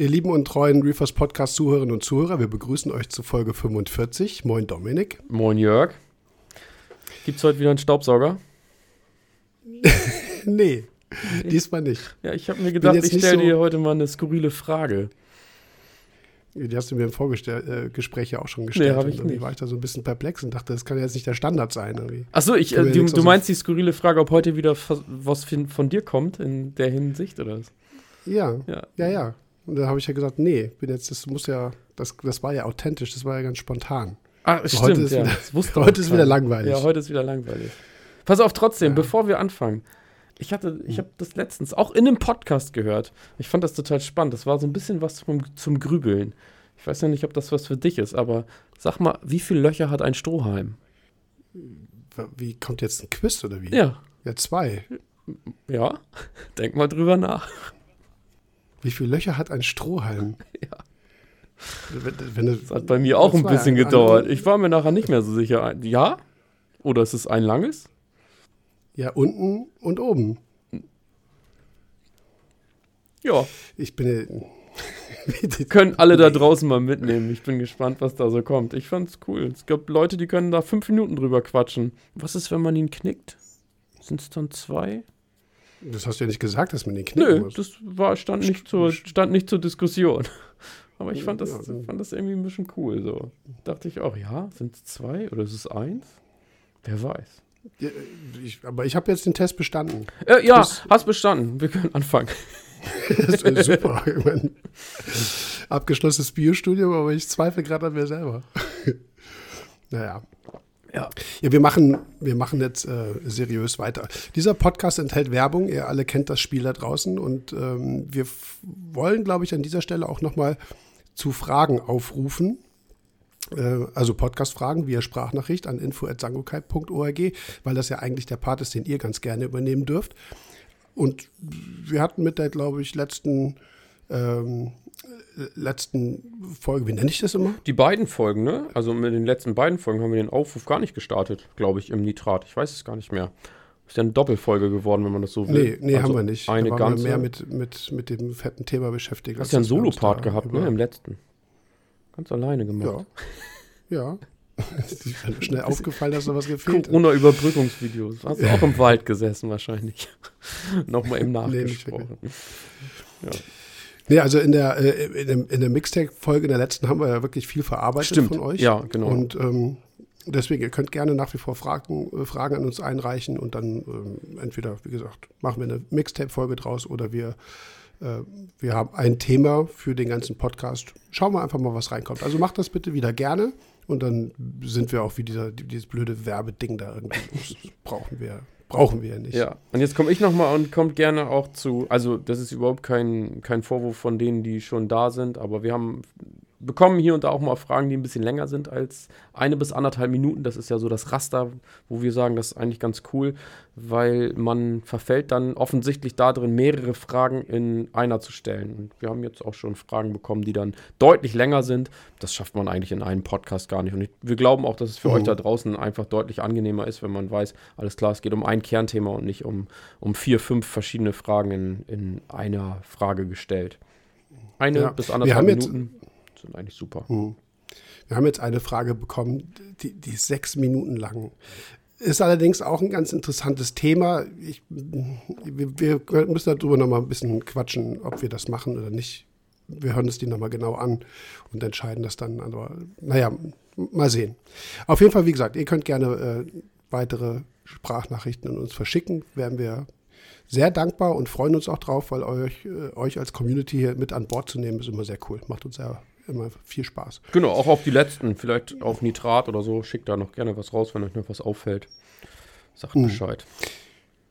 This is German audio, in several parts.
Ihr lieben und treuen Reefers Podcast Zuhörerinnen und Zuhörer, wir begrüßen euch zu Folge 45. Moin Dominik. Moin Jörg. Gibt's heute wieder einen Staubsauger? nee, diesmal nicht. Ja, ich habe mir gedacht, ich stelle so dir heute mal eine skurrile Frage. Die hast du mir im Vorgespräch ja auch schon gestellt. Nee, habe ich nicht. war ich da so ein bisschen perplex und dachte, das kann jetzt nicht der Standard sein. Achso, ich, äh, du, du meinst die skurrile Frage, ob heute wieder was von dir kommt in der Hinsicht oder was? Ja, ja, ja. ja. Und da habe ich ja gesagt, nee, bin jetzt, das muss ja, das, das war ja authentisch, das war ja ganz spontan. Ah, so, stimmt, heute ist, ja. wieder, heute ist wieder langweilig. Ja, heute ist wieder langweilig. Pass auf, trotzdem, ja. bevor wir anfangen. Ich hatte, ich habe das letztens auch in einem Podcast gehört. Ich fand das total spannend. Das war so ein bisschen was zum, zum Grübeln. Ich weiß ja nicht, ob das was für dich ist, aber sag mal, wie viele Löcher hat ein Strohhalm? Wie kommt jetzt ein Quiz oder wie? Ja. Ja, zwei. Ja, denk mal drüber nach. Wie viele Löcher hat ein Strohhalm? Ja. Wenn, wenn das hat bei mir auch ein bisschen gedauert. Ich war mir nachher nicht mehr so sicher. Ja? Oder ist es ein langes? Ja, unten und oben. Ja. Ich bin. können alle da draußen mal mitnehmen. Ich bin gespannt, was da so kommt. Ich fand's cool. Es gibt Leute, die können da fünf Minuten drüber quatschen. Was ist, wenn man ihn knickt? Sind es dann zwei? Das hast du ja nicht gesagt, dass man den knicken Nö, muss. das war, stand, nicht zur, stand nicht zur Diskussion. Aber ich fand das, fand das irgendwie ein bisschen cool. So dachte ich auch, ja, sind es zwei oder ist es eins? Wer weiß. Ja, ich, aber ich habe jetzt den Test bestanden. Äh, ja, das, hast bestanden. Wir können anfangen. das ist super. Ich mein, abgeschlossenes Biostudium, aber ich zweifle gerade an mir selber. naja. Ja. ja, wir machen, wir machen jetzt äh, seriös weiter. Dieser Podcast enthält Werbung. Ihr alle kennt das Spiel da draußen. Und ähm, wir wollen, glaube ich, an dieser Stelle auch nochmal zu Fragen aufrufen. Äh, also Podcast-Fragen via Sprachnachricht an info.sangokai.org, weil das ja eigentlich der Part ist, den ihr ganz gerne übernehmen dürft. Und wir hatten mit der, glaube ich, letzten, ähm, letzten Folge, wie nenne ich das immer? Die beiden Folgen, ne? Also mit den letzten beiden Folgen haben wir den Aufruf gar nicht gestartet, glaube ich, im Nitrat. Ich weiß es gar nicht mehr. Ist ja eine Doppelfolge geworden, wenn man das so will. Nee, nee also haben wir nicht. Eine da waren ganze. Wir mehr mit, mit, mit dem fetten Thema beschäftigt. Hast ja einen Solopart gehabt, ne? Im letzten. Ganz alleine gemacht. Ja. Ja. schnell aufgefallen, dass da was gefehlt hat. Ohne Überbrückungsvideos. Hast du auch im Wald gesessen wahrscheinlich. Nochmal im Nachgesprochen. Nee, ja. Nee, also in der, äh, in der, der Mixtape-Folge, in der letzten, haben wir ja wirklich viel verarbeitet Stimmt. von euch. Ja, genau. Und ähm, deswegen, ihr könnt gerne nach wie vor Fragen, äh, Fragen an uns einreichen und dann ähm, entweder, wie gesagt, machen wir eine Mixtape-Folge draus oder wir, äh, wir haben ein Thema für den ganzen Podcast. Schauen wir einfach mal, was reinkommt. Also macht das bitte wieder gerne. Und dann sind wir auch wie dieser, dieses blöde Werbeding da irgendwie. Das brauchen wir, brauchen wir ja nicht. Ja, und jetzt komme ich nochmal und kommt gerne auch zu, also das ist überhaupt kein, kein Vorwurf von denen, die schon da sind, aber wir haben bekommen hier und da auch mal Fragen, die ein bisschen länger sind als eine bis anderthalb Minuten. Das ist ja so das Raster, wo wir sagen, das ist eigentlich ganz cool, weil man verfällt dann offensichtlich darin, mehrere Fragen in einer zu stellen. Und wir haben jetzt auch schon Fragen bekommen, die dann deutlich länger sind. Das schafft man eigentlich in einem Podcast gar nicht. Und ich, wir glauben auch, dass es für mhm. euch da draußen einfach deutlich angenehmer ist, wenn man weiß, alles klar, es geht um ein Kernthema und nicht um, um vier, fünf verschiedene Fragen in, in einer Frage gestellt. Eine ja. bis anderthalb Minuten sind eigentlich super. Hm. Wir haben jetzt eine Frage bekommen, die, die ist sechs Minuten lang. Ist allerdings auch ein ganz interessantes Thema. Ich, wir, wir müssen darüber noch mal ein bisschen quatschen, ob wir das machen oder nicht. Wir hören uns die noch mal genau an und entscheiden das dann. Aber naja, mal sehen. Auf jeden Fall, wie gesagt, ihr könnt gerne äh, weitere Sprachnachrichten an uns verschicken. Werden wir sehr dankbar und freuen uns auch drauf, weil euch, äh, euch als Community hier mit an Bord zu nehmen, ist immer sehr cool. Macht uns sehr immer viel Spaß. Genau, auch auf die letzten, vielleicht auf Nitrat oder so, schickt da noch gerne was raus, wenn euch noch was auffällt. Sagt hm. Bescheid.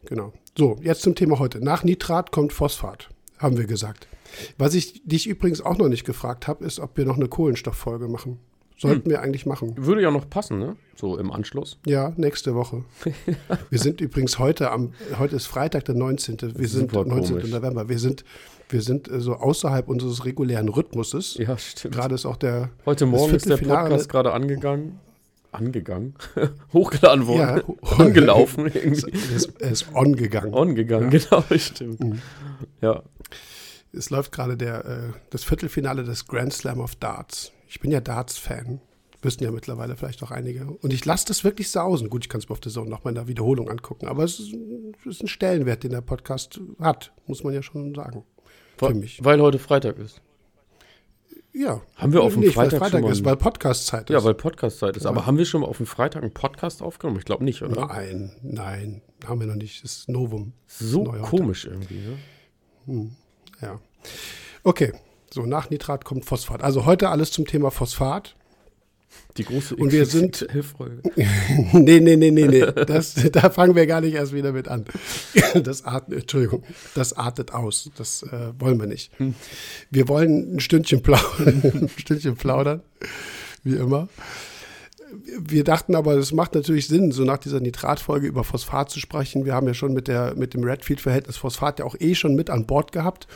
Genau. So, jetzt zum Thema heute. Nach Nitrat kommt Phosphat, haben wir gesagt. Was ich dich übrigens auch noch nicht gefragt habe, ist, ob wir noch eine Kohlenstofffolge machen. Sollten hm. wir eigentlich machen. Würde ja noch passen, ne? So im Anschluss. Ja, nächste Woche. wir sind übrigens heute am, heute ist Freitag, der 19. Wir sind 19. Komisch. November. Wir sind wir sind äh, so außerhalb unseres regulären Rhythmuses. Ja, stimmt. Gerade ist auch der. Heute Morgen ist der Podcast gerade angegangen. Angegangen? Hochgeladen worden. Ja, angelaufen irgendwie. Er ist, ist on gegangen. On gegangen, ja. genau, stimmt. Mhm. Ja. Es läuft gerade der, äh, das Viertelfinale des Grand Slam of Darts. Ich bin ja Darts-Fan. Wissen ja mittlerweile vielleicht auch einige. Und ich lasse das wirklich sausen. Gut, ich kann es mir auf der Zone nochmal in der Wiederholung angucken. Aber es ist, es ist, ein Stellenwert, den der Podcast hat, muss man ja schon sagen. Für mich. Weil heute Freitag ist. Ja. Haben wir auf dem nee, Freitag, Freitag ist, weil Podcast-Zeit ist. Ja, weil Podcast-Zeit ist. Aber haben wir schon mal auf dem Freitag einen Podcast aufgenommen? Ich glaube nicht, oder? Nein, nein, haben wir noch nicht. Das ist Novum. So komisch irgendwie, ne? Hm, ja. Okay, so nach Nitrat kommt Phosphat. Also heute alles zum Thema Phosphat. Die große Und wir sind. nee, nee, nee, nee, nee. Das, da fangen wir gar nicht erst wieder mit an. Das atmet, Entschuldigung, das artet aus. Das äh, wollen wir nicht. Hm. Wir wollen ein Stündchen plaudern, ein Stündchen plaudern, wie immer. Wir dachten aber, es macht natürlich Sinn, so nach dieser Nitratfolge über Phosphat zu sprechen. Wir haben ja schon mit, der, mit dem Redfield-Verhältnis Phosphat ja auch eh schon mit an Bord gehabt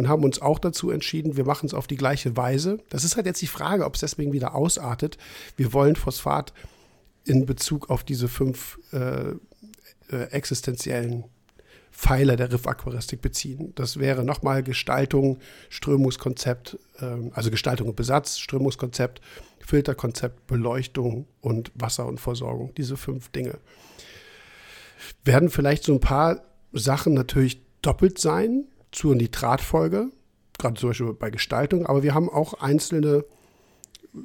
und haben uns auch dazu entschieden, wir machen es auf die gleiche Weise. Das ist halt jetzt die Frage, ob es deswegen wieder ausartet. Wir wollen Phosphat in Bezug auf diese fünf äh, äh, existenziellen Pfeiler der Riffaquaristik beziehen. Das wäre nochmal Gestaltung, Strömungskonzept, äh, also Gestaltung und Besatz, Strömungskonzept, Filterkonzept, Beleuchtung und Wasser und Versorgung. Diese fünf Dinge. Werden vielleicht so ein paar Sachen natürlich doppelt sein, zur Nitratfolge, gerade zum Beispiel bei Gestaltung, aber wir haben auch einzelne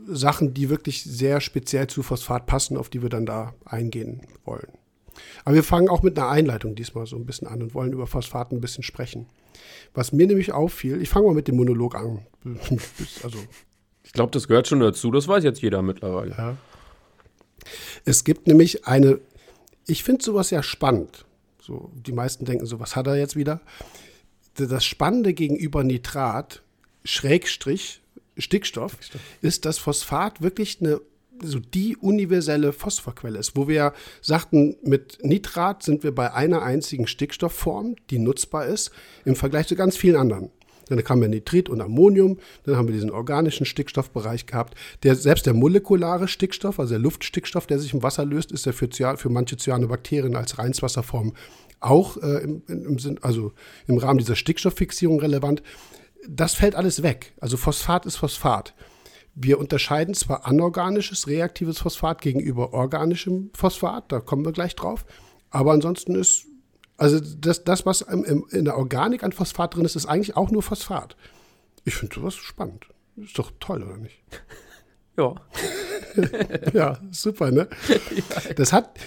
Sachen, die wirklich sehr speziell zu Phosphat passen, auf die wir dann da eingehen wollen. Aber wir fangen auch mit einer Einleitung diesmal so ein bisschen an und wollen über Phosphat ein bisschen sprechen. Was mir nämlich auffiel, ich fange mal mit dem Monolog an. also, ich glaube, das gehört schon dazu, das weiß jetzt jeder mittlerweile. Ja. Es gibt nämlich eine, ich finde sowas ja spannend. So, die meisten denken so, was hat er jetzt wieder? Das Spannende gegenüber Nitrat, Schrägstrich, Stickstoff, ist, dass Phosphat wirklich eine so die universelle Phosphorquelle ist, wo wir sagten, mit Nitrat sind wir bei einer einzigen Stickstoffform, die nutzbar ist, im Vergleich zu ganz vielen anderen. Dann kamen wir Nitrit und Ammonium, dann haben wir diesen organischen Stickstoffbereich gehabt. Der, selbst der molekulare Stickstoff, also der Luftstickstoff, der sich im Wasser löst, ist ja für, für manche Cyanobakterien als Reinswasserform auch äh, im, im Sinn, also im Rahmen dieser Stickstofffixierung relevant. Das fällt alles weg. Also Phosphat ist Phosphat. Wir unterscheiden zwar anorganisches reaktives Phosphat gegenüber organischem Phosphat, da kommen wir gleich drauf, aber ansonsten ist, also das, das was im, in der Organik an Phosphat drin ist, ist eigentlich auch nur Phosphat. Ich finde sowas spannend. Ist doch toll, oder nicht? Ja. ja, super, ne? Das hat,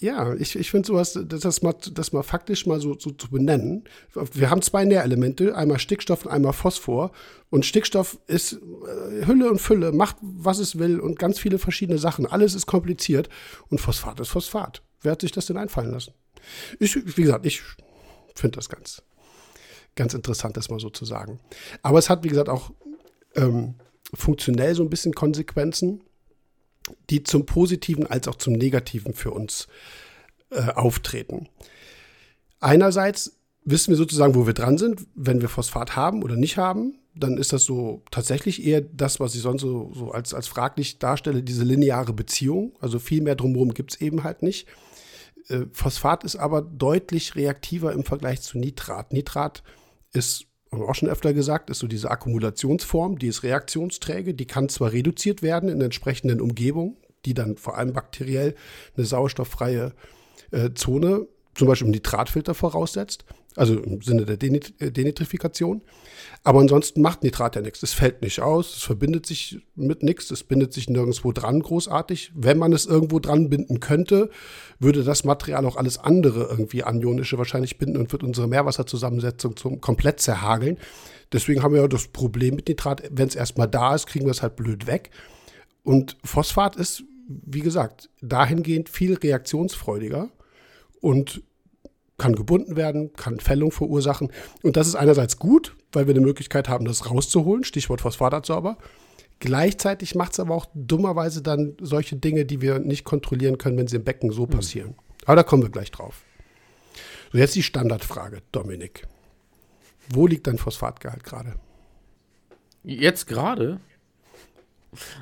ja, ich, ich finde sowas, das mal, das mal faktisch mal so, so, zu benennen. Wir haben zwei Nährelemente, einmal Stickstoff und einmal Phosphor. Und Stickstoff ist äh, Hülle und Fülle, macht, was es will und ganz viele verschiedene Sachen. Alles ist kompliziert. Und Phosphat ist Phosphat. Wer hat sich das denn einfallen lassen? Ich, wie gesagt, ich finde das ganz, ganz interessant, das mal so zu sagen. Aber es hat, wie gesagt, auch ähm, funktionell so ein bisschen Konsequenzen die zum Positiven als auch zum Negativen für uns äh, auftreten. Einerseits wissen wir sozusagen, wo wir dran sind, wenn wir Phosphat haben oder nicht haben. Dann ist das so tatsächlich eher das, was ich sonst so, so als, als fraglich darstelle, diese lineare Beziehung. Also viel mehr drumherum gibt es eben halt nicht. Äh, Phosphat ist aber deutlich reaktiver im Vergleich zu Nitrat. Nitrat ist auch schon öfter gesagt, ist so diese Akkumulationsform, die ist reaktionsträge, die kann zwar reduziert werden in entsprechenden Umgebungen, die dann vor allem bakteriell eine sauerstofffreie äh, Zone, zum Beispiel im Nitratfilter voraussetzt, also im Sinne der äh, Denitrifikation. Aber ansonsten macht Nitrat ja nichts. Es fällt nicht aus, es verbindet sich mit nichts, es bindet sich nirgendwo dran großartig. Wenn man es irgendwo dran binden könnte, würde das Material auch alles andere irgendwie anionische wahrscheinlich binden und wird unsere Meerwasserzusammensetzung zum komplett zerhageln. Deswegen haben wir ja das Problem mit Nitrat, wenn es erstmal da ist, kriegen wir es halt blöd weg. Und Phosphat ist, wie gesagt, dahingehend viel reaktionsfreudiger und kann gebunden werden, kann Fällung verursachen. Und das ist einerseits gut, weil wir eine Möglichkeit haben, das rauszuholen, Stichwort Phosphatabsorber. Gleichzeitig macht es aber auch dummerweise dann solche Dinge, die wir nicht kontrollieren können, wenn sie im Becken so hm. passieren. Aber da kommen wir gleich drauf. So, jetzt die Standardfrage, Dominik. Wo liegt dein Phosphatgehalt gerade? Jetzt gerade?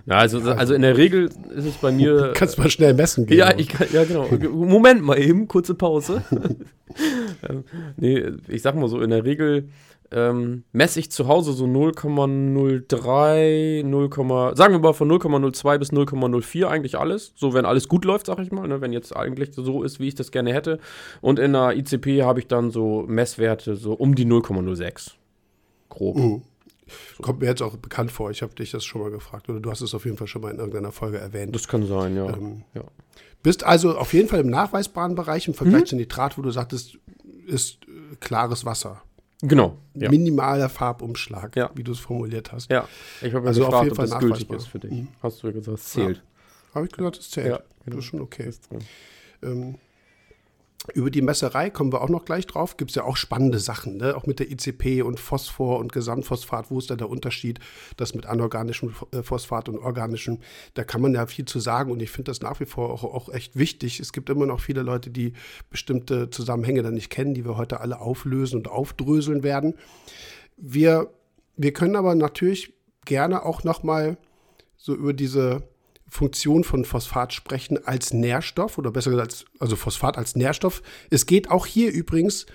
Ja, also, also in der Regel ist es bei mir. Kannst mal schnell messen gehen. Ja, ich kann, ja, genau. Moment mal eben, kurze Pause. ähm, nee, ich sag mal so, in der Regel ähm, messe ich zu Hause so 0,03, 0, sagen wir mal von 0,02 bis 0,04 eigentlich alles. So, wenn alles gut läuft, sag ich mal, ne? wenn jetzt eigentlich so ist, wie ich das gerne hätte. Und in der ICP habe ich dann so Messwerte so um die 0,06. Grob. Mhm. So. Kommt mir jetzt auch bekannt vor. Ich habe dich das schon mal gefragt oder du hast es auf jeden Fall schon mal in irgendeiner Folge erwähnt. Das kann sein, ja. Ähm, ja. Bist also auf jeden Fall im nachweisbaren Bereich im Vergleich mhm. zu Nitrat, wo du sagtest, ist äh, klares Wasser. Genau. Ja. Minimaler Farbumschlag, ja. wie du es formuliert hast. Ja, ich habe also gefragt, auf jeden Fall das gültig ist für dich. Mhm. Hast du ja gesagt, es zählt. Habe ich gesagt, es zählt. Ja, genau. Das ist schon okay. Ähm, über die Messerei kommen wir auch noch gleich drauf. Gibt es ja auch spannende Sachen, ne? auch mit der ICP und Phosphor und Gesamtphosphat. Wo ist da der Unterschied? Das mit anorganischem äh, Phosphat und organischem. Da kann man ja viel zu sagen und ich finde das nach wie vor auch, auch echt wichtig. Es gibt immer noch viele Leute, die bestimmte Zusammenhänge dann nicht kennen, die wir heute alle auflösen und aufdröseln werden. Wir, wir können aber natürlich gerne auch noch mal so über diese Funktion von Phosphat sprechen als Nährstoff oder besser gesagt, als, also Phosphat als Nährstoff. Es geht auch hier übrigens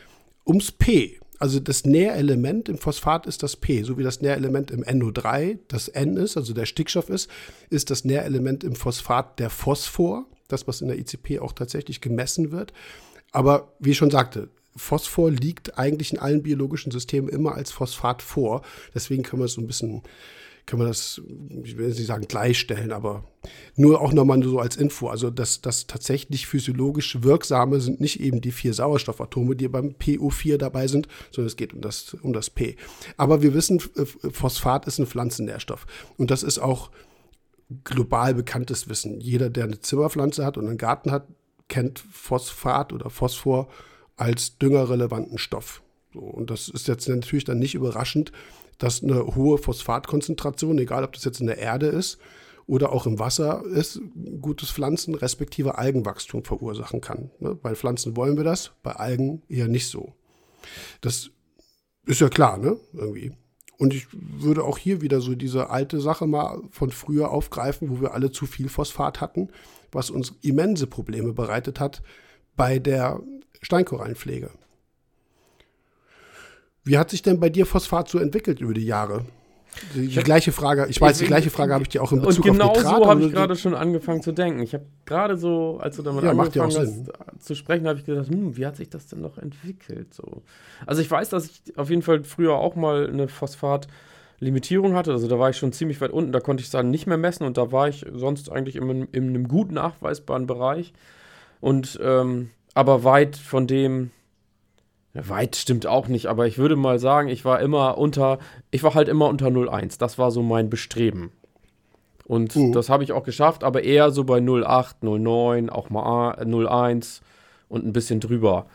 ums P. Also das Nährelement im Phosphat ist das P, so wie das Nährelement im NO3 das N ist, also der Stickstoff ist, ist das Nährelement im Phosphat der Phosphor, das was in der ICP auch tatsächlich gemessen wird. Aber wie ich schon sagte, Phosphor liegt eigentlich in allen biologischen Systemen immer als Phosphat vor. Deswegen können wir es so ein bisschen kann man das, ich will nicht sagen gleichstellen, aber nur auch nochmal so als Info. Also das, das tatsächlich physiologisch wirksame sind nicht eben die vier Sauerstoffatome, die beim PO4 dabei sind, sondern es geht um das, um das P. Aber wir wissen, Phosphat ist ein Pflanzennährstoff. Und das ist auch global bekanntes Wissen. Jeder, der eine Zimmerpflanze hat und einen Garten hat, kennt Phosphat oder Phosphor als düngerrelevanten Stoff. Und das ist jetzt natürlich dann nicht überraschend, dass eine hohe Phosphatkonzentration, egal ob das jetzt in der Erde ist oder auch im Wasser ist, gutes Pflanzen respektive Algenwachstum verursachen kann. Ne? Bei Pflanzen wollen wir das, bei Algen eher nicht so. Das ist ja klar, ne? Irgendwie. Und ich würde auch hier wieder so diese alte Sache mal von früher aufgreifen, wo wir alle zu viel Phosphat hatten, was uns immense Probleme bereitet hat bei der Steinkorallenpflege. Wie hat sich denn bei dir Phosphat so entwickelt über die Jahre? Die, die gleiche Frage, ich weiß, die gleiche Frage habe ich dir auch in Bezug und genau auf Nitrat. so habe ich gerade schon angefangen zu denken. Ich habe gerade so, als du damit ja, angefangen hast zu sprechen, habe ich gedacht, hm, wie hat sich das denn noch entwickelt? So. Also ich weiß, dass ich auf jeden Fall früher auch mal eine Phosphat-Limitierung hatte. Also da war ich schon ziemlich weit unten, da konnte ich es dann nicht mehr messen und da war ich sonst eigentlich in, in einem gut nachweisbaren Bereich. Und ähm, aber weit von dem, Weit stimmt auch nicht, aber ich würde mal sagen, ich war immer unter, ich war halt immer unter 0,1. Das war so mein Bestreben. Und uh. das habe ich auch geschafft, aber eher so bei 0,8, 0,9, auch mal 0,1 und ein bisschen drüber.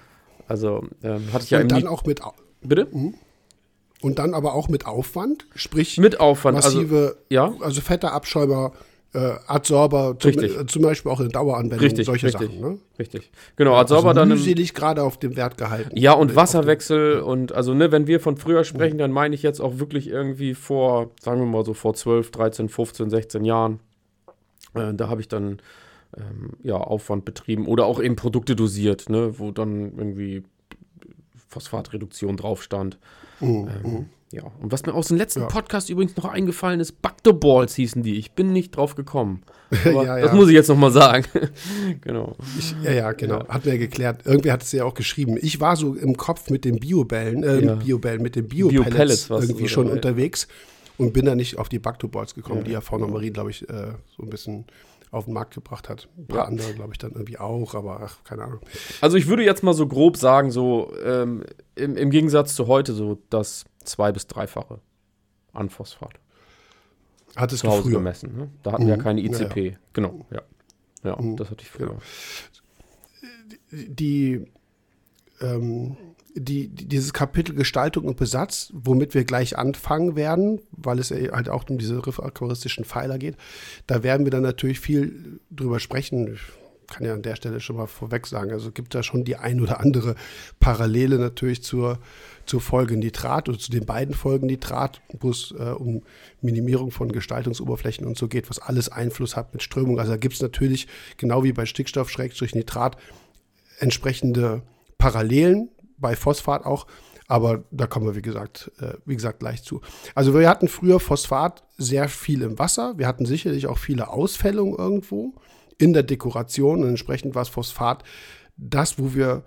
Also ähm, hatte ich ja Und dann auch mit. Bitte? Mhm. Und dann aber auch mit Aufwand, sprich mit Aufwand, also massive, also, ja? also fette Abschäumer, äh, Adsorber, zum, äh, zum, Beispiel auch in Daueranwendung, richtig, solche richtig, Sachen. Ne? Richtig, genau, Adsorber also dann. mühselig gerade auf dem Wert gehalten. Ja, und Wasserwechsel und also, ne, wenn wir von früher sprechen, mhm. dann meine ich jetzt auch wirklich irgendwie vor, sagen wir mal so vor 12, 13, 15, 16 Jahren. Äh, da habe ich dann ähm, ja, Aufwand betrieben oder auch eben Produkte dosiert, ne, wo dann irgendwie Phosphatreduktion drauf stand. Mhm. Ähm, mhm. Ja, und was mir aus dem letzten ja. Podcast übrigens noch eingefallen ist, Back the Balls hießen die. Ich bin nicht drauf gekommen. ja, ja. Das muss ich jetzt nochmal sagen. genau. Ich, ja, ja, genau. Hat mir geklärt. Irgendwie hat es ja auch geschrieben. Ich war so im Kopf mit den Biobällen, äh, Biobällen, mit den Biopellets Bio irgendwie schon unterwegs und bin da nicht auf die Back the Balls gekommen, die ja Fauna Marie, glaube ich, äh, so ein bisschen auf den Markt gebracht hat. Ein paar ja. andere, glaube ich, dann irgendwie auch, aber ach, keine Ahnung. Also ich würde jetzt mal so grob sagen, so ähm, im, im Gegensatz zu heute, so dass zwei- bis dreifache an Phosphat. Hattest zu Hause früher. gemessen. Ne? Da hatten mhm. wir ja keine ICP. Ja, ja. Genau, ja. Ja, mhm. das hatte ich früher. Die, ähm, die, dieses Kapitel Gestaltung und Besatz, womit wir gleich anfangen werden, weil es halt auch um diese riff-aquaristischen Pfeiler geht, da werden wir dann natürlich viel drüber sprechen. Ich kann ja an der Stelle schon mal vorweg sagen, also gibt da schon die ein oder andere Parallele natürlich zur zur Folge Nitrat oder zu den beiden Folgen Nitrat, wo es äh, um Minimierung von Gestaltungsoberflächen und so geht, was alles Einfluss hat mit Strömung. Also da gibt es natürlich, genau wie bei Stickstoff-Nitrat, entsprechende Parallelen, bei Phosphat auch. Aber da kommen wir, wie gesagt, äh, wie gesagt, gleich zu. Also wir hatten früher Phosphat sehr viel im Wasser. Wir hatten sicherlich auch viele Ausfällungen irgendwo in der Dekoration. Und entsprechend war Phosphat das, wo wir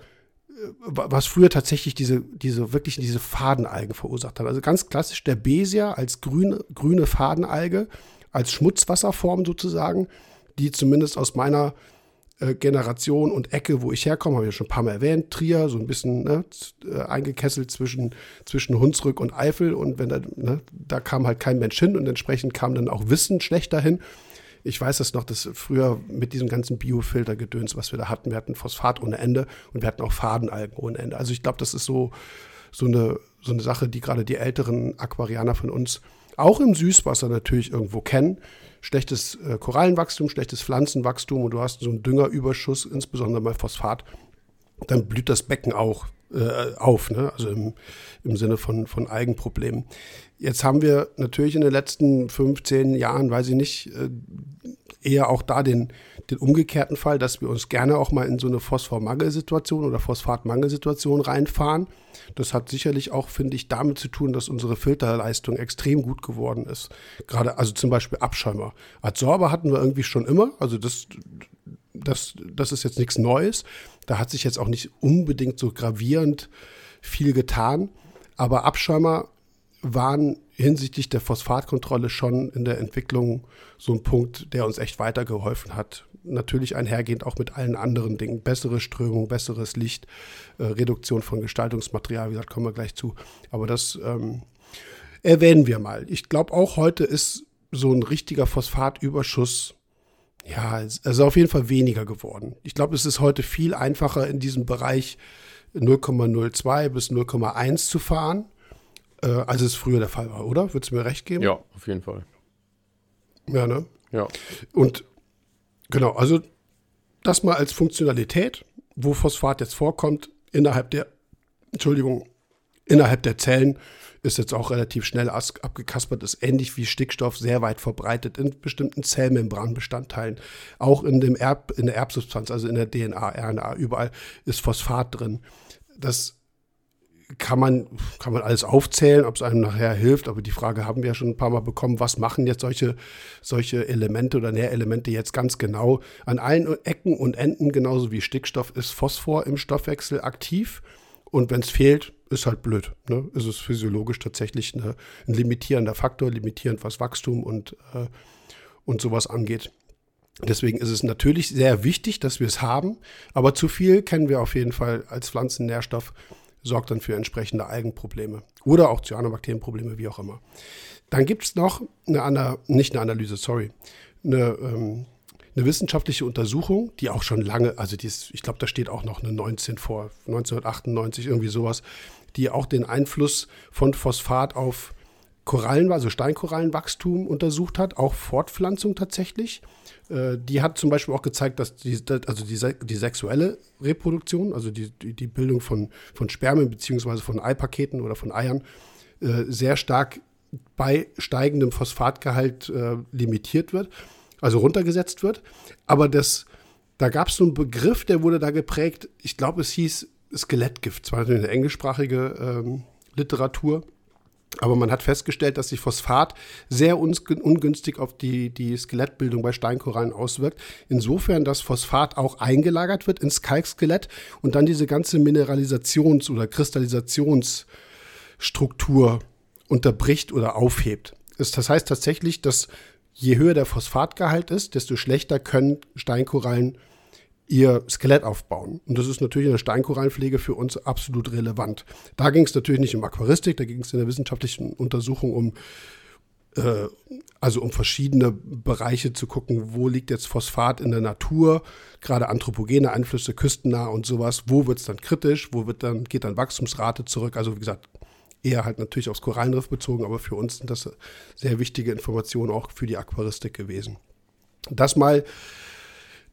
was früher tatsächlich diese, diese, wirklich diese Fadenalgen verursacht hat. Also ganz klassisch der Besia als grüne, grüne Fadenalge, als Schmutzwasserform sozusagen, die zumindest aus meiner äh, Generation und Ecke, wo ich herkomme, habe ich ja schon ein paar Mal erwähnt, Trier, so ein bisschen ne, äh, eingekesselt zwischen, zwischen Hunsrück und Eifel und wenn da, ne, da kam halt kein Mensch hin und entsprechend kam dann auch Wissen schlecht dahin. Ich weiß das noch, dass früher mit diesem ganzen Biofiltergedöns, was wir da hatten, wir hatten Phosphat ohne Ende und wir hatten auch Fadenalgen ohne Ende. Also ich glaube, das ist so, so, eine, so eine Sache, die gerade die älteren Aquarianer von uns auch im Süßwasser natürlich irgendwo kennen. Schlechtes äh, Korallenwachstum, schlechtes Pflanzenwachstum und du hast so einen Düngerüberschuss, insbesondere bei Phosphat, dann blüht das Becken auch äh, auf, ne? also im, im Sinne von, von Eigenproblemen. Jetzt haben wir natürlich in den letzten 15 Jahren, weiß ich nicht, äh, eher auch da den, den umgekehrten Fall, dass wir uns gerne auch mal in so eine Phosphormangelsituation oder Phosphatmangelsituation reinfahren. Das hat sicherlich auch, finde ich, damit zu tun, dass unsere Filterleistung extrem gut geworden ist. Gerade, also zum Beispiel Abschäumer. Adsorber hatten wir irgendwie schon immer, also das, das, das ist jetzt nichts Neues. Da hat sich jetzt auch nicht unbedingt so gravierend viel getan. Aber Abschäumer waren hinsichtlich der Phosphatkontrolle schon in der Entwicklung so ein Punkt, der uns echt weitergeholfen hat. Natürlich einhergehend auch mit allen anderen Dingen. Bessere Strömung, besseres Licht, äh, Reduktion von Gestaltungsmaterial, wie gesagt, kommen wir gleich zu. Aber das ähm, erwähnen wir mal. Ich glaube, auch heute ist so ein richtiger Phosphatüberschuss ja, ist auf jeden Fall weniger geworden. Ich glaube, es ist heute viel einfacher in diesem Bereich 0,02 bis 0,1 zu fahren, äh, als es früher der Fall war, oder? Würdest du mir recht geben? Ja, auf jeden Fall. Ja, ne? Ja. Und genau, also das mal als Funktionalität, wo Phosphat jetzt vorkommt, innerhalb der, Entschuldigung, innerhalb der Zellen ist jetzt auch relativ schnell abgekaspert, ist ähnlich wie Stickstoff sehr weit verbreitet in bestimmten Zellmembranbestandteilen. Auch in, dem Erb, in der Erbsubstanz, also in der DNA, RNA, überall ist Phosphat drin. Das kann man, kann man alles aufzählen, ob es einem nachher hilft, aber die Frage haben wir ja schon ein paar Mal bekommen, was machen jetzt solche, solche Elemente oder Nährelemente jetzt ganz genau? An allen Ecken und Enden, genauso wie Stickstoff, ist Phosphor im Stoffwechsel aktiv und wenn es fehlt, ist halt blöd. Ne? Ist es physiologisch tatsächlich eine, ein limitierender Faktor, limitierend was Wachstum und, äh, und sowas angeht. Deswegen ist es natürlich sehr wichtig, dass wir es haben, aber zu viel kennen wir auf jeden Fall als Pflanzennährstoff, sorgt dann für entsprechende Algenprobleme oder auch Cyanobakterienprobleme, wie auch immer. Dann gibt es noch eine, nicht eine Analyse, sorry, eine ähm, eine wissenschaftliche Untersuchung, die auch schon lange, also die ist, ich glaube, da steht auch noch eine 19 vor, 1998, irgendwie sowas, die auch den Einfluss von Phosphat auf Korallen, also Steinkorallenwachstum untersucht hat, auch Fortpflanzung tatsächlich. Äh, die hat zum Beispiel auch gezeigt, dass die, also die, die sexuelle Reproduktion, also die, die Bildung von, von Spermien beziehungsweise von Eipaketen oder von Eiern, äh, sehr stark bei steigendem Phosphatgehalt äh, limitiert wird also runtergesetzt wird. Aber das, da gab es so einen Begriff, der wurde da geprägt, ich glaube, es hieß Skelettgift, zwar eine englischsprachige ähm, Literatur. Aber man hat festgestellt, dass sich Phosphat sehr ungünstig auf die, die Skelettbildung bei Steinkorallen auswirkt. Insofern, dass Phosphat auch eingelagert wird ins Kalkskelett und dann diese ganze Mineralisations- oder Kristallisationsstruktur unterbricht oder aufhebt. Das heißt tatsächlich, dass je höher der Phosphatgehalt ist, desto schlechter können Steinkorallen ihr Skelett aufbauen. Und das ist natürlich in der Steinkorallenpflege für uns absolut relevant. Da ging es natürlich nicht um Aquaristik, da ging es in der wissenschaftlichen Untersuchung um äh, also um verschiedene Bereiche zu gucken, wo liegt jetzt Phosphat in der Natur, gerade anthropogene Einflüsse, küstennah und sowas, wo wird es dann kritisch, wo wird dann, geht dann Wachstumsrate zurück. Also wie gesagt, eher halt natürlich aufs Korallenriff bezogen, aber für uns sind das sehr wichtige Informationen auch für die Aquaristik gewesen. Das mal,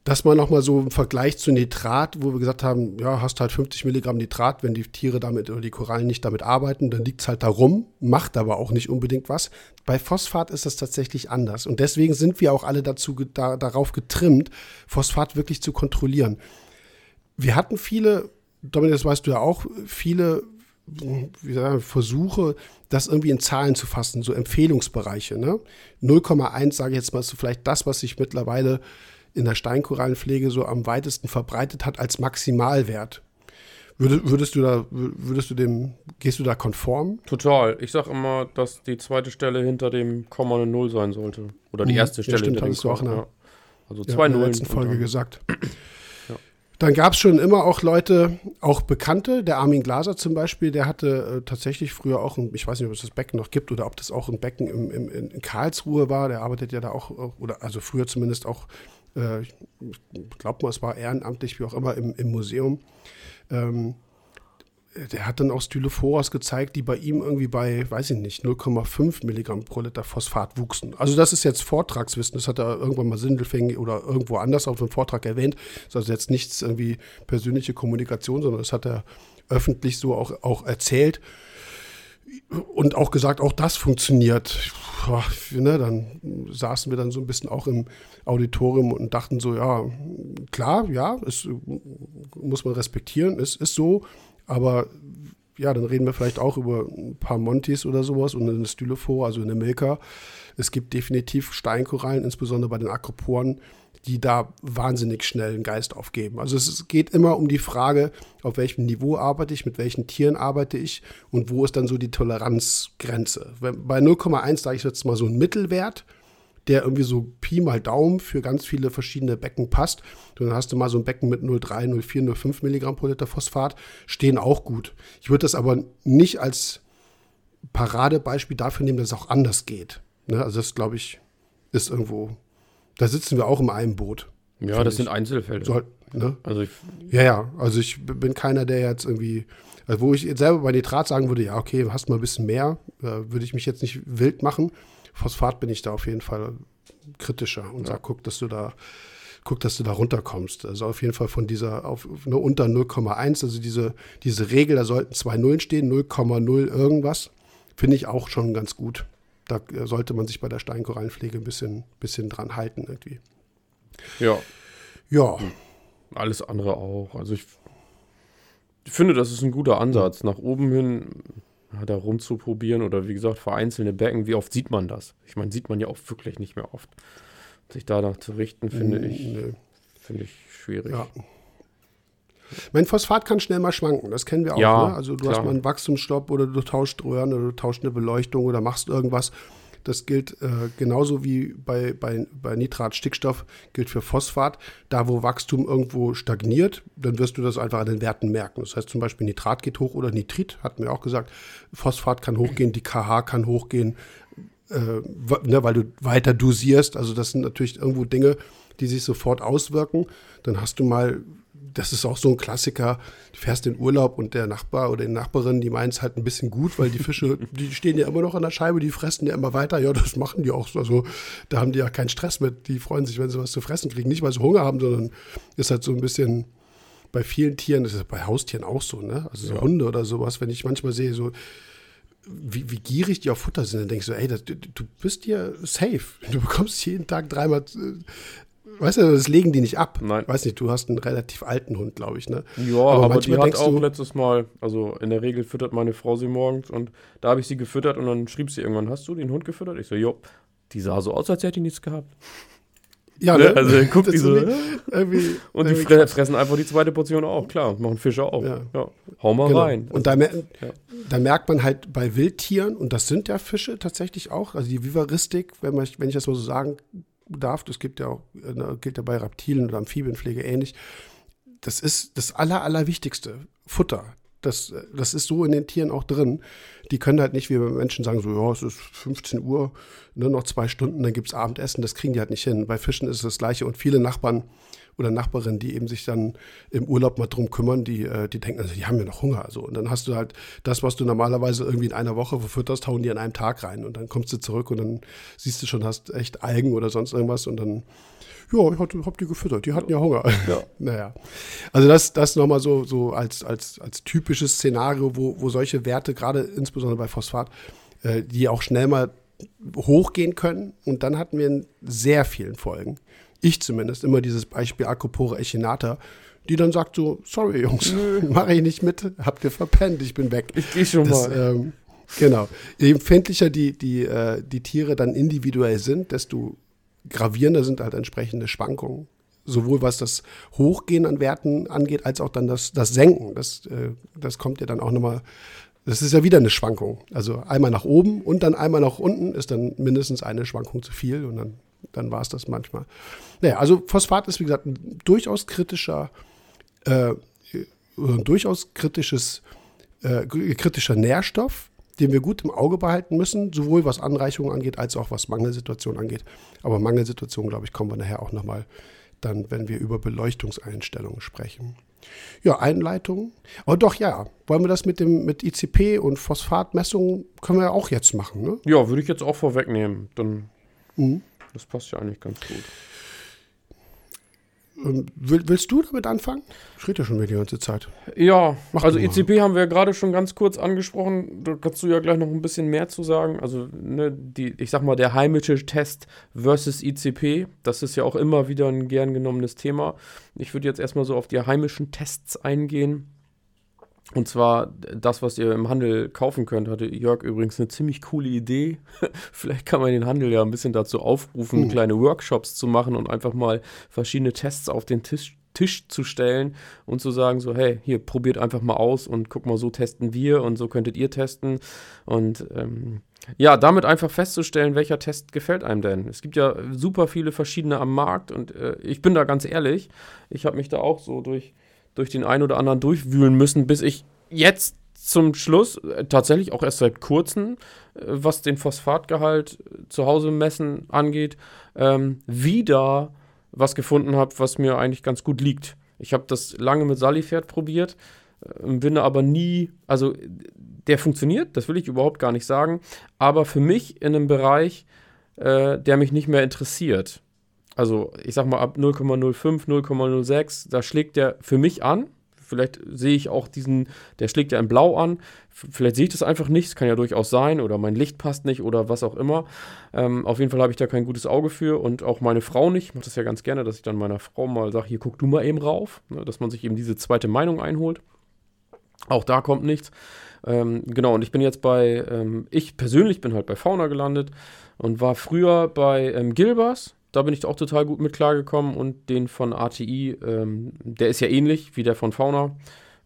das mal nochmal so im Vergleich zu Nitrat, wo wir gesagt haben, ja, hast halt 50 Milligramm Nitrat, wenn die Tiere damit oder die Korallen nicht damit arbeiten, dann liegt es halt da rum, macht aber auch nicht unbedingt was. Bei Phosphat ist das tatsächlich anders und deswegen sind wir auch alle dazu, da, darauf getrimmt, Phosphat wirklich zu kontrollieren. Wir hatten viele, Dominik, das weißt du ja auch, viele sagen, versuche, das irgendwie in Zahlen zu fassen, so Empfehlungsbereiche. Ne? 0,1 sage ich jetzt mal, ist so vielleicht das, was sich mittlerweile in der Steinkorallenpflege so am weitesten verbreitet hat als Maximalwert. Würdest, würdest, du da, würdest du dem, gehst du da konform? Total. Ich sage immer, dass die zweite Stelle hinter dem Komma eine Null sein sollte. Oder die mhm. erste Stelle ja, stimmt, hinter dem Komma. Auch eine, ja. Also zwei ja. In der letzten Folge gesagt. Dann gab es schon immer auch Leute, auch Bekannte, der Armin Glaser zum Beispiel, der hatte äh, tatsächlich früher auch, ein, ich weiß nicht, ob es das Becken noch gibt oder ob das auch ein Becken im, im, in Karlsruhe war, der arbeitet ja da auch, oder also früher zumindest auch, äh, ich glaube mal, es war ehrenamtlich, wie auch immer, im, im Museum. Ähm, der hat dann auch Stylophoras gezeigt, die bei ihm irgendwie bei, weiß ich nicht, 0,5 Milligramm pro Liter Phosphat wuchsen. Also das ist jetzt Vortragswissen, das hat er irgendwann mal Sindelfing oder irgendwo anders auf einem Vortrag erwähnt. Das ist also jetzt nichts irgendwie persönliche Kommunikation, sondern das hat er öffentlich so auch, auch erzählt und auch gesagt, auch das funktioniert. Boah, ne, dann saßen wir dann so ein bisschen auch im Auditorium und dachten so, ja, klar, ja, es muss man respektieren, es ist so, aber ja, dann reden wir vielleicht auch über ein paar Montys oder sowas und eine Stylophore, also eine Milka. Es gibt definitiv Steinkorallen, insbesondere bei den Akroporen, die da wahnsinnig schnell einen Geist aufgeben. Also es geht immer um die Frage, auf welchem Niveau arbeite ich, mit welchen Tieren arbeite ich und wo ist dann so die Toleranzgrenze. Bei 0,1 sage ich jetzt mal so ein Mittelwert, der irgendwie so Pi mal Daumen für ganz viele verschiedene Becken passt. Dann hast du mal so ein Becken mit 0,3, 0,4, 0,5 Milligramm pro Liter Phosphat, stehen auch gut. Ich würde das aber nicht als Paradebeispiel dafür nehmen, dass es auch anders geht. Ne? Also das, glaube ich, ist irgendwo, da sitzen wir auch im einem Boot. Ja, das ich. sind Einzelfälle. So, ne? Also ich, ja, ja, also ich bin keiner, der jetzt irgendwie, also wo ich selber bei Nitrat sagen würde, ja, okay, hast mal ein bisschen mehr, äh, würde ich mich jetzt nicht wild machen. Phosphat bin ich da auf jeden Fall kritischer und ja. sag, guck, dass du da guck, dass du da runterkommst. Also auf jeden Fall von dieser auf nur unter 0,1, also diese, diese Regel, da sollten zwei Nullen stehen, 0,0 irgendwas, finde ich auch schon ganz gut. Da sollte man sich bei der Steinkorallenpflege ein bisschen, bisschen dran halten irgendwie. Ja. Ja. Alles andere auch. Also ich finde, das ist ein guter Ansatz. Nach oben hin da rumzuprobieren oder wie gesagt vereinzelte Becken, wie oft sieht man das? Ich meine, sieht man ja auch wirklich nicht mehr oft. Sich danach zu richten, finde ich, nee. finde ich schwierig. Ja. Mein Phosphat kann schnell mal schwanken, das kennen wir auch. Ja, ne? Also du klar. hast mal einen Wachstumsstopp oder du tauscht Röhren oder du tauscht eine Beleuchtung oder machst irgendwas das gilt äh, genauso wie bei, bei, bei Nitrat, Stickstoff, gilt für Phosphat. Da, wo Wachstum irgendwo stagniert, dann wirst du das einfach an den Werten merken. Das heißt zum Beispiel Nitrat geht hoch oder Nitrit, hatten wir auch gesagt. Phosphat kann hochgehen, die KH kann hochgehen, äh, ne, weil du weiter dosierst. Also das sind natürlich irgendwo Dinge, die sich sofort auswirken. Dann hast du mal das ist auch so ein Klassiker. Du fährst in Urlaub und der Nachbar oder die Nachbarin, die meint es halt ein bisschen gut, weil die Fische, die stehen ja immer noch an der Scheibe, die fressen ja immer weiter. Ja, das machen die auch. Also da haben die ja keinen Stress mit. Die freuen sich, wenn sie was zu fressen kriegen. Nicht, weil sie Hunger haben, sondern ist halt so ein bisschen bei vielen Tieren, das ist bei Haustieren auch so, ne? Also so ja. Hunde oder sowas, wenn ich manchmal sehe, so wie, wie, gierig die auf Futter sind, dann denkst du, ey, das, du, bist hier safe. Du bekommst jeden Tag dreimal äh, Weißt du, das legen die nicht ab. Nein. Weiß nicht, du hast einen relativ alten Hund, glaube ich, ne? Ja, aber, aber die hat auch letztes Mal, also in der Regel füttert meine Frau sie morgens und da habe ich sie gefüttert und dann schrieb sie irgendwann, hast du den Hund gefüttert? Ich so, jo. Die sah so aus, als hätte die nichts gehabt. Ja, ne? Also guckt die so. Irgendwie, und die irgendwie fressen einfach die zweite Portion auch, klar, machen Fische auch. Ja. ja. Hau mal genau. rein. Und da, mer ja. da, merkt man halt bei Wildtieren, und das sind ja Fische tatsächlich auch, also die Vivaristik, wenn, man, wenn ich das mal so sagen darf, das gibt ja auch, äh, gilt ja bei Reptilien oder Amphibienpflege ähnlich. Das ist das Aller, Allerwichtigste. Futter. Das, das ist so in den Tieren auch drin. Die können halt nicht wie bei Menschen sagen, so, ja, es ist 15 Uhr, ne, noch zwei Stunden, dann gibt es Abendessen. Das kriegen die halt nicht hin. Bei Fischen ist es das Gleiche. Und viele Nachbarn oder Nachbarinnen, die eben sich dann im Urlaub mal drum kümmern, die, äh, die denken, also die haben ja noch Hunger. Also. Und dann hast du halt das, was du normalerweise irgendwie in einer Woche verfütterst, hauen die an einem Tag rein. Und dann kommst du zurück und dann siehst du schon, hast echt Algen oder sonst irgendwas und dann ja, ich hab, hab die gefüttert, die hatten ja Hunger. Ja. naja. Also das, das nochmal so, so als, als, als typisches Szenario, wo, wo solche Werte, gerade insbesondere bei Phosphat, äh, die auch schnell mal hochgehen können. Und dann hatten wir in sehr vielen Folgen ich zumindest, immer dieses Beispiel Acropore echinata, die dann sagt so, sorry Jungs, mache ich nicht mit, habt ihr verpennt, ich bin weg. Ich gehe schon das, mal. Ähm, genau. Je empfindlicher die, die, äh, die Tiere dann individuell sind, desto gravierender sind halt entsprechende Schwankungen. Sowohl was das Hochgehen an Werten angeht, als auch dann das, das Senken. Das, äh, das kommt ja dann auch nochmal das ist ja wieder eine Schwankung. Also einmal nach oben und dann einmal nach unten ist dann mindestens eine Schwankung zu viel und dann, dann war es das manchmal. Naja, also Phosphat ist wie gesagt ein durchaus kritischer, äh, ein durchaus kritisches, äh, kritischer Nährstoff, den wir gut im Auge behalten müssen, sowohl was Anreichungen angeht, als auch was Mangelsituationen angeht. Aber Mangelsituationen, glaube ich, kommen wir nachher auch nochmal dann, wenn wir über Beleuchtungseinstellungen sprechen. Ja, Einleitung. Aber doch, ja. Wollen wir das mit dem mit ICP und Phosphatmessungen können wir ja auch jetzt machen, ne? Ja, würde ich jetzt auch vorwegnehmen. Dann mhm. das passt ja eigentlich ganz gut. Ähm, willst du damit anfangen? Ich rede ja schon wieder die ganze Zeit. Ja, Mach also ECP haben wir ja gerade schon ganz kurz angesprochen. Da kannst du ja gleich noch ein bisschen mehr zu sagen. Also, ne, die, ich sag mal, der heimische Test versus ICP, das ist ja auch immer wieder ein gern genommenes Thema. Ich würde jetzt erstmal so auf die heimischen Tests eingehen. Und zwar das, was ihr im Handel kaufen könnt, hatte Jörg übrigens eine ziemlich coole Idee. Vielleicht kann man den Handel ja ein bisschen dazu aufrufen, mhm. kleine Workshops zu machen und einfach mal verschiedene Tests auf den Tisch, Tisch zu stellen und zu sagen, so, hey, hier, probiert einfach mal aus und guck mal, so testen wir und so könntet ihr testen. Und ähm, ja, damit einfach festzustellen, welcher Test gefällt einem denn. Es gibt ja super viele verschiedene am Markt und äh, ich bin da ganz ehrlich, ich habe mich da auch so durch durch den einen oder anderen durchwühlen müssen, bis ich jetzt zum Schluss, äh, tatsächlich auch erst seit kurzem, äh, was den Phosphatgehalt äh, zu Hause messen angeht, ähm, wieder was gefunden habe, was mir eigentlich ganz gut liegt. Ich habe das lange mit Salifert probiert, bin aber nie, also der funktioniert, das will ich überhaupt gar nicht sagen, aber für mich in einem Bereich, äh, der mich nicht mehr interessiert also ich sag mal ab 0,05, 0,06, da schlägt der für mich an. Vielleicht sehe ich auch diesen, der schlägt ja in Blau an. Vielleicht sehe ich das einfach nicht, das kann ja durchaus sein, oder mein Licht passt nicht oder was auch immer. Ähm, auf jeden Fall habe ich da kein gutes Auge für und auch meine Frau nicht. Ich mache das ja ganz gerne, dass ich dann meiner Frau mal sage: Hier, guck du mal eben rauf, ne, dass man sich eben diese zweite Meinung einholt. Auch da kommt nichts. Ähm, genau, und ich bin jetzt bei, ähm, ich persönlich bin halt bei Fauna gelandet und war früher bei ähm, Gilbers da bin ich auch total gut mit klargekommen und den von ATI, ähm, der ist ja ähnlich wie der von Fauna.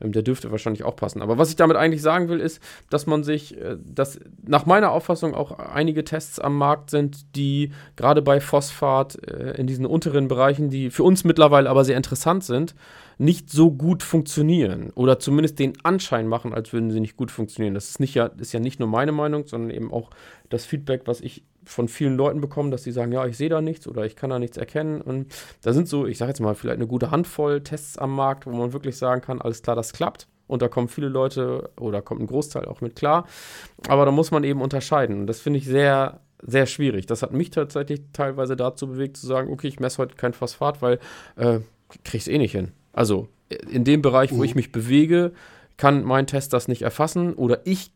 Ähm, der dürfte wahrscheinlich auch passen. Aber was ich damit eigentlich sagen will, ist, dass man sich, äh, dass nach meiner Auffassung auch einige Tests am Markt sind, die gerade bei Phosphat äh, in diesen unteren Bereichen, die für uns mittlerweile aber sehr interessant sind, nicht so gut funktionieren oder zumindest den Anschein machen, als würden sie nicht gut funktionieren. Das ist, nicht ist ja nicht nur meine Meinung, sondern eben auch das Feedback, was ich von vielen Leuten bekommen, dass sie sagen, ja, ich sehe da nichts oder ich kann da nichts erkennen. Und da sind so, ich sage jetzt mal, vielleicht eine gute Handvoll Tests am Markt, wo man wirklich sagen kann, alles klar, das klappt. Und da kommen viele Leute oder kommt ein Großteil auch mit klar. Aber da muss man eben unterscheiden. Und das finde ich sehr, sehr schwierig. Das hat mich tatsächlich teilweise dazu bewegt, zu sagen, okay, ich messe heute kein Phosphat, weil äh, kriege ich es eh nicht hin. Also in dem Bereich, wo uh. ich mich bewege, kann mein Test das nicht erfassen oder ich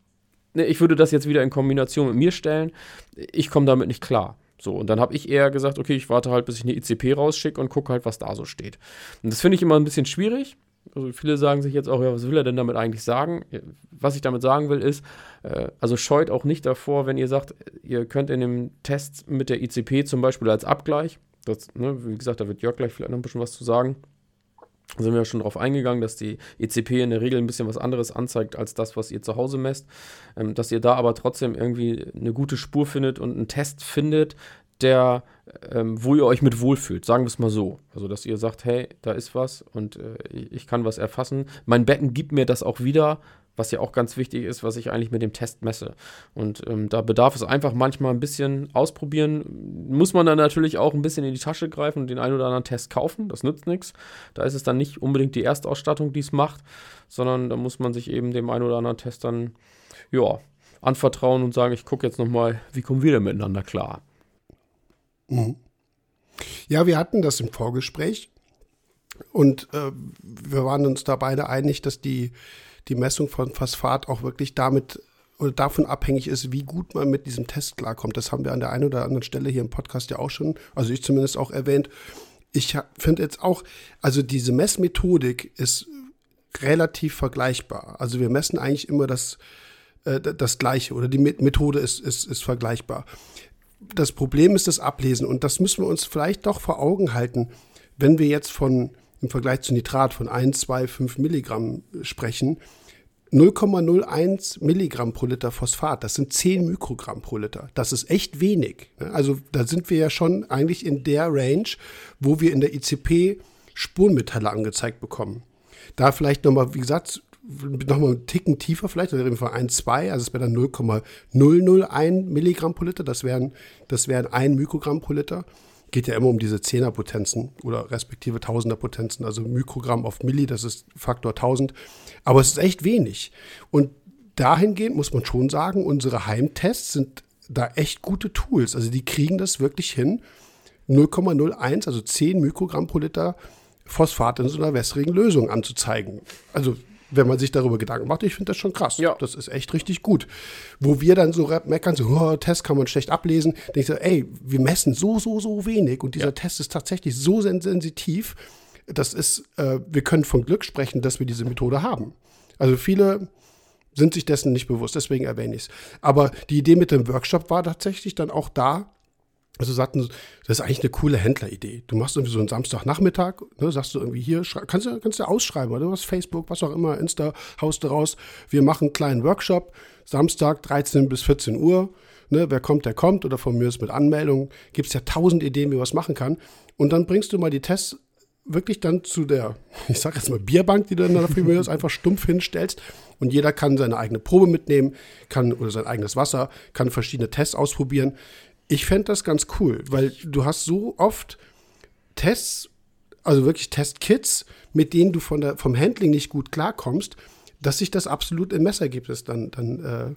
ich würde das jetzt wieder in Kombination mit mir stellen. Ich komme damit nicht klar. So, und dann habe ich eher gesagt, okay, ich warte halt, bis ich eine ICP rausschicke und gucke halt, was da so steht. Und das finde ich immer ein bisschen schwierig. Also viele sagen sich jetzt auch, ja, was will er denn damit eigentlich sagen? Was ich damit sagen will, ist, äh, also scheut auch nicht davor, wenn ihr sagt, ihr könnt in dem Test mit der ICP zum Beispiel als Abgleich, das, ne, wie gesagt, da wird Jörg gleich vielleicht noch ein bisschen was zu sagen, sind wir schon darauf eingegangen, dass die ECP in der Regel ein bisschen was anderes anzeigt als das, was ihr zu Hause messt. Ähm, dass ihr da aber trotzdem irgendwie eine gute Spur findet und einen Test findet, der, ähm, wo ihr euch mit wohlfühlt. Sagen wir es mal so. Also, dass ihr sagt, hey, da ist was und äh, ich kann was erfassen. Mein Becken gibt mir das auch wieder was ja auch ganz wichtig ist, was ich eigentlich mit dem Test messe. Und ähm, da bedarf es einfach manchmal ein bisschen ausprobieren. Muss man dann natürlich auch ein bisschen in die Tasche greifen und den einen oder anderen Test kaufen. Das nützt nichts. Da ist es dann nicht unbedingt die Erstausstattung, die es macht, sondern da muss man sich eben dem einen oder anderen Test dann, ja, anvertrauen und sagen, ich gucke jetzt nochmal, wie kommen wir denn miteinander klar. Mhm. Ja, wir hatten das im Vorgespräch und äh, wir waren uns da beide einig, dass die die Messung von Phosphat auch wirklich damit oder davon abhängig ist, wie gut man mit diesem Test klarkommt. Das haben wir an der einen oder anderen Stelle hier im Podcast ja auch schon, also ich zumindest auch erwähnt. ich finde jetzt auch, also diese Messmethodik ist relativ vergleichbar. Also wir messen eigentlich immer das, äh, das Gleiche oder die Methode ist, ist, ist vergleichbar. Das Problem ist das Ablesen und das müssen wir uns vielleicht doch vor Augen halten, wenn wir jetzt von im Vergleich zu Nitrat von 1, 2, 5 Milligramm sprechen. 0,01 Milligramm pro Liter Phosphat, das sind 10 Mikrogramm pro Liter. Das ist echt wenig. Ne? Also da sind wir ja schon eigentlich in der Range, wo wir in der ICP Spurenmetalle angezeigt bekommen. Da vielleicht nochmal, wie gesagt, nochmal einen Ticken tiefer vielleicht, da reden wir von 1, 2, also es wäre dann 0,001 Milligramm pro Liter, das wären, das wären 1 Mikrogramm pro Liter. Geht ja immer um diese Zehnerpotenzen oder respektive Tausenderpotenzen, also Mikrogramm auf Milli, das ist Faktor 1000. Aber es ist echt wenig. Und dahingehend muss man schon sagen, unsere Heimtests sind da echt gute Tools. Also die kriegen das wirklich hin, 0,01, also 10 Mikrogramm pro Liter Phosphat in so einer wässrigen Lösung anzuzeigen. Also wenn man sich darüber Gedanken macht, ich finde das schon krass. Ja. Das ist echt richtig gut. Wo wir dann so meckern, so, oh, Test kann man schlecht ablesen, denke ich so, ey, wir messen so, so, so wenig und dieser ja. Test ist tatsächlich so sensitiv, das ist, äh, wir können von Glück sprechen, dass wir diese Methode haben. Also viele sind sich dessen nicht bewusst, deswegen erwähne ich es. Aber die Idee mit dem Workshop war tatsächlich dann auch da, also sagten, das ist eigentlich eine coole Händleridee. Du machst irgendwie so einen Samstagnachmittag, ne, sagst du irgendwie hier, kannst du, kannst du ausschreiben, oder was, Facebook, was auch immer, Insta, haust du raus. Wir machen einen kleinen Workshop, Samstag 13 bis 14 Uhr. Ne, wer kommt, der kommt, oder von mir ist mit Anmeldung. Gibt es ja tausend Ideen, wie man was machen kann. Und dann bringst du mal die Tests wirklich dann zu der, ich sag jetzt mal Bierbank, die du dann dafür einfach stumpf hinstellst. Und jeder kann seine eigene Probe mitnehmen, kann oder sein eigenes Wasser, kann verschiedene Tests ausprobieren ich fände das ganz cool, weil du hast so oft Tests, also wirklich Testkits, mit denen du von der, vom Handling nicht gut klarkommst, dass sich das absolut im Messergebnis dann, dann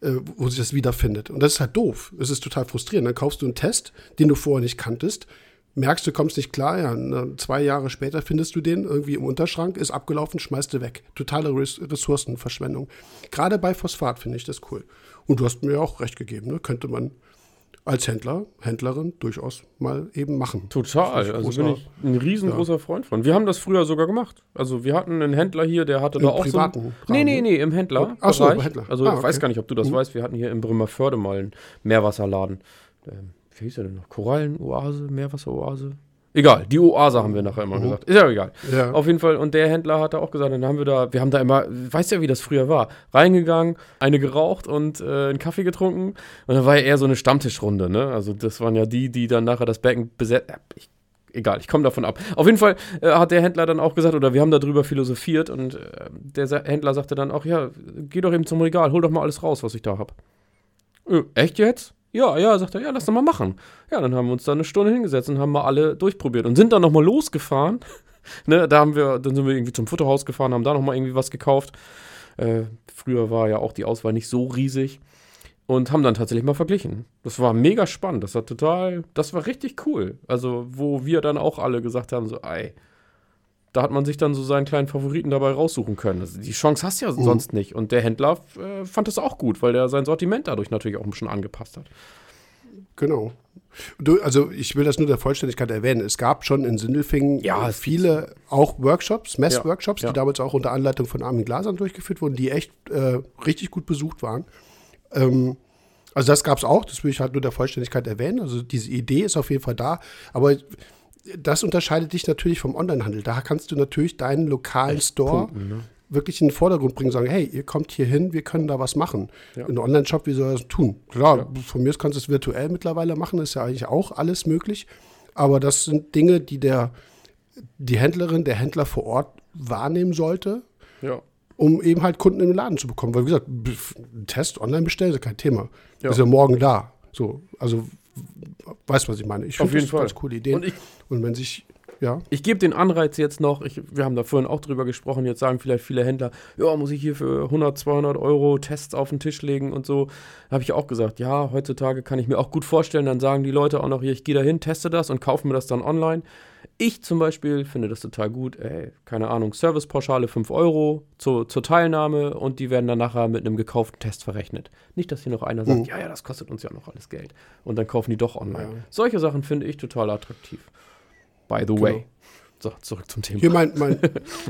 äh, äh, wo sich das wiederfindet. Und das ist halt doof. Es ist total frustrierend. Dann kaufst du einen Test, den du vorher nicht kanntest, merkst, du kommst nicht klar, ja, zwei Jahre später findest du den irgendwie im Unterschrank, ist abgelaufen, schmeißt du weg. Totale Ressourcenverschwendung. Gerade bei Phosphat finde ich das cool. Und du hast mir auch recht gegeben, ne? könnte man als Händler, Händlerin durchaus mal eben machen. Total. Also bin ich ein riesengroßer ja. Freund von. Wir haben das früher sogar gemacht. Also wir hatten einen Händler hier, der hatte Im da auch privaten so. Einen, nee, nee, nee, im Händler. Ach so, im Händler. Also ah, okay. ich weiß gar nicht, ob du das mhm. weißt. Wir hatten hier im Bremerförde mal einen Meerwasserladen. Ähm, wie hieß der denn noch? Korallenoase, Meerwasseroase? Egal, die Oase haben wir nachher immer mhm. gesagt. Ist ja egal. Ja. Auf jeden Fall, und der Händler hat da auch gesagt, dann haben wir da, wir haben da immer, weißt ja, wie das früher war, reingegangen, eine geraucht und äh, einen Kaffee getrunken. Und dann war ja eher so eine Stammtischrunde, ne? Also das waren ja die, die dann nachher das Becken besetzt. Ich, egal, ich komme davon ab. Auf jeden Fall äh, hat der Händler dann auch gesagt, oder wir haben darüber philosophiert und äh, der Händler sagte dann auch, ja, geh doch eben zum Regal, hol doch mal alles raus, was ich da habe. Äh, echt jetzt? Ja, ja, sagt er, ja, lass doch mal machen. Ja, dann haben wir uns da eine Stunde hingesetzt und haben mal alle durchprobiert und sind dann nochmal losgefahren. ne, da haben wir, dann sind wir irgendwie zum Futterhaus gefahren, haben da nochmal irgendwie was gekauft. Äh, früher war ja auch die Auswahl nicht so riesig und haben dann tatsächlich mal verglichen. Das war mega spannend, das war total, das war richtig cool. Also, wo wir dann auch alle gesagt haben, so, ey, da hat man sich dann so seinen kleinen Favoriten dabei raussuchen können. Also die Chance hast du ja mhm. sonst nicht. Und der Händler äh, fand das auch gut, weil der sein Sortiment dadurch natürlich auch ein bisschen angepasst hat. Genau. Du, also ich will das nur der Vollständigkeit erwähnen. Es gab schon in Sindelfingen ja, viele auch Workshops, Messworkshops, ja, ja. die damals auch unter Anleitung von Armin Glasern durchgeführt wurden, die echt äh, richtig gut besucht waren. Ähm, also das gab es auch, das will ich halt nur der Vollständigkeit erwähnen. Also diese Idee ist auf jeden Fall da. Aber das unterscheidet dich natürlich vom Onlinehandel. Da kannst du natürlich deinen lokalen Echt Store Punkten, ne? wirklich in den Vordergrund bringen, sagen, hey, ihr kommt hier hin, wir können da was machen. Ja. In Online-Shop, wie soll das tun? Klar, ja. von mir aus kannst du es virtuell mittlerweile machen, ist ja eigentlich auch alles möglich. Aber das sind Dinge, die der, die Händlerin, der Händler vor Ort wahrnehmen sollte, ja. um eben halt Kunden in den Laden zu bekommen. Weil, wie gesagt, Test online bestellen ist ja kein Thema. Ist ja morgen da. So, also weißt was ich meine. Ich finde das Fall. ganz coole Ideen. Und, ich, und wenn sich ja. Ich gebe den Anreiz jetzt noch, ich, wir haben da vorhin auch drüber gesprochen, jetzt sagen vielleicht viele Händler, ja, muss ich hier für 100, 200 Euro Tests auf den Tisch legen und so. Da habe ich auch gesagt, ja, heutzutage kann ich mir auch gut vorstellen, dann sagen die Leute auch noch hier, ich gehe da hin, teste das und kaufe mir das dann online. Ich zum Beispiel finde das total gut. Ey, keine Ahnung, Servicepauschale 5 Euro zu, zur Teilnahme und die werden dann nachher mit einem gekauften Test verrechnet. Nicht, dass hier noch einer sagt, mhm. ja, ja, das kostet uns ja noch alles Geld. Und dann kaufen die doch online. Ja. Solche Sachen finde ich total attraktiv. By the way. Genau. So, zurück zum Thema. Hier mein, mein,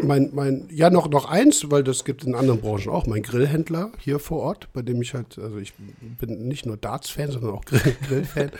mein, mein, ja, noch, noch eins, weil das gibt es in anderen Branchen auch, mein Grillhändler hier vor Ort, bei dem ich halt, also ich bin nicht nur Darts-Fan, sondern auch Grill-Fan.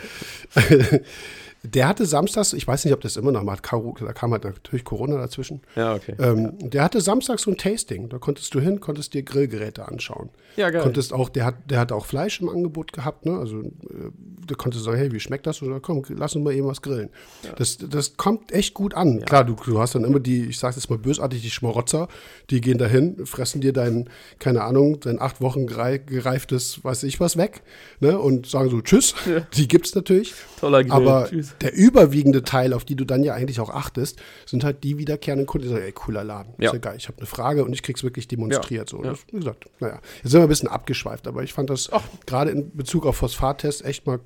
Der hatte samstags, ich weiß nicht, ob das immer noch mal, da kam halt natürlich Corona dazwischen. Ja, okay. Ähm, der hatte samstags so ein Tasting. Da konntest du hin, konntest dir Grillgeräte anschauen. Ja, geil. Konntest auch, der hat, der hat auch Fleisch im Angebot gehabt, ne? Also äh, da konntest du sagen, hey, wie schmeckt das? Oder komm, lass uns mal eben was grillen. Ja. Das, das kommt echt gut an. Ja. Klar, du, du hast dann immer die, ich sag's jetzt mal bösartig, die Schmarotzer, die gehen dahin, fressen dir dein, keine Ahnung, dein acht Wochen gereiftes, weiß ich was, weg, ne? Und sagen so, tschüss. Ja. Die gibt's natürlich. Toller Grill. Aber tschüss der überwiegende Teil, auf die du dann ja eigentlich auch achtest, sind halt die wiederkehrenden Kunden, die sagen, ey, cooler Laden, ja. ist ja geil, ich habe eine Frage und ich krieg's wirklich demonstriert. Ja. So. Ja. Das, wie gesagt, naja, jetzt sind wir ein bisschen abgeschweift, aber ich fand das gerade in Bezug auf Phosphattests echt mal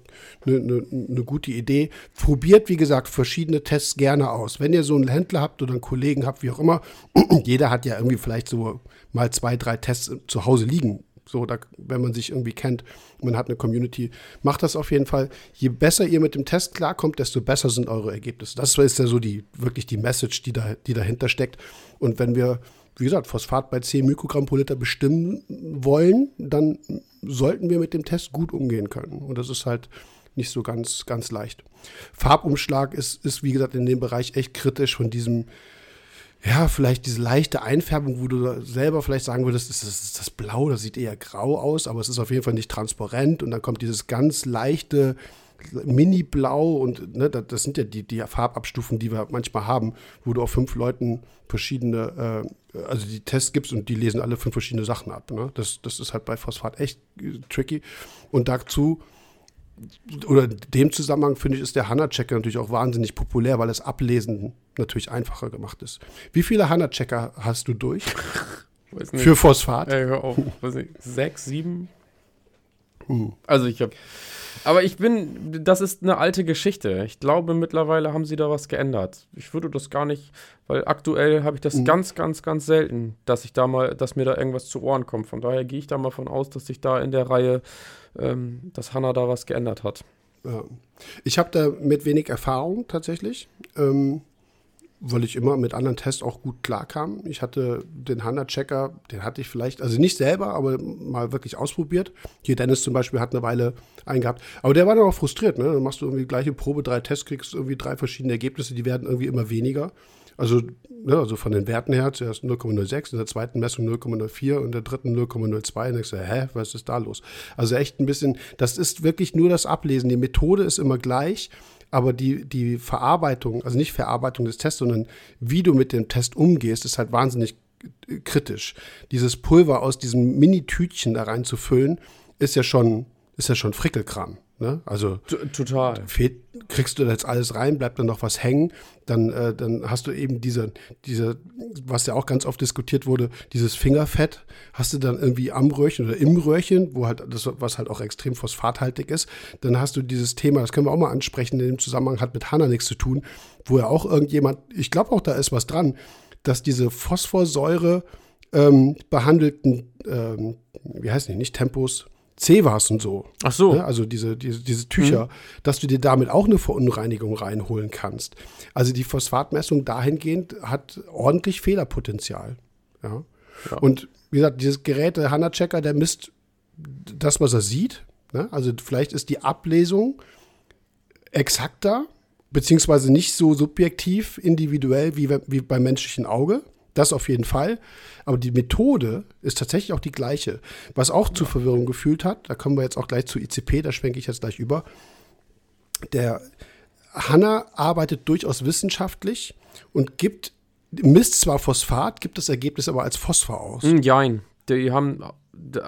eine ne, ne gute Idee. Probiert, wie gesagt, verschiedene Tests gerne aus. Wenn ihr so einen Händler habt oder einen Kollegen habt, wie auch immer, jeder hat ja irgendwie vielleicht so mal zwei, drei Tests zu Hause liegen so, da, wenn man sich irgendwie kennt, man hat eine Community, macht das auf jeden Fall. Je besser ihr mit dem Test klarkommt, desto besser sind eure Ergebnisse. Das ist ja so die, wirklich die Message, die, da, die dahinter steckt. Und wenn wir, wie gesagt, Phosphat bei 10 Mikrogramm pro Liter bestimmen wollen, dann sollten wir mit dem Test gut umgehen können. Und das ist halt nicht so ganz, ganz leicht. Farbumschlag ist, ist, wie gesagt, in dem Bereich echt kritisch von diesem ja, vielleicht diese leichte Einfärbung, wo du selber vielleicht sagen würdest, das ist das Blau, das sieht eher grau aus, aber es ist auf jeden Fall nicht transparent und dann kommt dieses ganz leichte Mini-Blau und ne, das sind ja die, die Farbabstufen, die wir manchmal haben, wo du auch fünf Leuten verschiedene, äh, also die Tests gibst und die lesen alle fünf verschiedene Sachen ab. Ne? Das, das ist halt bei Phosphat echt äh, tricky. Und dazu oder in dem Zusammenhang finde ich, ist der HANA-Checker natürlich auch wahnsinnig populär, weil das Ablesen natürlich einfacher gemacht ist. Wie viele HANA-Checker hast du durch? Für Phosphat? Äh, hör auf. Sechs, sieben? Also ich habe aber ich bin, das ist eine alte Geschichte. Ich glaube, mittlerweile haben sie da was geändert. Ich würde das gar nicht, weil aktuell habe ich das mhm. ganz, ganz, ganz selten, dass ich da mal, dass mir da irgendwas zu Ohren kommt. Von daher gehe ich da mal von aus, dass sich da in der Reihe, ähm, dass Hanna da was geändert hat. Ja. Ich habe da mit wenig Erfahrung tatsächlich. Ähm, weil ich immer mit anderen Tests auch gut klarkam. Ich hatte den HANA-Checker, den hatte ich vielleicht, also nicht selber, aber mal wirklich ausprobiert. Hier Dennis zum Beispiel hat eine Weile einen gehabt. Aber der war dann auch frustriert, ne? Dann machst du irgendwie gleiche Probe, drei Tests, kriegst irgendwie drei verschiedene Ergebnisse, die werden irgendwie immer weniger. Also, ne, also von den Werten her, zuerst 0,06, in der zweiten Messung 0,04 und der dritten 0,02. Und ich so, hä, was ist da los? Also echt ein bisschen, das ist wirklich nur das Ablesen. Die Methode ist immer gleich aber die, die Verarbeitung, also nicht Verarbeitung des Tests, sondern wie du mit dem Test umgehst, ist halt wahnsinnig kritisch. Dieses Pulver aus diesem Mini-Tütchen da reinzufüllen, ist ja schon, ist ja schon Frickelkram. Ne? Also total. Fehlt, kriegst du da jetzt alles rein, bleibt dann noch was hängen, dann, äh, dann hast du eben diese, diese, was ja auch ganz oft diskutiert wurde, dieses Fingerfett, hast du dann irgendwie am Röhrchen oder im Röhrchen, wo halt das, was halt auch extrem phosphathaltig ist, dann hast du dieses Thema, das können wir auch mal ansprechen, in dem Zusammenhang hat mit Hanna nichts zu tun, wo ja auch irgendjemand, ich glaube auch da ist was dran, dass diese Phosphorsäure ähm, behandelten, ähm, wie heißt die, nicht Tempos, Cevas und so. Ach so. Ne? Also diese, diese, diese Tücher, mhm. dass du dir damit auch eine Verunreinigung reinholen kannst. Also die Phosphatmessung dahingehend hat ordentlich Fehlerpotenzial. Ja. ja. Und wie gesagt, dieses Gerät, der HANA-Checker, der misst das, was er sieht. Ne? Also vielleicht ist die Ablesung exakter, beziehungsweise nicht so subjektiv, individuell wie, wie beim menschlichen Auge. Das auf jeden Fall. Aber die Methode ist tatsächlich auch die gleiche. Was auch zu Verwirrung gefühlt hat, da kommen wir jetzt auch gleich zu ICP, da schwenke ich jetzt gleich über. Der Hanna arbeitet durchaus wissenschaftlich und gibt, misst zwar Phosphat, gibt das Ergebnis aber als Phosphor aus. Hm, jein. Die haben,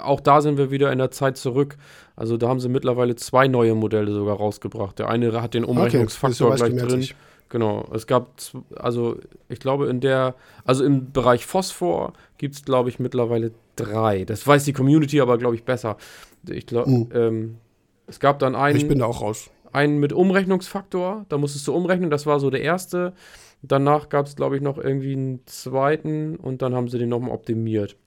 auch da sind wir wieder in der Zeit zurück. Also da haben sie mittlerweile zwei neue Modelle sogar rausgebracht. Der eine hat den Umrechnungsfaktor okay, gleich drin. Genau, es gab, also ich glaube in der, also im Bereich Phosphor gibt es, glaube ich, mittlerweile drei. Das weiß die Community aber, glaube ich, besser. Ich glaube, mhm. ähm, es gab dann einen. Ich bin da auch raus. Einen mit Umrechnungsfaktor, da musstest du umrechnen, das war so der erste. Danach gab es, glaube ich, noch irgendwie einen zweiten und dann haben sie den nochmal optimiert.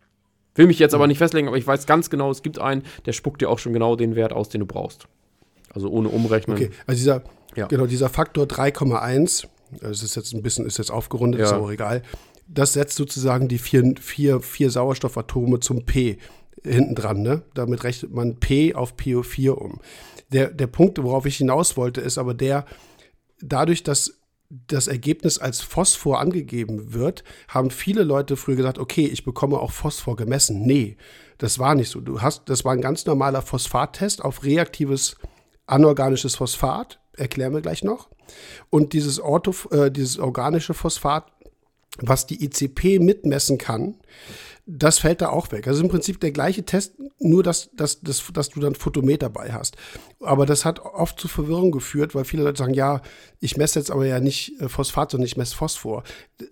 Will mich jetzt mhm. aber nicht festlegen, aber ich weiß ganz genau, es gibt einen, der spuckt dir auch schon genau den Wert aus, den du brauchst. Also ohne Umrechnen. Okay, also dieser, ja. Genau, dieser Faktor 3,1, Also es ist jetzt ein bisschen, ist jetzt aufgerundet, ja. ist auch egal. Das setzt sozusagen die vier, vier, vier Sauerstoffatome zum P hinten dran. Ne? Damit rechnet man P auf PO4 um. Der, der Punkt, worauf ich hinaus wollte, ist aber der, dadurch, dass das Ergebnis als Phosphor angegeben wird, haben viele Leute früher gesagt, okay, ich bekomme auch Phosphor gemessen. Nee, das war nicht so. Du hast, das war ein ganz normaler Phosphattest auf reaktives anorganisches Phosphat, erklären wir gleich noch. Und dieses, Ortho, äh, dieses organische Phosphat, was die ICP mitmessen kann, das fällt da auch weg. Also im Prinzip der gleiche Test, nur dass, dass, dass, dass du dann Photometer bei hast. Aber das hat oft zu Verwirrung geführt, weil viele Leute sagen, ja, ich messe jetzt aber ja nicht äh, Phosphat, sondern ich messe Phosphor.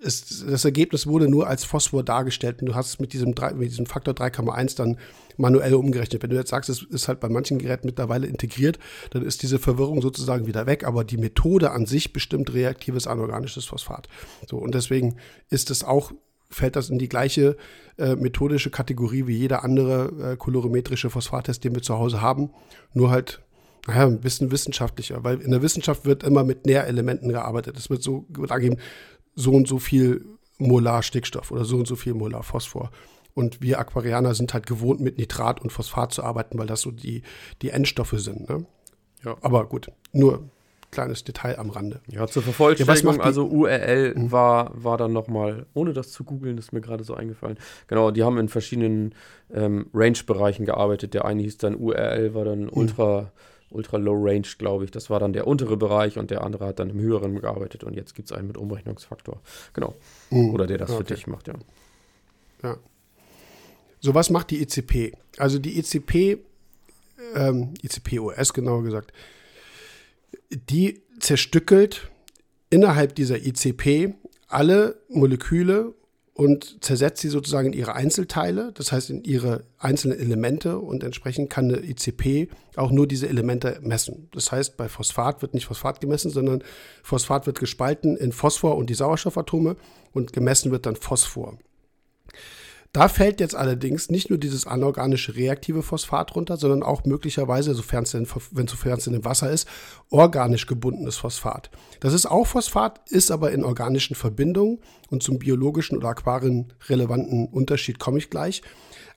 Es, das Ergebnis wurde nur als Phosphor dargestellt und du hast es mit diesem, mit diesem Faktor 3,1 dann manuell umgerechnet. Wenn du jetzt sagst, es ist halt bei manchen Geräten mittlerweile integriert, dann ist diese Verwirrung sozusagen wieder weg, aber die Methode an sich bestimmt reaktives anorganisches Phosphat. So, und deswegen ist es auch fällt das in die gleiche äh, methodische Kategorie wie jeder andere äh, kolorimetrische Phosphattest, den wir zu Hause haben. Nur halt, naja, ein bisschen wissenschaftlicher, weil in der Wissenschaft wird immer mit Nährelementen gearbeitet. Es wird so wird angegeben, so und so viel Molar Stickstoff oder so und so viel Molar Phosphor. Und wir Aquarianer sind halt gewohnt, mit Nitrat und Phosphat zu arbeiten, weil das so die, die Endstoffe sind. Ne? Ja. Aber gut, nur kleines Detail am Rande. Ja, zur Vervollständigung, ja, also URL mhm. war, war dann nochmal, ohne das zu googeln, ist mir gerade so eingefallen. Genau, die haben in verschiedenen ähm, Range-Bereichen gearbeitet. Der eine hieß dann URL, war dann mhm. Ultra, Ultra Low Range, glaube ich. Das war dann der untere Bereich und der andere hat dann im höheren gearbeitet und jetzt gibt es einen mit Umrechnungsfaktor. Genau. Mhm. Oder der das okay. für dich macht, ja. Ja. So, was macht die ECP? Also die ECP, ähm, ECP-OS genauer gesagt, die zerstückelt innerhalb dieser ICP alle Moleküle und zersetzt sie sozusagen in ihre Einzelteile, das heißt in ihre einzelnen Elemente und entsprechend kann eine ICP auch nur diese Elemente messen. Das heißt, bei Phosphat wird nicht Phosphat gemessen, sondern Phosphat wird gespalten in Phosphor und die Sauerstoffatome und gemessen wird dann Phosphor. Da fällt jetzt allerdings nicht nur dieses anorganische reaktive Phosphat runter, sondern auch möglicherweise, sofern es denn, wenn sofern es in dem Wasser ist, organisch gebundenes Phosphat. Das ist auch Phosphat, ist aber in organischen Verbindungen und zum biologischen oder aquarienrelevanten Unterschied komme ich gleich.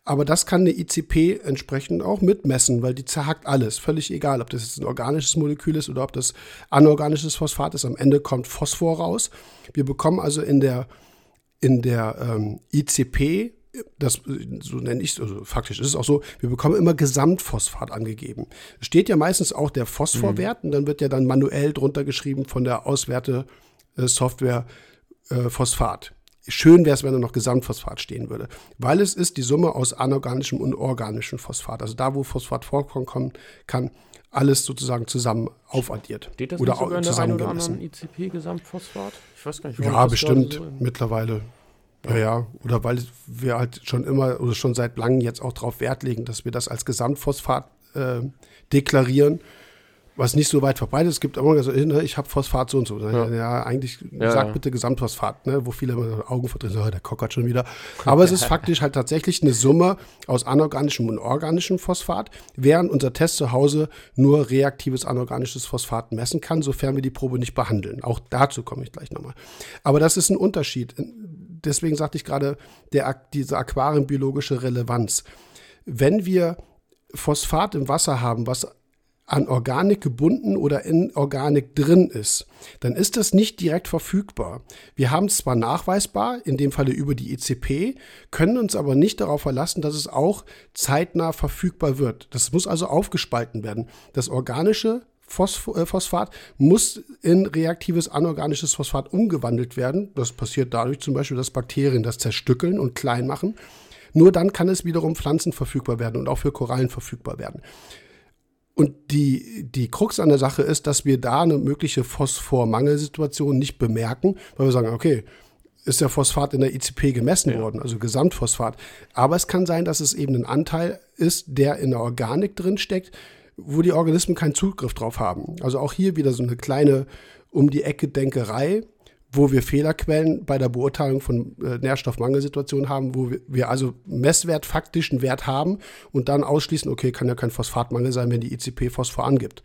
Aber das kann eine ICP entsprechend auch mitmessen, weil die zerhackt alles. Völlig egal, ob das jetzt ein organisches Molekül ist oder ob das anorganisches Phosphat ist. Am Ende kommt Phosphor raus. Wir bekommen also in der, in der ähm, ICP das, so nenne ich es, also faktisch ist es auch so, wir bekommen immer Gesamtphosphat angegeben. Es steht ja meistens auch der Phosphorwert mhm. und dann wird ja dann manuell drunter geschrieben von der Auswertesoftware äh, Phosphat. Schön wäre es, wenn da noch Gesamtphosphat stehen würde, weil es ist die Summe aus anorganischem und organischem Phosphat. Also da, wo Phosphat vorkommen kann, alles sozusagen zusammen aufaddiert. Steht das oder nicht sogar in der einen oder anderen ICP-Gesamtphosphat? Ich weiß gar nicht. Ja, bestimmt so mittlerweile. Ja, ja, oder weil wir halt schon immer oder schon seit langem jetzt auch darauf Wert legen, dass wir das als Gesamtphosphat äh, deklarieren was nicht so weit verbreitet ist. Es gibt immer gesagt, ne, ich habe Phosphat so und so. Ja, ja eigentlich ja, sag bitte Gesamtphosphat, ne, wo viele immer Augen verdrehen, so, der kockert schon wieder. Aber es ist faktisch halt tatsächlich eine Summe aus anorganischem und organischem Phosphat, während unser Test zu Hause nur reaktives anorganisches Phosphat messen kann, sofern wir die Probe nicht behandeln. Auch dazu komme ich gleich nochmal. Aber das ist ein Unterschied. Deswegen sagte ich gerade, der, diese aquarienbiologische Relevanz. Wenn wir Phosphat im Wasser haben, was an Organik gebunden oder in Organik drin ist, dann ist das nicht direkt verfügbar. Wir haben es zwar nachweisbar, in dem Falle über die ECP, können uns aber nicht darauf verlassen, dass es auch zeitnah verfügbar wird. Das muss also aufgespalten werden. Das organische äh, Phosphat muss in reaktives anorganisches Phosphat umgewandelt werden. Das passiert dadurch zum Beispiel, dass Bakterien das zerstückeln und klein machen. Nur dann kann es wiederum Pflanzen verfügbar werden und auch für Korallen verfügbar werden. Und die, die Krux an der Sache ist, dass wir da eine mögliche Phosphormangelsituation nicht bemerken, weil wir sagen, okay, ist der Phosphat in der ICP gemessen ja. worden, also Gesamtphosphat. Aber es kann sein, dass es eben ein Anteil ist, der in der Organik drin steckt, wo die Organismen keinen Zugriff drauf haben. Also auch hier wieder so eine kleine um die Ecke Denkerei wo wir Fehlerquellen bei der Beurteilung von äh, Nährstoffmangelsituationen haben, wo wir, wir, also Messwert faktischen Wert haben und dann ausschließen, okay, kann ja kein Phosphatmangel sein, wenn die ICP Phosphor angibt.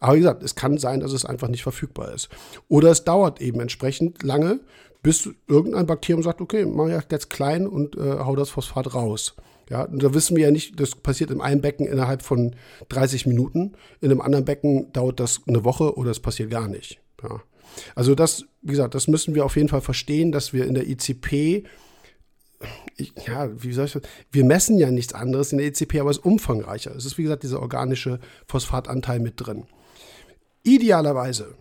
Aber wie gesagt, es kann sein, dass es einfach nicht verfügbar ist. Oder es dauert eben entsprechend lange, bis irgendein Bakterium sagt, okay, mach ich jetzt klein und äh, hau das Phosphat raus. Ja, und da wissen wir ja nicht, das passiert in einem Becken innerhalb von 30 Minuten, in einem anderen Becken dauert das eine Woche oder es passiert gar nicht. Ja. Also das, wie gesagt, das müssen wir auf jeden Fall verstehen, dass wir in der ICP ich, ja, wie soll ich das? Wir messen ja nichts anderes in der ECP, aber es ist umfangreicher. Es ist, wie gesagt, dieser organische Phosphatanteil mit drin. Idealerweise,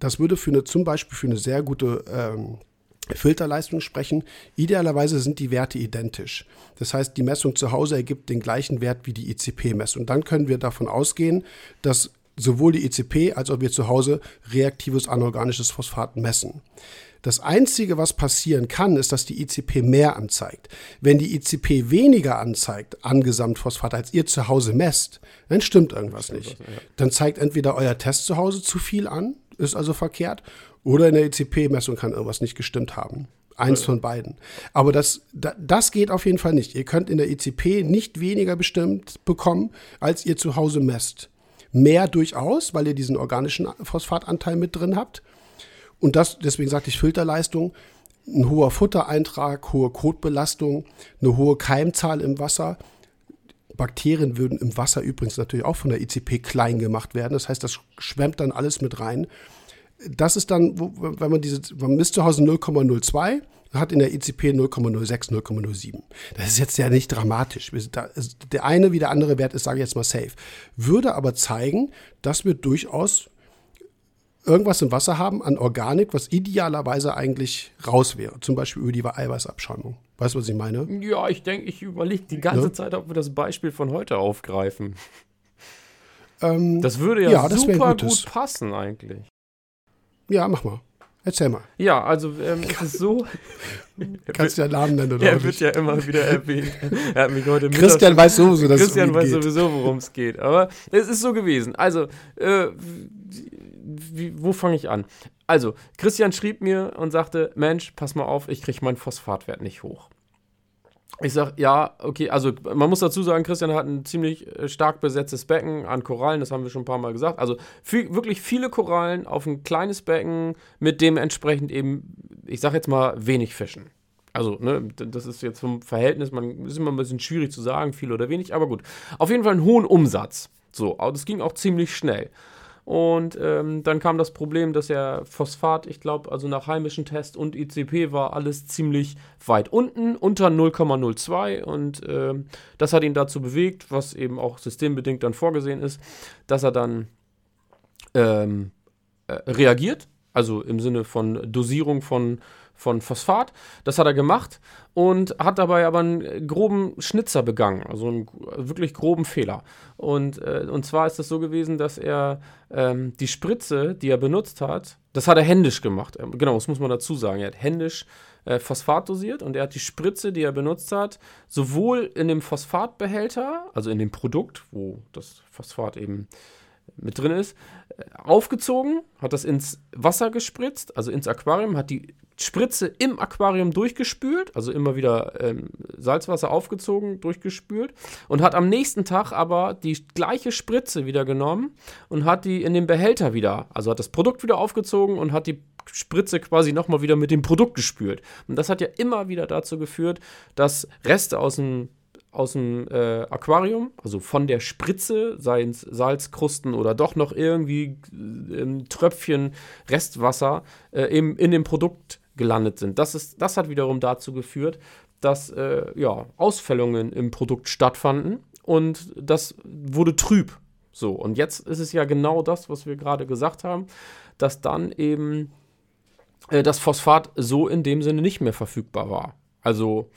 das würde für eine, zum Beispiel für eine sehr gute ähm, Filterleistung sprechen. Idealerweise sind die Werte identisch. Das heißt, die Messung zu Hause ergibt den gleichen Wert wie die ICP-Messung. Dann können wir davon ausgehen, dass sowohl die ICP als auch wir zu Hause reaktives anorganisches Phosphat messen. Das Einzige, was passieren kann, ist, dass die ICP mehr anzeigt. Wenn die ICP weniger anzeigt an Gesamtphosphat, als ihr zu Hause messt, dann stimmt irgendwas nicht. Dann zeigt entweder euer Test zu Hause zu viel an, ist also verkehrt, oder in der ICP-Messung kann irgendwas nicht gestimmt haben. Eins von beiden. Aber das, das geht auf jeden Fall nicht. Ihr könnt in der ICP nicht weniger bestimmt bekommen, als ihr zu Hause messt. Mehr durchaus, weil ihr diesen organischen Phosphatanteil mit drin habt. Und das, deswegen sagte ich Filterleistung, ein hoher Futtereintrag, hohe Kotbelastung, eine hohe Keimzahl im Wasser. Bakterien würden im Wasser übrigens natürlich auch von der ICP klein gemacht werden. Das heißt, das schwemmt dann alles mit rein das ist dann, wenn man diese, man misst zu Hause 0,02, hat in der ICP 0,06, 0,07. Das ist jetzt ja nicht dramatisch. Der eine wie der andere Wert ist, sage ich jetzt mal, safe. Würde aber zeigen, dass wir durchaus irgendwas im Wasser haben an Organik, was idealerweise eigentlich raus wäre. Zum Beispiel über die Eiweißabschäumung. Weißt du, was ich meine? Ja, ich denke, ich überlege die ganze ja? Zeit, ob wir das Beispiel von heute aufgreifen. Ähm, das würde ja, ja das super gut passen eigentlich. Ja, mach mal. Erzähl mal. Ja, also ähm, es ist so. Kannst du ja Namen nennen, oder? Er wird ja immer wieder erwähnt. Er hat mich heute Christian weiß sowieso, dass Christian es um weiß geht. sowieso, worum es geht. Aber es ist so gewesen. Also, äh, wie, wo fange ich an? Also, Christian schrieb mir und sagte: Mensch, pass mal auf, ich kriege meinen Phosphatwert nicht hoch. Ich sag, ja, okay, also man muss dazu sagen, Christian hat ein ziemlich äh, stark besetztes Becken an Korallen, das haben wir schon ein paar Mal gesagt. Also viel, wirklich viele Korallen auf ein kleines Becken mit dementsprechend eben, ich sag jetzt mal, wenig Fischen. Also, ne, das ist jetzt vom Verhältnis, man ist immer ein bisschen schwierig zu sagen, viel oder wenig, aber gut. Auf jeden Fall einen hohen Umsatz. So, aber das ging auch ziemlich schnell. Und ähm, dann kam das Problem, dass er Phosphat, ich glaube, also nach heimischen Test und ICP war alles ziemlich weit unten, unter 0,02. Und ähm, das hat ihn dazu bewegt, was eben auch systembedingt dann vorgesehen ist, dass er dann ähm, äh, reagiert. Also im Sinne von Dosierung von von Phosphat. Das hat er gemacht und hat dabei aber einen groben Schnitzer begangen, also einen wirklich groben Fehler. Und, äh, und zwar ist es so gewesen, dass er ähm, die Spritze, die er benutzt hat, das hat er händisch gemacht. Ähm, genau, das muss man dazu sagen. Er hat händisch äh, Phosphat dosiert und er hat die Spritze, die er benutzt hat, sowohl in dem Phosphatbehälter, also in dem Produkt, wo das Phosphat eben mit drin ist, äh, aufgezogen, hat das ins Wasser gespritzt, also ins Aquarium, hat die Spritze im Aquarium durchgespült, also immer wieder ähm, Salzwasser aufgezogen, durchgespült und hat am nächsten Tag aber die gleiche Spritze wieder genommen und hat die in den Behälter wieder, also hat das Produkt wieder aufgezogen und hat die Spritze quasi nochmal wieder mit dem Produkt gespült. Und das hat ja immer wieder dazu geführt, dass Reste aus dem aus dem äh, Aquarium, also von der Spritze, seien es Salzkrusten oder doch noch irgendwie äh, Tröpfchen Restwasser, äh, eben in dem Produkt gelandet sind. Das, ist, das hat wiederum dazu geführt, dass äh, ja, Ausfällungen im Produkt stattfanden und das wurde trüb. So, und jetzt ist es ja genau das, was wir gerade gesagt haben, dass dann eben äh, das Phosphat so in dem Sinne nicht mehr verfügbar war. Also,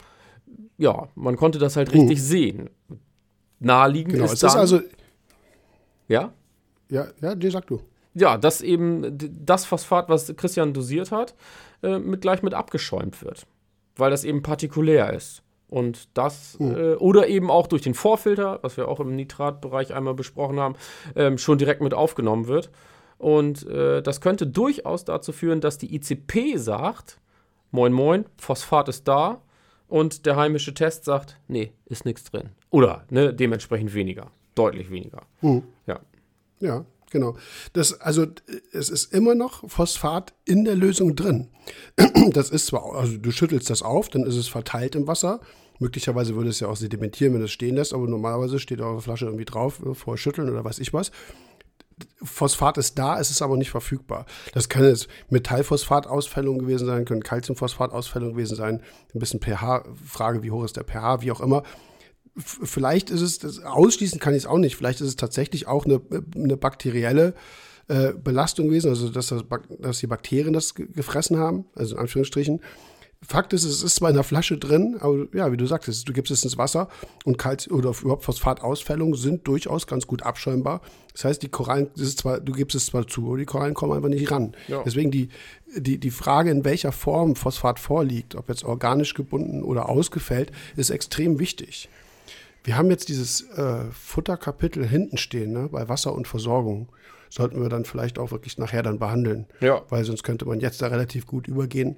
ja, man konnte das halt richtig uh. sehen. Naheliegend genau, ist, dann, ist also. Ja? Ja, ja, dir sag du. Ja, dass eben das Phosphat, was Christian dosiert hat, äh, mit, gleich mit abgeschäumt wird. Weil das eben partikulär ist. Und das, mhm. äh, oder eben auch durch den Vorfilter, was wir auch im Nitratbereich einmal besprochen haben, ähm, schon direkt mit aufgenommen wird. Und äh, das könnte durchaus dazu führen, dass die ICP sagt, moin moin, Phosphat ist da. Und der heimische Test sagt, nee, ist nichts drin. Oder ne, dementsprechend weniger. Deutlich weniger. Mhm. Ja. Ja, genau. Das, also es ist immer noch Phosphat in der Lösung drin. Das ist zwar, also du schüttelst das auf, dann ist es verteilt im Wasser. Möglicherweise würde es ja auch sedimentieren, wenn es stehen lässt, aber normalerweise steht der Flasche irgendwie drauf, äh, vorher schütteln oder weiß ich was. Phosphat ist da, es ist aber nicht verfügbar. Das kann jetzt Metallphosphatausfällung gewesen sein, können Calciumphosphatausfällung gewesen sein, ein bisschen pH-Frage, wie hoch ist der pH, wie auch immer. Vielleicht ist es, das, ausschließen kann ich es auch nicht, vielleicht ist es tatsächlich auch eine, eine bakterielle äh, Belastung gewesen, also dass, das, dass die Bakterien das gefressen haben, also in Anführungsstrichen. Fakt ist, es ist zwar in der Flasche drin, aber ja, wie du sagtest, du gibst es ins Wasser und Kalz oder überhaupt Phosphatausfällungen sind durchaus ganz gut abschäumbar. Das heißt, die Korallen, das ist zwar, du gibst es zwar zu, aber die Korallen kommen einfach nicht ran. Ja. Deswegen die, die, die Frage, in welcher Form Phosphat vorliegt, ob jetzt organisch gebunden oder ausgefällt, ist extrem wichtig. Wir haben jetzt dieses äh, Futterkapitel hinten stehen, ne, bei Wasser und Versorgung. Sollten wir dann vielleicht auch wirklich nachher dann behandeln. Ja. Weil sonst könnte man jetzt da relativ gut übergehen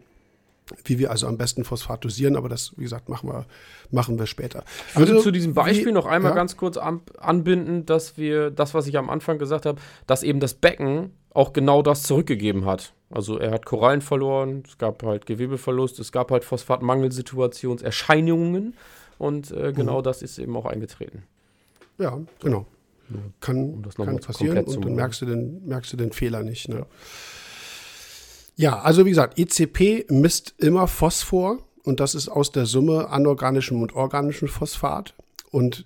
wie wir also am besten Phosphat dosieren, aber das, wie gesagt, machen wir, machen wir später. Ich würde also, zu diesem Beispiel wie, noch einmal ja? ganz kurz an, anbinden, dass wir das, was ich am Anfang gesagt habe, dass eben das Becken auch genau das zurückgegeben hat. Also er hat Korallen verloren, es gab halt Gewebeverlust, es gab halt Phosphatmangelsituationserscheinungen und äh, genau mhm. das ist eben auch eingetreten. Ja, genau. Kann, um kann passieren und dann merkst du den, merkst du den Fehler nicht. Ne? Ja. Ja, also wie gesagt, ECP misst immer Phosphor und das ist aus der Summe anorganischem und organischem Phosphat. Und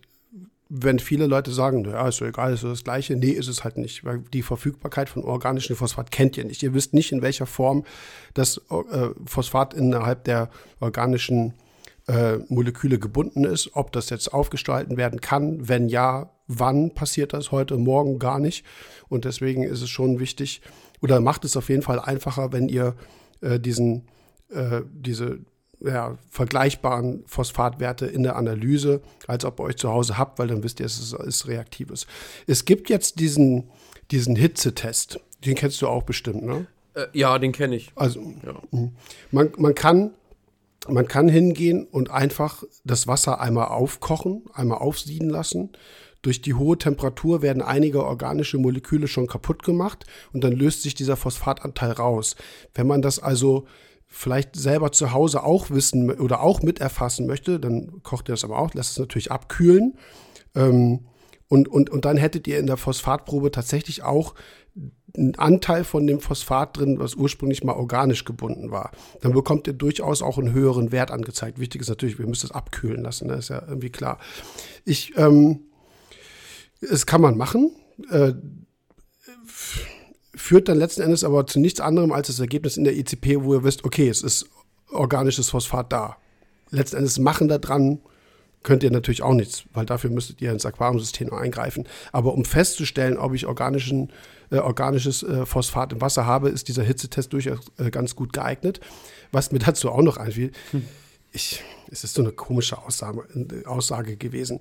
wenn viele Leute sagen, ja, ist so egal, ist so das Gleiche, nee, ist es halt nicht, weil die Verfügbarkeit von organischem Phosphat kennt ihr nicht. Ihr wisst nicht, in welcher Form das äh, Phosphat innerhalb der organischen äh, Moleküle gebunden ist, ob das jetzt aufgestalten werden kann, wenn ja, wann passiert das heute, morgen gar nicht. Und deswegen ist es schon wichtig, oder macht es auf jeden Fall einfacher, wenn ihr äh, diesen, äh, diese ja, vergleichbaren Phosphatwerte in der Analyse, als ob ihr euch zu Hause habt, weil dann wisst ihr, es ist, ist reaktives. Es gibt jetzt diesen, diesen Hitzetest, den kennst du auch bestimmt, ne? Äh, ja, den kenne ich. Also, ja. Mhm. man, man, kann, man kann hingehen und einfach das Wasser einmal aufkochen, einmal aufsieden lassen durch die hohe Temperatur werden einige organische Moleküle schon kaputt gemacht und dann löst sich dieser Phosphatanteil raus. Wenn man das also vielleicht selber zu Hause auch wissen oder auch miterfassen möchte, dann kocht ihr das aber auch, lasst es natürlich abkühlen. Ähm, und, und, und dann hättet ihr in der Phosphatprobe tatsächlich auch einen Anteil von dem Phosphat drin, was ursprünglich mal organisch gebunden war. Dann bekommt ihr durchaus auch einen höheren Wert angezeigt. Wichtig ist natürlich, wir müssen es abkühlen lassen, das ist ja irgendwie klar. Ich ähm, es kann man machen. Äh, führt dann letzten Endes aber zu nichts anderem als das Ergebnis in der ECP, wo ihr wisst, okay, es ist organisches Phosphat da. Letzten Endes machen da dran könnt ihr natürlich auch nichts, weil dafür müsstet ihr ins Aquariumsystem eingreifen. Aber um festzustellen, ob ich organischen, äh, organisches äh, Phosphat im Wasser habe, ist dieser Hitzetest durchaus äh, ganz gut geeignet. Was mir dazu auch noch einfiel, ich, es ist so eine komische Aussage, Aussage gewesen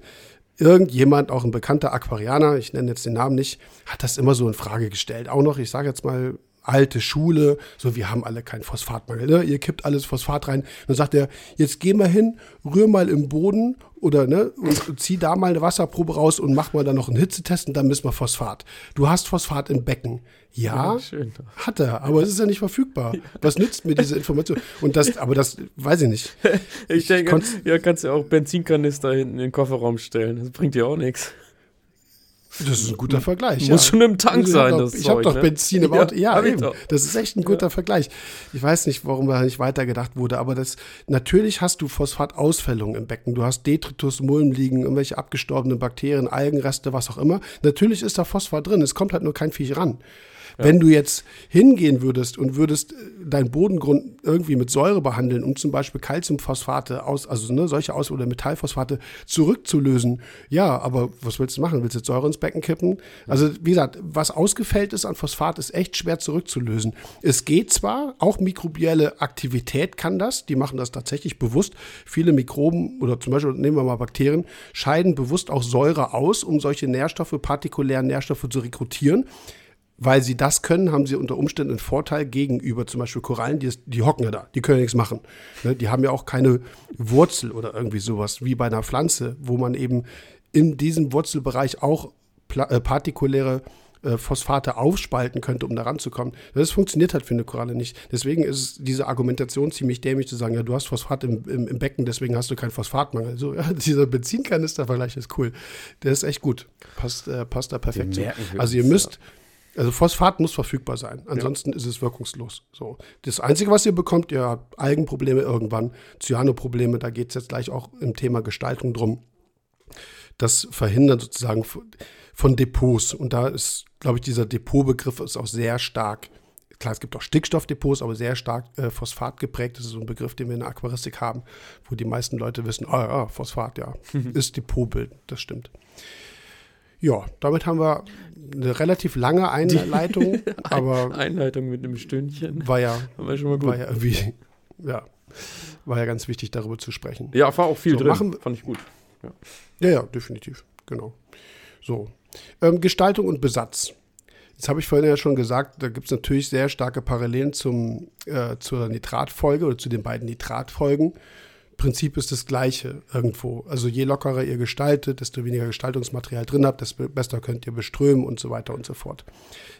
irgendjemand, auch ein bekannter Aquarianer, ich nenne jetzt den Namen nicht, hat das immer so in Frage gestellt. Auch noch, ich sage jetzt mal, alte Schule, so wir haben alle keinen Phosphatmangel, ne? ihr kippt alles Phosphat rein. Dann sagt er, jetzt geh mal hin, rühr mal im Boden oder ne, und zieh da mal eine Wasserprobe raus und mach mal dann noch einen Hitzetest und dann misst wir Phosphat. Du hast Phosphat im Becken. Ja, ja hat er, aber es ist ja nicht verfügbar. Was nützt mir diese Information? Und das, aber das weiß ich nicht. Ich, ich denke, ja, kannst du auch Benzinkanister hinten in den Kofferraum stellen. Das bringt dir auch nichts. Das ist ein guter Vergleich. Muss ja. schon im Tank sein. Doch, ich habe doch ne? Benzin im Auto. Ja, ja eben. Das ist echt ein guter ja. Vergleich. Ich weiß nicht, warum da nicht weitergedacht wurde, aber das natürlich hast du Phosphatausfällungen im Becken. Du hast Detritus, Mulm liegen, irgendwelche abgestorbenen Bakterien, Algenreste, was auch immer. Natürlich ist da Phosphat drin. Es kommt halt nur kein Viech ran. Wenn du jetzt hingehen würdest und würdest äh, deinen Bodengrund irgendwie mit Säure behandeln, um zum Beispiel Calciumphosphate aus, also ne, solche aus oder Metallphosphate zurückzulösen, ja, aber was willst du machen? Willst du jetzt Säure ins Becken kippen? Also wie gesagt, was ausgefällt ist an Phosphat, ist echt schwer zurückzulösen. Es geht zwar, auch mikrobielle Aktivität kann das, die machen das tatsächlich bewusst. Viele Mikroben oder zum Beispiel nehmen wir mal Bakterien, scheiden bewusst auch Säure aus, um solche Nährstoffe, partikulären Nährstoffe zu rekrutieren weil sie das können, haben sie unter Umständen einen Vorteil gegenüber zum Beispiel Korallen, die, die hocken ja da, die können nichts machen. Ne? Die haben ja auch keine Wurzel oder irgendwie sowas wie bei einer Pflanze, wo man eben in diesem Wurzelbereich auch äh, partikuläre äh, Phosphate aufspalten könnte, um da ranzukommen. Das funktioniert halt für eine Koralle nicht. Deswegen ist diese Argumentation ziemlich dämlich zu sagen, ja, du hast Phosphat im, im, im Becken, deswegen hast du keinen Phosphatmangel. So, ja, dieser Benzinkanistervergleich ist cool. Der ist echt gut. Passt, äh, passt da perfekt zu. Also ihr müsst, also Phosphat muss verfügbar sein. Ansonsten ja. ist es wirkungslos. So. Das Einzige, was ihr bekommt, ihr habt Algenprobleme irgendwann, Cyanoprobleme, da geht es jetzt gleich auch im Thema Gestaltung drum. Das Verhindern sozusagen von Depots. Und da ist, glaube ich, dieser Depotbegriff ist auch sehr stark. Klar, es gibt auch Stickstoffdepots, aber sehr stark äh, Phosphat geprägt. Das ist so ein Begriff, den wir in der Aquaristik haben, wo die meisten Leute wissen, ah ja, Phosphat, ja, ist Depotbild, das stimmt. Ja, damit haben wir eine relativ lange Einleitung, aber Einleitung mit einem Stündchen. War ja, war schon mal gut. War ja irgendwie, ja, war ja ganz wichtig, darüber zu sprechen. Ja, war auch viel so, drin. Machen, Fand ich gut. Ja, ja, ja definitiv. Genau. So. Ähm, Gestaltung und Besatz. Jetzt habe ich vorhin ja schon gesagt, da gibt es natürlich sehr starke Parallelen zum, äh, zur Nitratfolge oder zu den beiden Nitratfolgen. Prinzip ist das gleiche irgendwo. Also je lockerer ihr gestaltet, desto weniger Gestaltungsmaterial drin habt, desto besser könnt ihr beströmen und so weiter und so fort.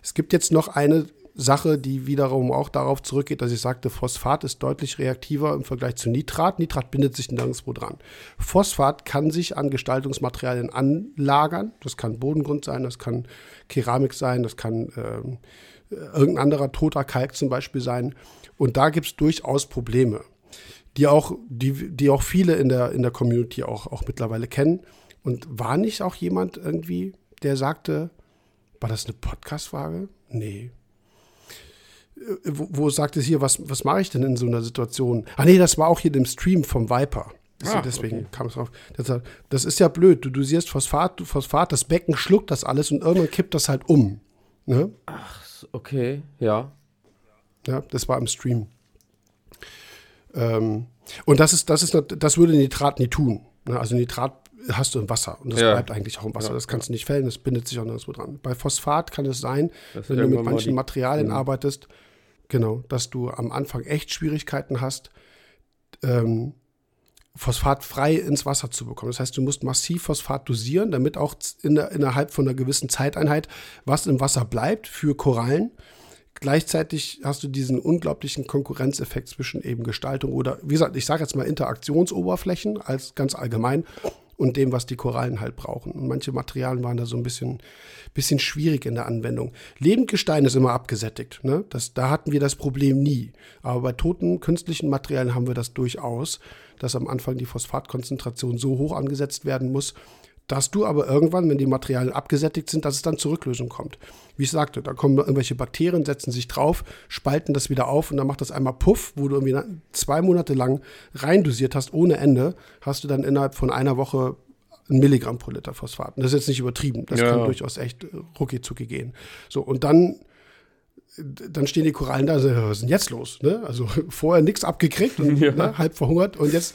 Es gibt jetzt noch eine Sache, die wiederum auch darauf zurückgeht, dass ich sagte, Phosphat ist deutlich reaktiver im Vergleich zu Nitrat. Nitrat bindet sich nirgendwo dran. Phosphat kann sich an Gestaltungsmaterialien anlagern. Das kann Bodengrund sein, das kann Keramik sein, das kann äh, irgendein anderer toter Kalk zum Beispiel sein. Und da gibt es durchaus Probleme die auch, die, die auch viele in der, in der Community auch, auch mittlerweile kennen. Und war nicht auch jemand irgendwie, der sagte, war das eine Podcast-Frage? Nee. Äh, wo, wo sagte es hier, was, was mache ich denn in so einer Situation? Ah, nee, das war auch hier im Stream vom Viper. Ah, deswegen okay. kam es drauf. Das, das, ist ja blöd. Du dosierst Phosphat, Phosphat, das Becken schluckt das alles und irgendwann kippt das halt um. Ne? Ach, okay, ja. Ja, das war im Stream. Ähm, und das ist, das ist, das würde Nitrat nie tun. Ne? Also Nitrat hast du im Wasser und das ja. bleibt eigentlich auch im Wasser. Ja. Das kannst du nicht fällen, das bindet sich auch nirgendwo dran. Bei Phosphat kann es sein, das wenn du mit manchen Materialien mhm. arbeitest, genau, dass du am Anfang echt Schwierigkeiten hast, ähm, Phosphat frei ins Wasser zu bekommen. Das heißt, du musst massiv Phosphat dosieren, damit auch in der, innerhalb von einer gewissen Zeiteinheit was im Wasser bleibt für Korallen Gleichzeitig hast du diesen unglaublichen Konkurrenzeffekt zwischen eben Gestaltung oder, wie gesagt, ich sage jetzt mal Interaktionsoberflächen als ganz allgemein und dem, was die Korallen halt brauchen. Und manche Materialien waren da so ein bisschen, bisschen schwierig in der Anwendung. Lebendgestein ist immer abgesättigt. Ne? Das, da hatten wir das Problem nie. Aber bei toten künstlichen Materialien haben wir das durchaus, dass am Anfang die Phosphatkonzentration so hoch angesetzt werden muss, dass du aber irgendwann, wenn die Materialien abgesättigt sind, dass es dann zur Rücklösung kommt. Wie ich sagte, da kommen irgendwelche Bakterien, setzen sich drauf, spalten das wieder auf und dann macht das einmal Puff, wo du irgendwie zwei Monate lang reindosiert hast, ohne Ende, hast du dann innerhalb von einer Woche ein Milligramm pro Liter Phosphat. das ist jetzt nicht übertrieben. Das ja. kann durchaus echt rucki zucki gehen. So, und dann dann stehen die Korallen da, was ist denn jetzt los? Ne? Also vorher nichts abgekriegt und ja. ne, halb verhungert und jetzt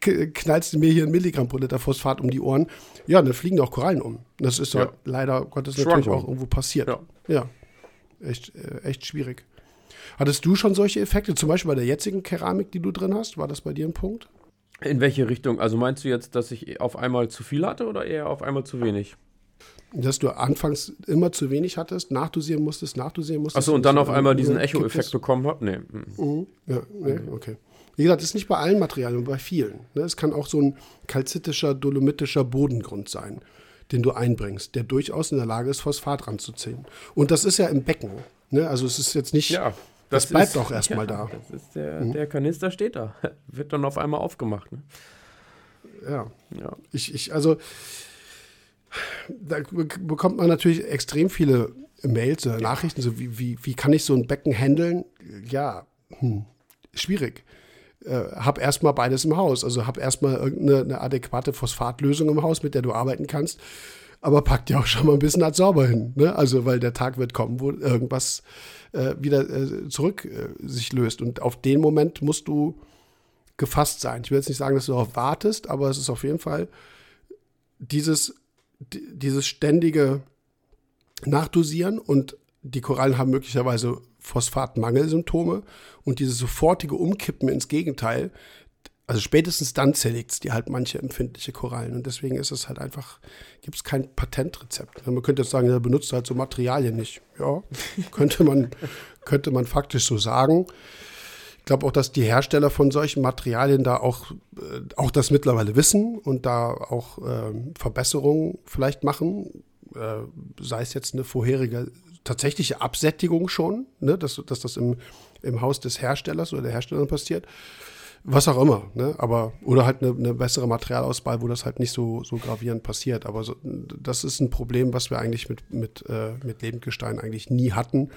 knallst du mir hier ein Milligramm pro Liter Phosphat um die Ohren. Ja, dann fliegen auch Korallen um. Das ist ja. leider Gottes natürlich auch irgendwo passiert. Ja. ja. Echt, äh, echt schwierig. Hattest du schon solche Effekte, zum Beispiel bei der jetzigen Keramik, die du drin hast? War das bei dir ein Punkt? In welche Richtung? Also meinst du jetzt, dass ich auf einmal zu viel hatte oder eher auf einmal zu wenig? Dass du anfangs immer zu wenig hattest, nachdosieren musstest, nachdosieren musstest. Achso, und dann auf einmal diesen Echo-Effekt bekommen habe? Nee. Mhm. Ja, nee, okay. Wie gesagt, das ist nicht bei allen Materialien, bei vielen. Ne? Es kann auch so ein kalzitischer, dolomitischer Bodengrund sein, den du einbringst, der durchaus in der Lage ist, Phosphat ranzuziehen. Und das ist ja im Becken. Ne? Also es ist jetzt nicht. Ja. Das, das bleibt ist, auch erstmal ja, da. Das ist der, mhm. der Kanister steht da. Wird dann auf einmal aufgemacht. Ne? Ja. ja. Ich, ich, also, da bekommt man natürlich extrem viele Mails oder Nachrichten, so wie, wie, wie kann ich so ein Becken handeln? Ja, hm, schwierig äh, hab erstmal beides im Haus. Also hab erstmal irgendeine adäquate Phosphatlösung im Haus, mit der du arbeiten kannst. Aber pack dir auch schon mal ein bisschen Adsorber hin. Ne? Also, weil der Tag wird kommen, wo irgendwas äh, wieder äh, zurück äh, sich löst. Und auf den Moment musst du gefasst sein. Ich will jetzt nicht sagen, dass du darauf wartest, aber es ist auf jeden Fall dieses, dieses ständige Nachdosieren und die Korallen haben möglicherweise Phosphatmangelsymptome und dieses sofortige Umkippen ins Gegenteil also spätestens dann zerlegt es die halt manche empfindliche Korallen. Und deswegen ist es halt einfach, gibt es kein Patentrezept. Man könnte jetzt sagen, er benutzt halt so Materialien nicht. Ja, könnte man, könnte man faktisch so sagen. Ich glaube auch, dass die Hersteller von solchen Materialien da auch, äh, auch das mittlerweile wissen und da auch äh, Verbesserungen vielleicht machen. Äh, sei es jetzt eine vorherige tatsächliche Absättigung schon, ne? dass, dass das im, im Haus des Herstellers oder der Herstellerin passiert was auch immer, ne? Aber, oder halt eine, eine, bessere Materialauswahl, wo das halt nicht so, so gravierend passiert. Aber so, das ist ein Problem, was wir eigentlich mit, mit, äh, mit Lebendgestein eigentlich nie hatten.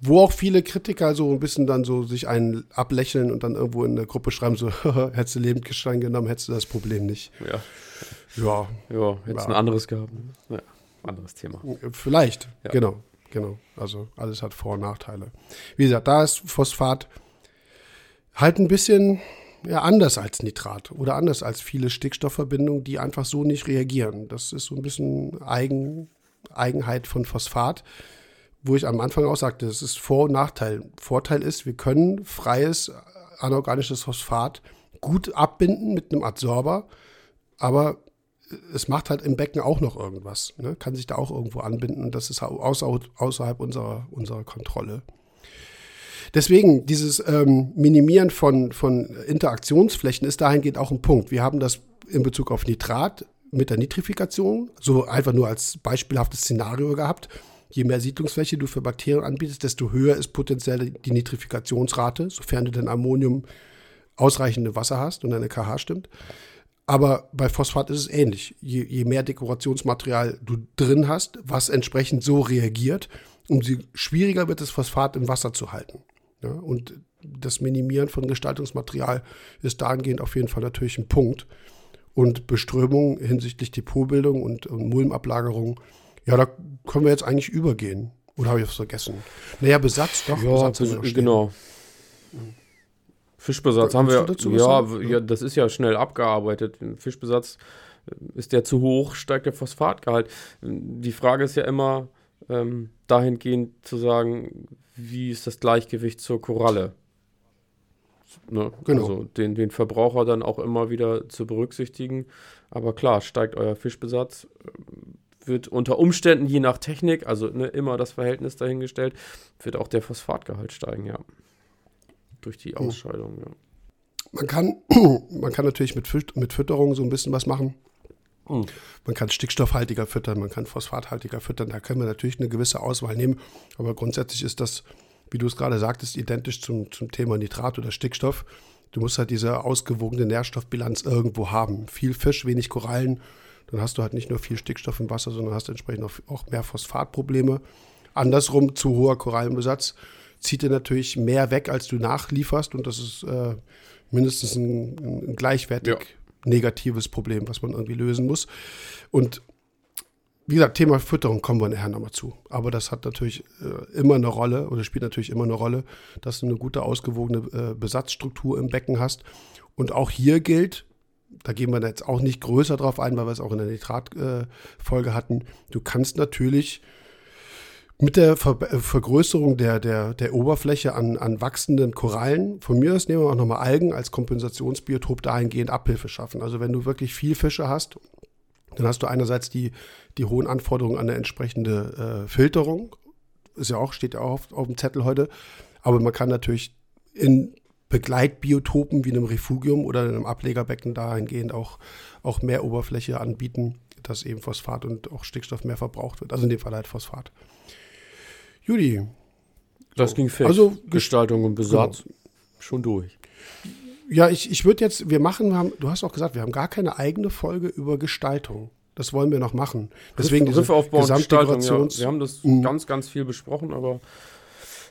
Wo auch viele Kritiker so ein bisschen dann so sich einen ablächeln und dann irgendwo in der Gruppe schreiben, so, hättest du Lebendgestein genommen, hättest du das Problem nicht. Ja. Ja. Ja, hättest ja. ein anderes gehabt. Ja, anderes Thema. Vielleicht, ja. genau, genau. Also alles hat Vor- und Nachteile. Wie gesagt, da ist Phosphat halt ein bisschen ja, anders als Nitrat oder anders als viele Stickstoffverbindungen, die einfach so nicht reagieren. Das ist so ein bisschen Eigen, Eigenheit von Phosphat, wo ich am Anfang auch sagte, das ist Vor- und Nachteil. Vorteil ist, wir können freies anorganisches Phosphat gut abbinden mit einem Adsorber, aber es macht halt im Becken auch noch irgendwas. Ne? Kann sich da auch irgendwo anbinden. Das ist außerhalb unserer, unserer Kontrolle. Deswegen, dieses ähm, Minimieren von, von Interaktionsflächen ist dahingehend auch ein Punkt. Wir haben das in Bezug auf Nitrat mit der Nitrifikation, so einfach nur als beispielhaftes Szenario gehabt. Je mehr Siedlungsfläche du für Bakterien anbietest, desto höher ist potenziell die Nitrifikationsrate, sofern du dann Ammonium ausreichende Wasser hast und deine KH stimmt. Aber bei Phosphat ist es ähnlich. Je, je, mehr Dekorationsmaterial du drin hast, was entsprechend so reagiert, umso schwieriger wird es, Phosphat im Wasser zu halten. Ja, und das Minimieren von Gestaltungsmaterial ist dahingehend auf jeden Fall natürlich ein Punkt. Und Beströmung hinsichtlich Depotbildung und, und Mulmablagerung, ja, da können wir jetzt eigentlich übergehen. Oder habe ich was vergessen? Naja, Besatz, doch. Ja, Besatz genau. Fischbesatz haben wir. Ja, ja, das ist ja schnell abgearbeitet. Fischbesatz ist der zu hoch, steigt der Phosphatgehalt. Die Frage ist ja immer ähm, dahingehend zu sagen, wie ist das Gleichgewicht zur Koralle? Ne? Genau. Also den, den Verbraucher dann auch immer wieder zu berücksichtigen. Aber klar, steigt euer Fischbesatz, wird unter Umständen je nach Technik, also ne, immer das Verhältnis dahingestellt, wird auch der Phosphatgehalt steigen, ja. Durch die hm. Ausscheidung, ja. Man kann, man kann natürlich mit, Füt mit Fütterung so ein bisschen was machen. Mhm. Man kann stickstoffhaltiger füttern, man kann phosphathaltiger füttern. Da können wir natürlich eine gewisse Auswahl nehmen. Aber grundsätzlich ist das, wie du es gerade sagtest, identisch zum, zum Thema Nitrat oder Stickstoff. Du musst halt diese ausgewogene Nährstoffbilanz irgendwo haben. Viel Fisch, wenig Korallen. Dann hast du halt nicht nur viel Stickstoff im Wasser, sondern hast entsprechend auch mehr Phosphatprobleme. Andersrum, zu hoher Korallenbesatz zieht dir natürlich mehr weg, als du nachlieferst. Und das ist äh, mindestens ein, ein gleichwertig ja negatives Problem, was man irgendwie lösen muss. Und wie gesagt, Thema Fütterung kommen wir nachher nochmal zu. Aber das hat natürlich äh, immer eine Rolle oder spielt natürlich immer eine Rolle, dass du eine gute, ausgewogene äh, Besatzstruktur im Becken hast. Und auch hier gilt, da gehen wir jetzt auch nicht größer drauf ein, weil wir es auch in der Nitrat-Folge äh, hatten, du kannst natürlich mit der Ver äh, Vergrößerung der, der, der Oberfläche an, an wachsenden Korallen, von mir aus nehmen wir auch nochmal Algen als Kompensationsbiotop dahingehend Abhilfe schaffen. Also wenn du wirklich viel Fische hast, dann hast du einerseits die, die hohen Anforderungen an eine entsprechende äh, Filterung. Ist ja auch, steht ja auch auf, auf dem Zettel heute. Aber man kann natürlich in Begleitbiotopen wie einem Refugium oder einem Ablegerbecken dahingehend auch, auch mehr Oberfläche anbieten, dass eben Phosphat und auch Stickstoff mehr verbraucht wird. Also in dem Fall halt Phosphat. Judy. Das ging fest. Also Gestaltung und Besatz genau. schon durch. Ja, ich, ich würde jetzt, wir machen, wir haben, du hast auch gesagt, wir haben gar keine eigene Folge über Gestaltung. Das wollen wir noch machen. Deswegen Riff, diese Riffaufbau Gesamtdekorations ja. Wir haben das mhm. ganz, ganz viel besprochen, aber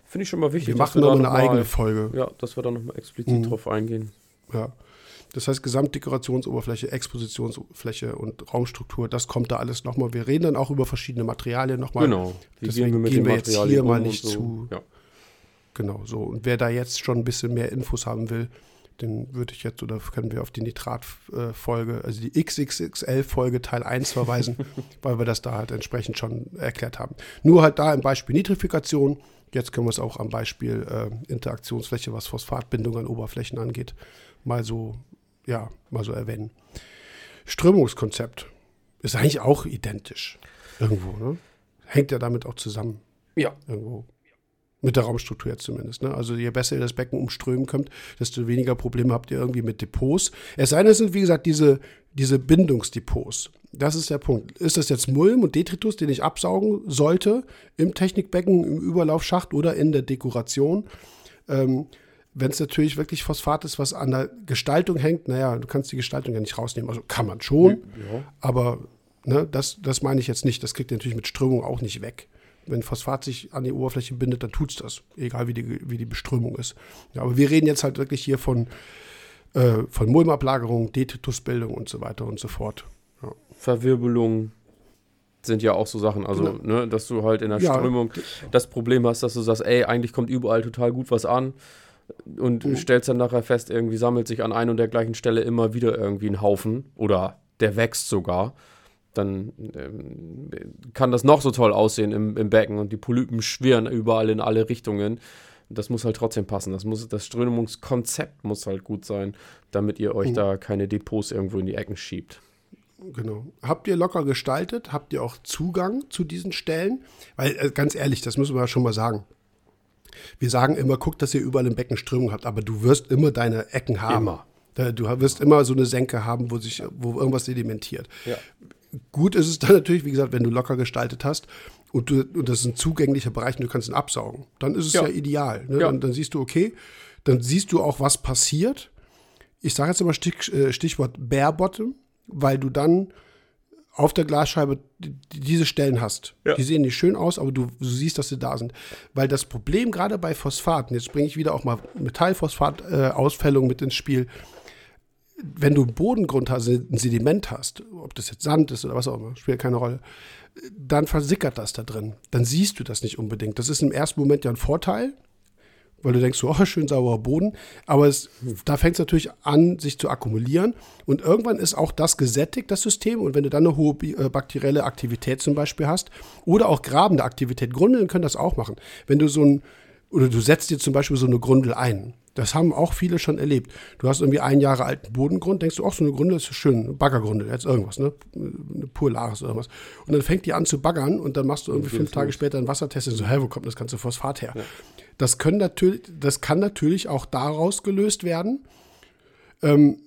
finde ich schon mal wichtig. Wir machen noch eine eigene Folge. Ja, dass wir da nochmal explizit mhm. drauf eingehen. Ja. Das heißt, Gesamtdekorationsoberfläche, Expositionsfläche und Raumstruktur, das kommt da alles nochmal. Wir reden dann auch über verschiedene Materialien nochmal. Genau. Wie Deswegen gehen wir, gehen wir jetzt hier mal nicht so. zu. Ja. Genau, so. Und wer da jetzt schon ein bisschen mehr Infos haben will, den würde ich jetzt, oder können wir auf die Nitrat-Folge, also die XXXL-Folge Teil 1 verweisen, weil wir das da halt entsprechend schon erklärt haben. Nur halt da im Beispiel Nitrifikation. Jetzt können wir es auch am Beispiel äh, Interaktionsfläche, was Phosphatbindung an Oberflächen angeht, mal so, ja, mal so erwähnen. Strömungskonzept ist eigentlich auch identisch. Irgendwo, ne? Hängt ja damit auch zusammen. Ja. Irgendwo. Mit der Raumstruktur jetzt zumindest. Ne? Also je besser ihr das Becken umströmen könnt, desto weniger Probleme habt ihr irgendwie mit Depots. Es sei denn, es sind, wie gesagt, diese, diese Bindungsdepots. Das ist der Punkt. Ist das jetzt Mulm und Detritus, den ich absaugen sollte im Technikbecken, im Überlaufschacht oder in der Dekoration? Ähm, wenn es natürlich wirklich Phosphat ist, was an der Gestaltung hängt, naja, du kannst die Gestaltung ja nicht rausnehmen. Also kann man schon, ja. aber ne, das, das meine ich jetzt nicht. Das kriegt ihr natürlich mit Strömung auch nicht weg. Wenn Phosphat sich an die Oberfläche bindet, dann tut es das, egal wie die, wie die Beströmung ist. Ja, aber wir reden jetzt halt wirklich hier von, äh, von Mulmablagerung, Detritusbildung und so weiter und so fort. Ja. Verwirbelung sind ja auch so Sachen, also, genau. ne, dass du halt in der ja. Strömung das Problem hast, dass du sagst, ey, eigentlich kommt überall total gut was an und mhm. stellst dann nachher fest, irgendwie sammelt sich an ein und der gleichen Stelle immer wieder irgendwie ein Haufen oder der wächst sogar dann ähm, kann das noch so toll aussehen im, im Becken und die Polypen schwirren überall in alle Richtungen. Das muss halt trotzdem passen. Das, muss, das Strömungskonzept muss halt gut sein, damit ihr euch mhm. da keine Depots irgendwo in die Ecken schiebt. Genau. Habt ihr locker gestaltet? Habt ihr auch Zugang zu diesen Stellen? Weil, äh, ganz ehrlich, das müssen wir ja schon mal sagen. Wir sagen immer, guckt, dass ihr überall im Becken Strömung habt, aber du wirst immer deine Ecken haben. Immer. Du wirst immer so eine Senke haben, wo sich, wo irgendwas sedimentiert. Ja. Gut ist es dann natürlich, wie gesagt, wenn du locker gestaltet hast und, du, und das ist ein zugänglicher Bereich und du kannst ihn absaugen. Dann ist es ja, ja ideal. Ne? Ja. Dann, dann, siehst du, okay, dann siehst du auch, was passiert. Ich sage jetzt immer Stich, äh, Stichwort Bare Bottom, weil du dann auf der Glasscheibe diese Stellen hast. Ja. Die sehen nicht schön aus, aber du, du, siehst, dass sie da sind. Weil das Problem gerade bei Phosphaten, jetzt bringe ich wieder auch mal Metallphosphat-Ausfällung äh, mit ins Spiel, wenn du einen Bodengrund hast, ein Sediment hast, ob das jetzt Sand ist oder was auch immer, spielt keine Rolle, dann versickert das da drin. Dann siehst du das nicht unbedingt. Das ist im ersten Moment ja ein Vorteil, weil du denkst, so, oh, schön sauberer Boden. Aber es, da fängt es natürlich an, sich zu akkumulieren. Und irgendwann ist auch das gesättigt, das System. Und wenn du dann eine hohe äh, bakterielle Aktivität zum Beispiel hast oder auch grabende Aktivität, Grundeln können das auch machen. Wenn du so ein, oder du setzt dir zum Beispiel so eine Grundel ein das haben auch viele schon erlebt. Du hast irgendwie einen Jahre alten Bodengrund, denkst du, ach, so eine Grunde ist schön, Baggergrunde, jetzt irgendwas, ne? Eine Purlaris oder irgendwas. Und dann fängt die an zu baggern und dann machst du irgendwie fünf Tage später einen Wassertest und so, hä, wo kommt das ganze Phosphat her? Ja. Das, können natürlich, das kann natürlich auch daraus gelöst werden. Ähm,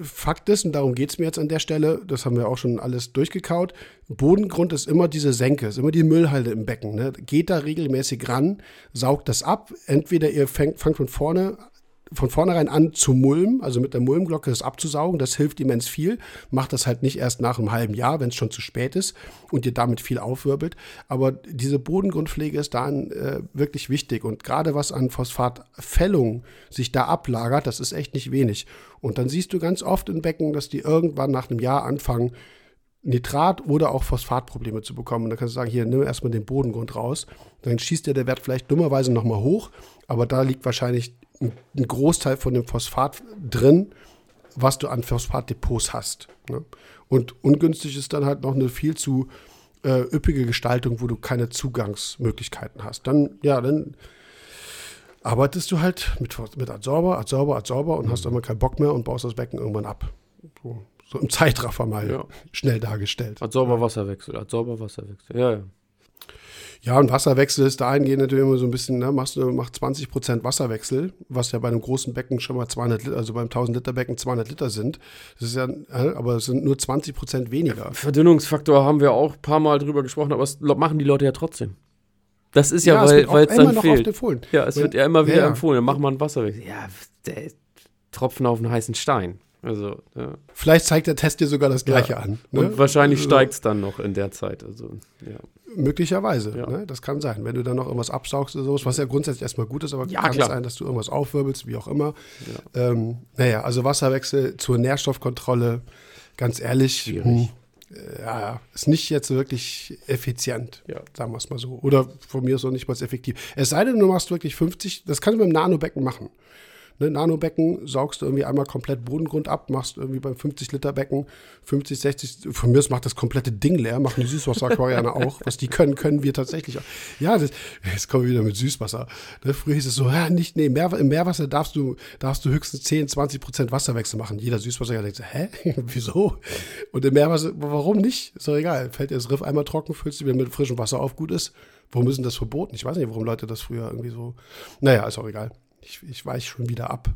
Fakt ist, und darum geht es mir jetzt an der Stelle, das haben wir auch schon alles durchgekaut, Bodengrund ist immer diese Senke, ist immer die Müllhalde im Becken. Ne? Geht da regelmäßig ran, saugt das ab. Entweder ihr fängt, fangt von vorne von vornherein an zu mulmen, also mit der Mulmglocke das abzusaugen. Das hilft immens viel. Macht das halt nicht erst nach einem halben Jahr, wenn es schon zu spät ist und ihr damit viel aufwirbelt. Aber diese Bodengrundpflege ist da äh, wirklich wichtig. Und gerade was an Phosphatfällung sich da ablagert, das ist echt nicht wenig. Und dann siehst du ganz oft in Becken, dass die irgendwann nach einem Jahr anfangen, Nitrat oder auch Phosphatprobleme zu bekommen. Und dann kannst du sagen, hier, nimm erstmal den Bodengrund raus. Dann schießt dir der Wert vielleicht dummerweise nochmal hoch, aber da liegt wahrscheinlich ein Großteil von dem Phosphat drin, was du an Phosphatdepots hast. Ne? Und ungünstig ist dann halt noch eine viel zu äh, üppige Gestaltung, wo du keine Zugangsmöglichkeiten hast. Dann, ja, dann arbeitest du halt mit, mit Adsorber, Adsorber, Adsorber und mhm. hast immer keinen Bock mehr und baust das Becken irgendwann ab. So, so im Zeitraffer mal ja. schnell dargestellt. Adsorber, Wasserwechsel, Adsorber, Wasserwechsel. Ja, ja. Ja, und Wasserwechsel ist dahingehend natürlich immer so ein bisschen, ne, machst du mach 20 Prozent Wasserwechsel, was ja bei einem großen Becken schon mal 200 Liter, also beim 1000 Liter Becken 200 Liter sind. Das ist ja, aber es sind nur 20 Prozent weniger. Verdünnungsfaktor haben wir auch ein paar Mal drüber gesprochen, aber das machen die Leute ja trotzdem. Das ist ja, ja weil, weil es dann fehlt. empfohlen. Ja, es Wenn, wird ja immer wieder ja. empfohlen. Dann mach mal einen Wasserwechsel. Ja, der Tropfen auf einen heißen Stein. Also, ja. Vielleicht zeigt der Test dir sogar das Gleiche ja. an. Ne? Und wahrscheinlich also, steigt es dann noch in der Zeit. Also, ja. Möglicherweise, ne? das kann sein. Wenn du dann noch irgendwas absaugst oder sowas, was ja grundsätzlich erstmal gut ist, aber kann klar. sein, dass du irgendwas aufwirbelst, wie auch immer. Ja. Ähm, naja, also Wasserwechsel zur Nährstoffkontrolle, ganz ehrlich, hm, ja, ist nicht jetzt wirklich effizient, ja. sagen wir es mal so. Oder von mir ist auch nicht mal effektiv. Es sei denn, du machst wirklich 50, das kannst du mit dem Nanobecken machen. Ne, Nanobecken saugst du irgendwie einmal komplett Bodengrund ab, machst irgendwie beim 50 Liter Becken 50, 60, von mir aus macht das komplette Ding leer, machen die Süßwasser-Aquarianer auch. Was die können, können wir tatsächlich auch. Ja, das, jetzt kommen wir wieder mit Süßwasser. Ne, früher hieß es so, ja, nicht, nee, Meer, im Meerwasser darfst du, darfst du höchstens 10, 20 Prozent Wasserwechsel machen. Jeder Süßwasser denkt so, hä? Wieso? Und im Meerwasser, warum nicht? Ist doch egal. Fällt dir das Riff einmal trocken, füllst du wieder mit frischem Wasser auf, gut ist. Warum ist denn das verboten? Ich weiß nicht, warum Leute das früher irgendwie so. Naja, ist auch egal. Ich, ich weiche schon wieder ab.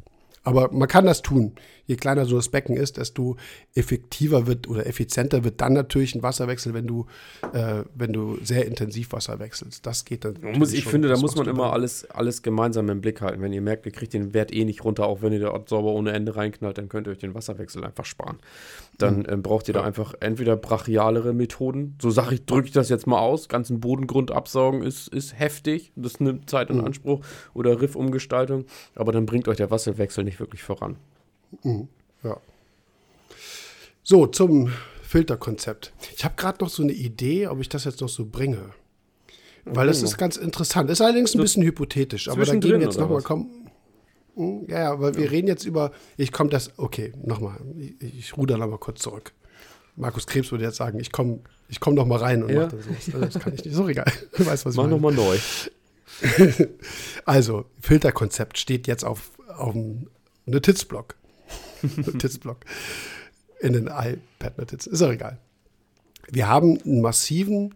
Aber man kann das tun. Je kleiner so das Becken ist, desto effektiver wird oder effizienter wird dann natürlich ein Wasserwechsel, wenn du, äh, wenn du sehr intensiv Wasser wechselst. Das geht dann. Muss, ich finde, da muss man immer alles, alles gemeinsam im Blick halten. Wenn ihr merkt, ihr kriegt den Wert eh nicht runter, auch wenn ihr dort sauber ohne Ende reinknallt, dann könnt ihr euch den Wasserwechsel einfach sparen. Dann mhm. äh, braucht ihr da einfach entweder brachialere Methoden. So sage ich, drücke ich das jetzt mal aus. Ganzen Bodengrund absaugen ist, ist heftig. Das nimmt Zeit in mhm. Anspruch. Oder Riffumgestaltung. Aber dann bringt euch der Wasserwechsel nicht wirklich voran. Mhm. Ja. So, zum Filterkonzept. Ich habe gerade noch so eine Idee, ob ich das jetzt noch so bringe. Weil das ist ganz interessant. Ist allerdings ein bisschen hypothetisch, aber da gehen wir jetzt nochmal kommen. Hm, ja, ja, weil ja. wir reden jetzt über. Ich komme das. Okay, nochmal. Ich, ich ruder nochmal kurz zurück. Markus Krebs würde jetzt sagen, ich komme ich komm noch mal rein und ja. mache das. Also das kann ich nicht. So egal. Du weißt, was Mach ich meine. Mach nochmal neu. also, Filterkonzept steht jetzt auf, auf einem Notizblock. Notizblock. In den iPad-Notiz. Ist auch egal. Wir haben einen massiven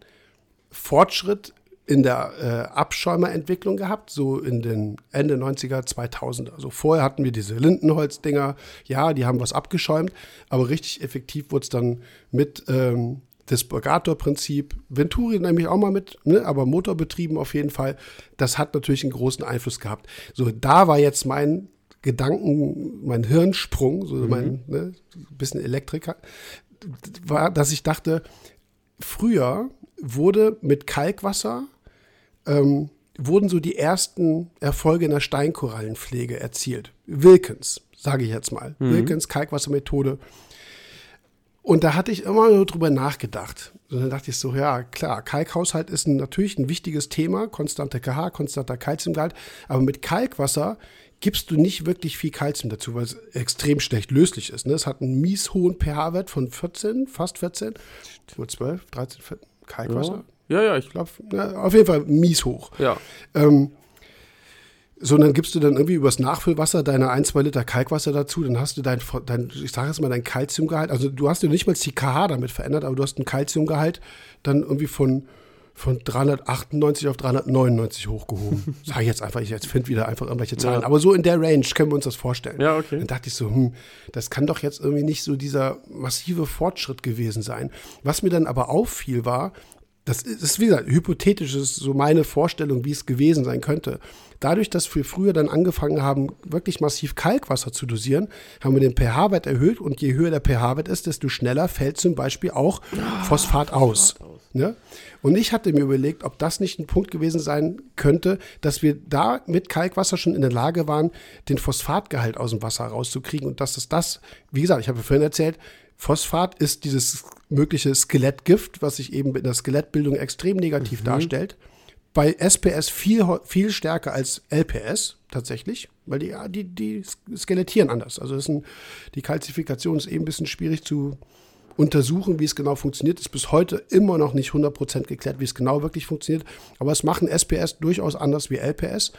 Fortschritt in der äh, Abschäumerentwicklung gehabt, so in den Ende 90er, 2000er. Also vorher hatten wir diese Lindenholz-Dinger, ja, die haben was abgeschäumt, aber richtig effektiv wurde es dann mit ähm, Dispurgator-Prinzip, Venturi nämlich auch mal mit, ne, aber motorbetrieben auf jeden Fall. Das hat natürlich einen großen Einfluss gehabt. So, da war jetzt mein Gedanken, mein Hirnsprung, so mhm. mein ne, bisschen Elektriker, war, dass ich dachte, früher wurde mit Kalkwasser ähm, wurden so die ersten Erfolge in der Steinkorallenpflege erzielt. Wilkins, sage ich jetzt mal. Mhm. Wilkins, Kalkwassermethode. Und da hatte ich immer nur drüber nachgedacht. Und dann dachte ich so, ja, klar, Kalkhaushalt ist ein, natürlich ein wichtiges Thema, konstante KH, konstanter Kalziumgehalt, aber mit Kalkwasser gibst du nicht wirklich viel Kalzium dazu, weil es extrem schlecht löslich ist. Ne? Es hat einen mies hohen pH-Wert von 14, fast 14, nur 12, 13, 14, Kalkwasser. Ja, ja, ja ich glaube. Ja, auf jeden Fall mies hoch. Ja. Ähm, so, und dann gibst du dann irgendwie übers Nachfüllwasser deine 1, 2 Liter Kalkwasser dazu, dann hast du dein, dein ich sage jetzt mal, dein Kalziumgehalt, also du hast ja nicht mal die KH damit verändert, aber du hast ein Kalziumgehalt dann irgendwie von von 398 auf 399 hochgehoben. Sag ich jetzt einfach, ich jetzt finde wieder einfach irgendwelche Zahlen. Ja. Aber so in der Range können wir uns das vorstellen. Ja, okay. Dann dachte ich so, hm, das kann doch jetzt irgendwie nicht so dieser massive Fortschritt gewesen sein. Was mir dann aber auffiel war, das ist, wie gesagt, hypothetisch ist so meine Vorstellung, wie es gewesen sein könnte. Dadurch, dass wir früher dann angefangen haben, wirklich massiv Kalkwasser zu dosieren, haben wir den pH-Wert erhöht und je höher der pH-Wert ist, desto schneller fällt zum Beispiel auch ah, Phosphat aus. Phosphat aus. Ne? Und ich hatte mir überlegt, ob das nicht ein Punkt gewesen sein könnte, dass wir da mit Kalkwasser schon in der Lage waren, den Phosphatgehalt aus dem Wasser rauszukriegen und dass es das, wie gesagt, ich habe vorhin erzählt, Phosphat ist dieses mögliche Skelettgift, was sich eben in der Skelettbildung extrem negativ mhm. darstellt. Bei SPS viel, viel stärker als LPS tatsächlich, weil die, die, die skelettieren anders. Also ein, die Kalzifikation ist eben ein bisschen schwierig zu untersuchen, wie es genau funktioniert. Ist bis heute immer noch nicht 100% geklärt, wie es genau wirklich funktioniert. Aber es machen SPS durchaus anders wie LPS.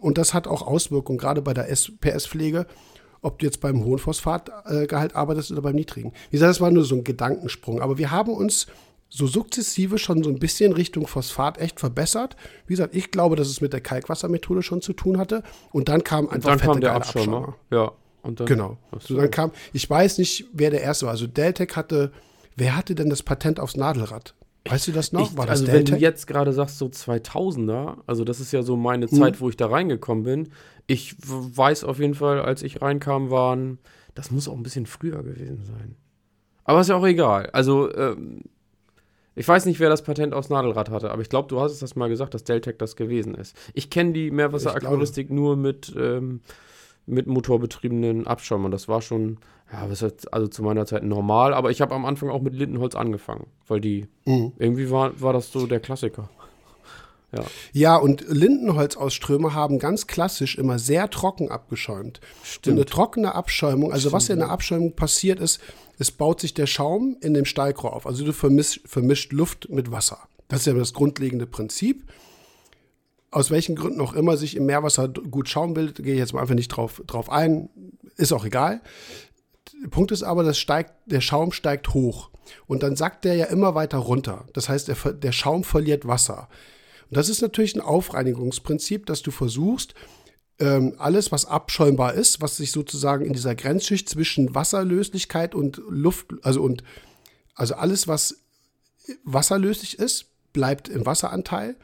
Und das hat auch Auswirkungen, gerade bei der SPS-Pflege, ob du jetzt beim hohen Phosphatgehalt arbeitest oder beim niedrigen. Wie gesagt, das war nur so ein Gedankensprung. Aber wir haben uns so sukzessive schon so ein bisschen Richtung Phosphat echt verbessert. Wie gesagt, ich glaube, dass es mit der Kalkwassermethode schon zu tun hatte. Und dann kam einfach dann kam der Abschirmer. Abschirmer. Ja. Und dann, genau. So, dann kam, ich weiß nicht, wer der erste war. Also Deltec hatte, wer hatte denn das Patent aufs Nadelrad? Weißt du das noch? Ich, war das also Deltec? wenn du jetzt gerade sagst, so 2000er, also das ist ja so meine Zeit, mhm. wo ich da reingekommen bin. Ich weiß auf jeden Fall, als ich reinkam, waren, das muss auch ein bisschen früher gewesen sein. Aber ist ja auch egal. Also, ähm, ich weiß nicht, wer das Patent aufs Nadelrad hatte, aber ich glaube, du hast es das mal gesagt, dass Deltec das gewesen ist. Ich kenne die Meerwasseraquaristik nur mit ähm, mit motorbetriebenen Abschaum. Und das war schon, ja, was heißt, also zu meiner Zeit normal. Aber ich habe am Anfang auch mit Lindenholz angefangen, weil die, mhm. irgendwie war, war das so der Klassiker. Ja, ja und Lindenholzausströme haben ganz klassisch immer sehr trocken abgeschäumt. Stimmt. Und eine trockene Abschäumung, also was in der Abschäumung passiert ist, es baut sich der Schaum in dem Steigrohr auf. Also du vermisch, vermischt Luft mit Wasser. Das ist ja das grundlegende Prinzip. Aus welchen Gründen auch immer sich im Meerwasser gut Schaum bildet, gehe ich jetzt mal einfach nicht drauf, drauf ein. Ist auch egal. Punkt ist aber, das steigt, der Schaum steigt hoch. Und dann sackt der ja immer weiter runter. Das heißt, der, der Schaum verliert Wasser. Und das ist natürlich ein Aufreinigungsprinzip, dass du versuchst, ähm, alles, was abschäumbar ist, was sich sozusagen in dieser Grenzschicht zwischen Wasserlöslichkeit und Luft, also und also alles, was wasserlöslich ist, bleibt im Wasseranteil.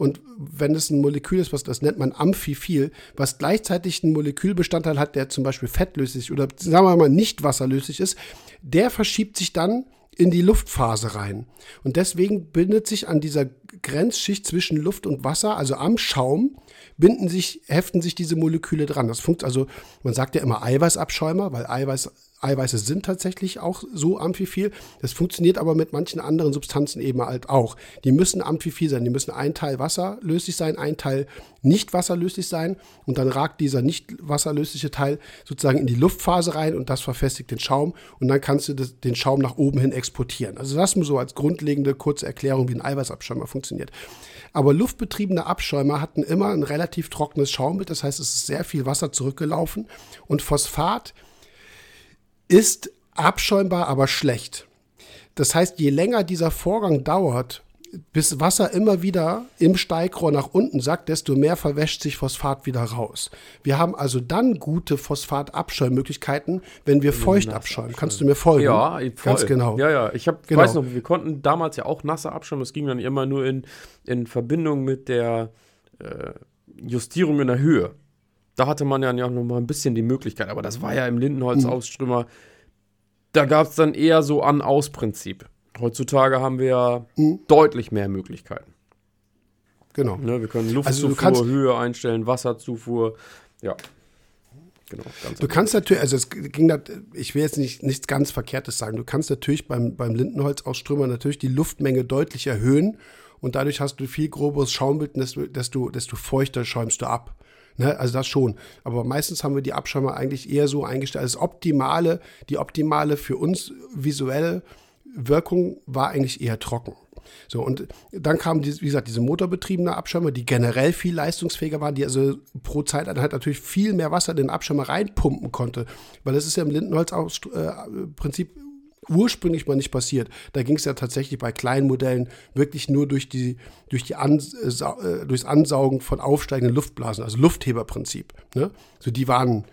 Und wenn es ein Molekül ist, was das nennt man Amphiphil, was gleichzeitig einen Molekülbestandteil hat, der zum Beispiel fettlöslich oder sagen wir mal nicht wasserlöslich ist, der verschiebt sich dann in die Luftphase rein. Und deswegen bindet sich an dieser Grenzschicht zwischen Luft und Wasser, also am Schaum, binden sich, heften sich diese Moleküle dran. Das funktioniert also, man sagt ja immer Eiweißabschäumer, weil Eiweiß Eiweiße sind tatsächlich auch so amphiphil. Das funktioniert aber mit manchen anderen Substanzen eben halt auch. Die müssen amphiphil sein. Die müssen ein Teil wasserlöslich sein, ein Teil nicht wasserlöslich sein. Und dann ragt dieser nicht wasserlösliche Teil sozusagen in die Luftphase rein und das verfestigt den Schaum. Und dann kannst du das, den Schaum nach oben hin exportieren. Also das nur so als grundlegende kurze Erklärung, wie ein Eiweißabschäumer funktioniert. Aber luftbetriebene Abschäumer hatten immer ein relativ trockenes Schaumbild. Das heißt, es ist sehr viel Wasser zurückgelaufen. Und Phosphat ist abschäumbar, aber schlecht. Das heißt, je länger dieser Vorgang dauert, bis Wasser immer wieder im Steigrohr nach unten sackt, desto mehr verwäscht sich Phosphat wieder raus. Wir haben also dann gute Phosphatabschäummöglichkeiten, wenn wir feucht abschäumen. Kannst du mir folgen? Ja, voll. ganz genau. Ja, ja. Ich hab, Genau. weiß noch, wir konnten damals ja auch nasse abschäumen. Es ging dann immer nur in, in Verbindung mit der äh, Justierung in der Höhe. Da hatte man ja noch mal ein bisschen die Möglichkeit. Aber das war ja im Lindenholz-Ausströmer. Da gab es dann eher so An-Aus-Prinzip. Heutzutage haben wir ja Mhm. deutlich mehr Möglichkeiten. Genau. Ne, wir können Also Luftzufuhr, kannst- Höhe einstellen, Wasserzufuhr. Ja. Genau. Du kannst natürlich, also es ging da, ich will jetzt nicht, nichts ganz Verkehrtes sagen, du kannst natürlich beim, beim Lindenholzausströmer natürlich die Luftmenge deutlich erhöhen und dadurch hast du viel groberes Schaumbild, desto, desto, desto feuchter schäumst du ab. Ne? Also das schon. Aber meistens haben wir die Abschäumer eigentlich eher so eingestellt. Also das optimale, die optimale für uns visuelle Wirkung war eigentlich eher trocken. So, und dann kamen, wie gesagt, diese motorbetriebene Abschirmer, die generell viel leistungsfähiger waren, die also pro Zeiteinheit natürlich viel mehr Wasser in den Abschirmer reinpumpen konnte. Weil das ist ja im Lindenholz-Prinzip ursprünglich mal nicht passiert. Da ging es ja tatsächlich bei kleinen Modellen wirklich nur durch die, durch die Ansau äh, durchs Ansaugen von aufsteigenden Luftblasen, also Luftheberprinzip. Ne? So die waren,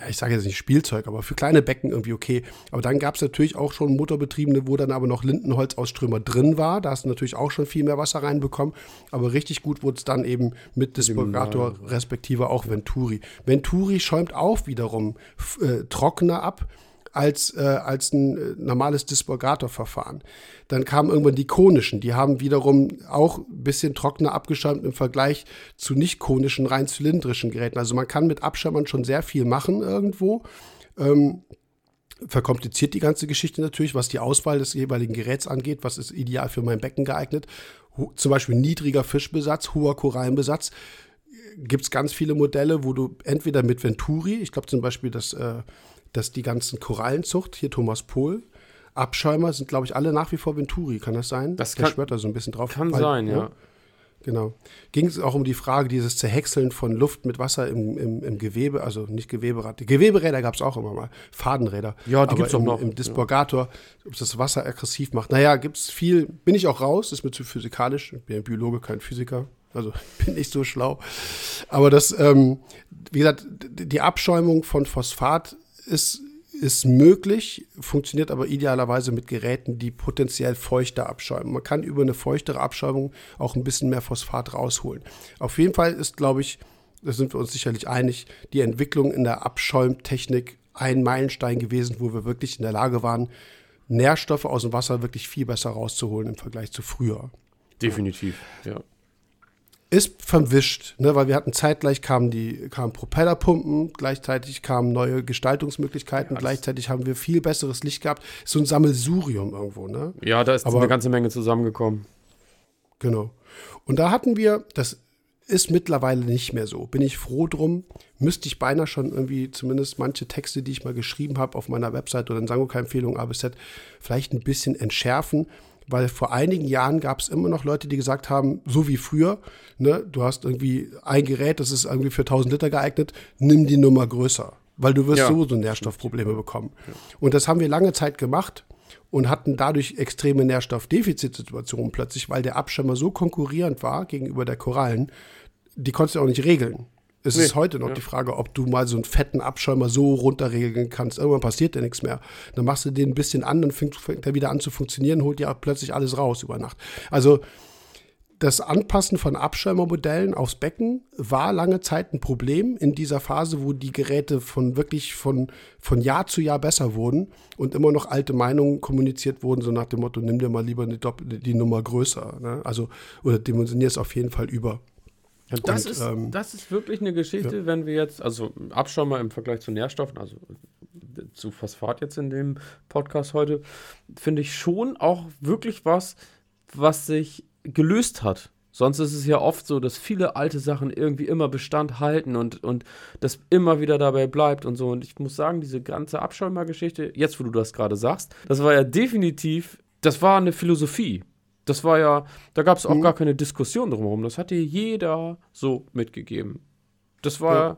ja, ich sage jetzt nicht Spielzeug, aber für kleine Becken irgendwie okay. Aber dann gab es natürlich auch schon Motorbetriebene, wo dann aber noch Lindenholzausströmer drin war. Da hast du natürlich auch schon viel mehr Wasser reinbekommen. Aber richtig gut wurde es dann eben mit Dispurgator, respektive auch Venturi. Venturi schäumt auch wiederum äh, trockener ab als, äh, als ein äh, normales Dispurgator-Verfahren. Dann kamen irgendwann die konischen, die haben wiederum auch ein bisschen trockener abgeschäumt im Vergleich zu nicht konischen, rein zylindrischen Geräten. Also man kann mit Abschäumern schon sehr viel machen irgendwo. Ähm, verkompliziert die ganze Geschichte natürlich, was die Auswahl des jeweiligen Geräts angeht, was ist ideal für mein Becken geeignet. Zum Beispiel niedriger Fischbesatz, hoher Korallenbesatz. Gibt es ganz viele Modelle, wo du entweder mit Venturi, ich glaube zum Beispiel, dass, äh, dass die ganzen Korallenzucht, hier Thomas Pohl, Abschäumer sind, glaube ich, alle nach wie vor Venturi, kann das sein? Das Der kann- schwört da so ein bisschen drauf. Kann Weil- sein, ja. Genau. Ging es auch um die Frage, dieses Zerhäckseln von Luft mit Wasser im, im, im Gewebe, also nicht Geweberad. Geweberäder gab es auch immer mal, Fadenräder. Ja, die Aber gibt's auch noch, Im Dispurgator, ob das Wasser aggressiv macht. Naja, gibt es viel, bin ich auch raus, ist mir zu physikalisch. Ich bin ja Biologe, kein Physiker. Also bin nicht so schlau. Aber das, ähm, wie gesagt, die Abschäumung von Phosphat ist, ist möglich, funktioniert aber idealerweise mit Geräten, die potenziell feuchter abschäumen. Man kann über eine feuchtere Abschäumung auch ein bisschen mehr Phosphat rausholen. Auf jeden Fall ist, glaube ich, da sind wir uns sicherlich einig, die Entwicklung in der Abschäumtechnik ein Meilenstein gewesen, wo wir wirklich in der Lage waren, Nährstoffe aus dem Wasser wirklich viel besser rauszuholen im Vergleich zu früher Definitiv, ja. Ist verwischt, ne, weil wir hatten zeitgleich kamen die kamen Propellerpumpen, gleichzeitig kamen neue Gestaltungsmöglichkeiten, gleichzeitig haben wir viel besseres Licht gehabt. So ein Sammelsurium irgendwo, ne? Ja, da ist Aber- eine ganze Menge zusammengekommen. Genau. Und da hatten wir, das ist mittlerweile nicht mehr so. Bin ich froh drum. Müsste ich beinahe schon irgendwie zumindest manche Texte, die ich mal geschrieben habe auf meiner Website oder in Sangoka-Empfehlung ABZ, vielleicht ein bisschen entschärfen. Weil vor einigen Jahren gab es immer noch Leute, die gesagt haben, so wie früher, ne, du hast irgendwie ein Gerät, das ist irgendwie für 1000 Liter geeignet, nimm die Nummer größer. Weil du wirst ja. sowieso Nährstoffprobleme bekommen. Ja. Und das haben wir lange Zeit gemacht und hatten dadurch extreme Nährstoffdefizitsituationen plötzlich, weil der Abschirmer so konkurrierend war gegenüber der Korallen, die konntest du auch nicht regeln. Es nee, ist heute noch ja. die Frage, ob du mal so einen fetten Abschäumer so runterregeln kannst. Irgendwann passiert ja nichts mehr. Dann machst du den ein bisschen an, dann fängt, fängt er wieder an zu funktionieren, holt ja plötzlich alles raus über Nacht. Also das Anpassen von Abschäumermodellen aufs Becken war lange Zeit ein Problem in dieser Phase, wo die Geräte von wirklich von, von Jahr zu Jahr besser wurden und immer noch alte Meinungen kommuniziert wurden, so nach dem Motto, nimm dir mal lieber die, die Nummer größer. Ne? Also, oder dimensionier es auf jeden Fall über. Ja, das, und, ist, ähm, das ist wirklich eine Geschichte, ja. wenn wir jetzt, also Abschäumer im Vergleich zu Nährstoffen, also zu Phosphat jetzt in dem Podcast heute, finde ich schon auch wirklich was, was sich gelöst hat. Sonst ist es ja oft so, dass viele alte Sachen irgendwie immer Bestand halten und, und das immer wieder dabei bleibt und so. Und ich muss sagen, diese ganze Abschäumer-Geschichte, jetzt wo du das gerade sagst, das war ja definitiv, das war eine Philosophie. Das war ja, da gab es auch mhm. gar keine Diskussion drumherum. Das hat dir jeder so mitgegeben. Das war, ja.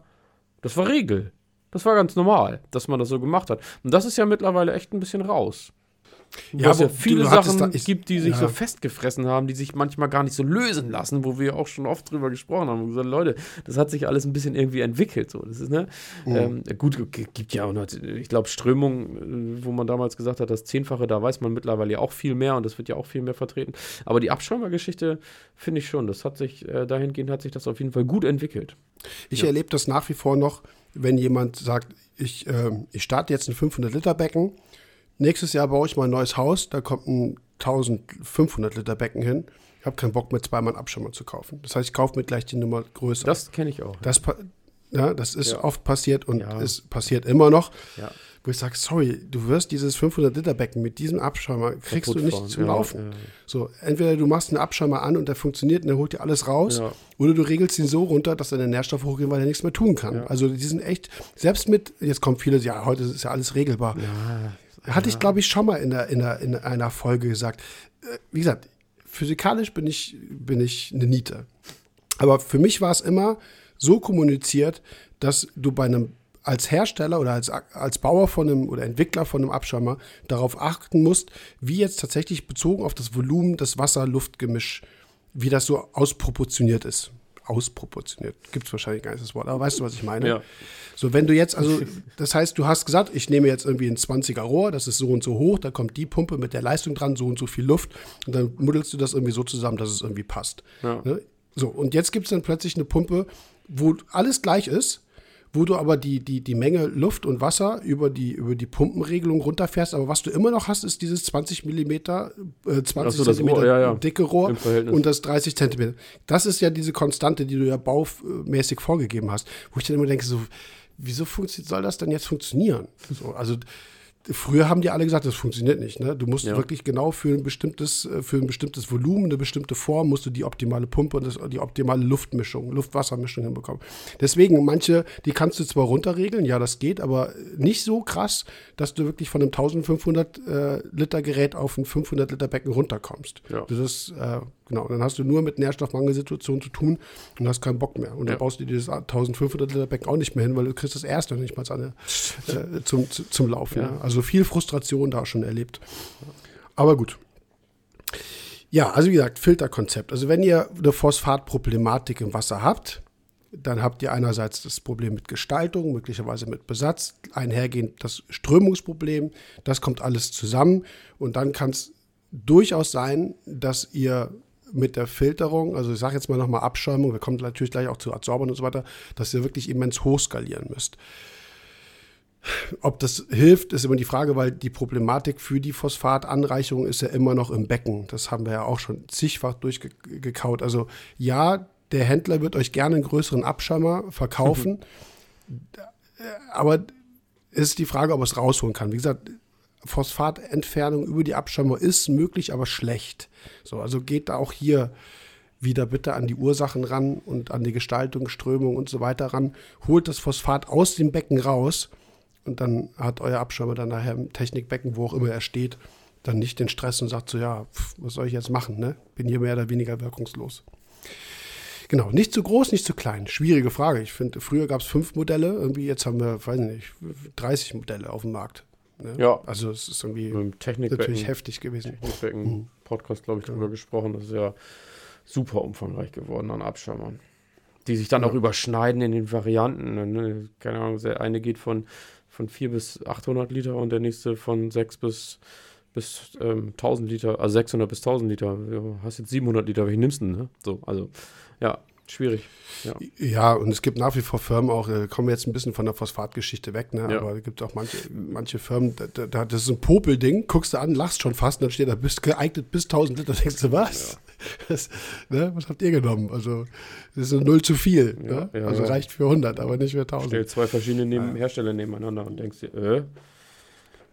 das war Regel. Das war ganz normal, dass man das so gemacht hat. Und das ist ja mittlerweile echt ein bisschen raus. Ja, es ja viele Sachen da, ich, gibt, die sich ja. so festgefressen haben, die sich manchmal gar nicht so lösen lassen, wo wir auch schon oft drüber gesprochen haben und gesagt, Leute, das hat sich alles ein bisschen irgendwie entwickelt. So. Das ist, ne? Mhm. Ähm, gut, gibt ja auch noch, ich glaube, Strömung, wo man damals gesagt hat, das Zehnfache, da weiß man mittlerweile ja auch viel mehr und das wird ja auch viel mehr vertreten. Aber die Abschäumergeschichte finde ich schon, das hat sich, äh, dahingehend hat sich das auf jeden Fall gut entwickelt. Ich ja. erlebe das nach wie vor noch, wenn jemand sagt, ich, äh, ich starte jetzt ein 500-Liter-Becken Nächstes Jahr baue ich mal ein neues Haus, da kommt ein 1500 Liter Becken hin. Ich habe keinen Bock mehr, zweimal Abschirmer zu kaufen. Das heißt, ich kaufe mir gleich die Nummer größer. Das kenne ich auch. Das, ja, das ist ja. oft passiert und ja. es passiert immer noch. Ja. Wo ich sage, sorry, du wirst dieses 500 Liter Becken mit diesem Abschirmer, kriegst Kaputt du nicht fahren. zum Laufen. So, entweder du machst einen Abschirmer an und der funktioniert und der holt dir alles raus, oder du regelst ihn so runter, dass deine Nährstoffe hochgehen, weil er nichts mehr tun kann. Also die sind echt, selbst mit, jetzt kommt vieles, ja, heute ist ja alles regelbar. Ja, hatte ich, glaube ich, schon mal in, der, in, der, in einer Folge gesagt. Äh, wie gesagt, physikalisch bin ich, bin ich eine Niete. Aber für mich war es immer so kommuniziert, dass du bei einem als Hersteller oder als, als Bauer von einem oder Entwickler von einem Abschirmer darauf achten musst, wie jetzt tatsächlich bezogen auf das Volumen des Wasser-Luft-Gemisch, wie das so ausproportioniert ist ausproportioniert. Gibt es wahrscheinlich gar nicht das Wort, aber weißt du, was ich meine? Ja. So, wenn du jetzt, also, das heißt, du hast gesagt, ich nehme jetzt irgendwie ein 20er Rohr, das ist so und so hoch, da kommt die Pumpe mit der Leistung dran, so und so viel Luft, und dann muddelst du das irgendwie so zusammen, dass es irgendwie passt. Ja. Ne? So, und jetzt gibt es dann plötzlich eine Pumpe, wo alles gleich ist, wo du aber die, die, die Menge Luft und Wasser über die, über die Pumpenregelung runterfährst. Aber was du immer noch hast, ist dieses 20 Millimeter, äh, 20 so, Zentimeter Rohr, ja, ja. dicke Rohr und das 30 Zentimeter. Das ist ja diese Konstante, die du ja baumäßig vorgegeben hast. Wo ich dann immer denke, so, wieso soll das denn jetzt funktionieren? So, also Früher haben die alle gesagt, das funktioniert nicht. Ne? Du musst ja. wirklich genau für ein bestimmtes, äh, für ein bestimmtes Volumen, eine bestimmte Form, musst du die optimale Pumpe und das, die optimale Luftmischung, Luft-Wasser-Mischung hinbekommen. Deswegen, manche, die kannst du zwar runterregeln, ja, das geht, aber nicht so krass, dass du wirklich von einem 1500 äh, Liter Gerät auf ein 500 Liter Becken runterkommst. Ja. Das ist, äh, genau, dann hast du nur mit Nährstoffmangelsituationen zu tun und hast keinen Bock mehr. Und ja. dann baust du dir das 1500 Liter Becken auch nicht mehr hin, weil du kriegst das erste nicht mal eine, äh, zum, zum Laufen. Ja. Also viel Frustration da schon erlebt. Aber gut. Ja, also wie gesagt, Filterkonzept. Also wenn ihr eine Phosphatproblematik im Wasser habt, dann habt ihr einerseits das Problem mit Gestaltung, möglicherweise mit Besatz, einhergehend das Strömungsproblem. Das kommt alles zusammen und dann kann es durchaus sein, dass ihr mit der Filterung, also ich sage jetzt mal nochmal Abschäumung, wir kommen natürlich gleich auch zu Adsorbern und so weiter, dass ihr wirklich immens hochskalieren müsst. Ob das hilft, ist immer die Frage, weil die Problematik für die Phosphatanreicherung ist ja immer noch im Becken. Das haben wir ja auch schon zigfach durchgekaut. Also ja, der Händler wird euch gerne einen größeren Abschäumer verkaufen, aber ist die Frage, ob er es rausholen kann. Wie gesagt, Phosphatentfernung über die Abschirmung ist möglich, aber schlecht. So, also geht da auch hier wieder bitte an die Ursachen ran und an die Gestaltung, Strömung und so weiter ran. Holt das Phosphat aus dem Becken raus und dann hat euer Abschirmer dann nachher im Technikbecken, wo auch immer er steht, dann nicht den Stress und sagt so, ja, pf, was soll ich jetzt machen, ne? Bin hier mehr oder weniger wirkungslos. Genau, nicht zu groß, nicht zu klein. Schwierige Frage. Ich finde, früher gab es fünf Modelle, irgendwie jetzt haben wir, weiß nicht, 30 Modelle auf dem Markt. Ne? Ja. Also es ist irgendwie natürlich heftig gewesen. Technikbecken Mhm. Podcast, glaube ich, drüber gesprochen. Das ist ja super umfangreich geworden an Abschirmern. Die sich dann Ja. auch überschneiden in den Varianten. Ne? Keine Ahnung, der eine geht von, von 4 bis 800 Liter und der nächste von 6 bis, bis ähm, 1000 Liter, also 600 bis 1000 Liter. Du hast jetzt 700 Liter, welchen nimmst du denn? Ne? So, also, ja, schwierig. Ja. Ja, und es gibt nach wie vor Firmen auch, äh, kommen wir jetzt ein bisschen von der Phosphatgeschichte weg, ne? Ja. aber es gibt auch manche, manche Firmen, da, da, das ist ein Popelding, guckst du an, lachst schon fast und dann steht da, bist geeignet bis 1000 Liter, denkst du, was? Das, ne? Was habt ihr genommen? Also, das ist ein Null zu viel. ne? Ja, ja, also ja. reicht für 100, aber nicht für 1000. Stell zwei verschiedene neben, Hersteller nebeneinander und denkst dir, äh,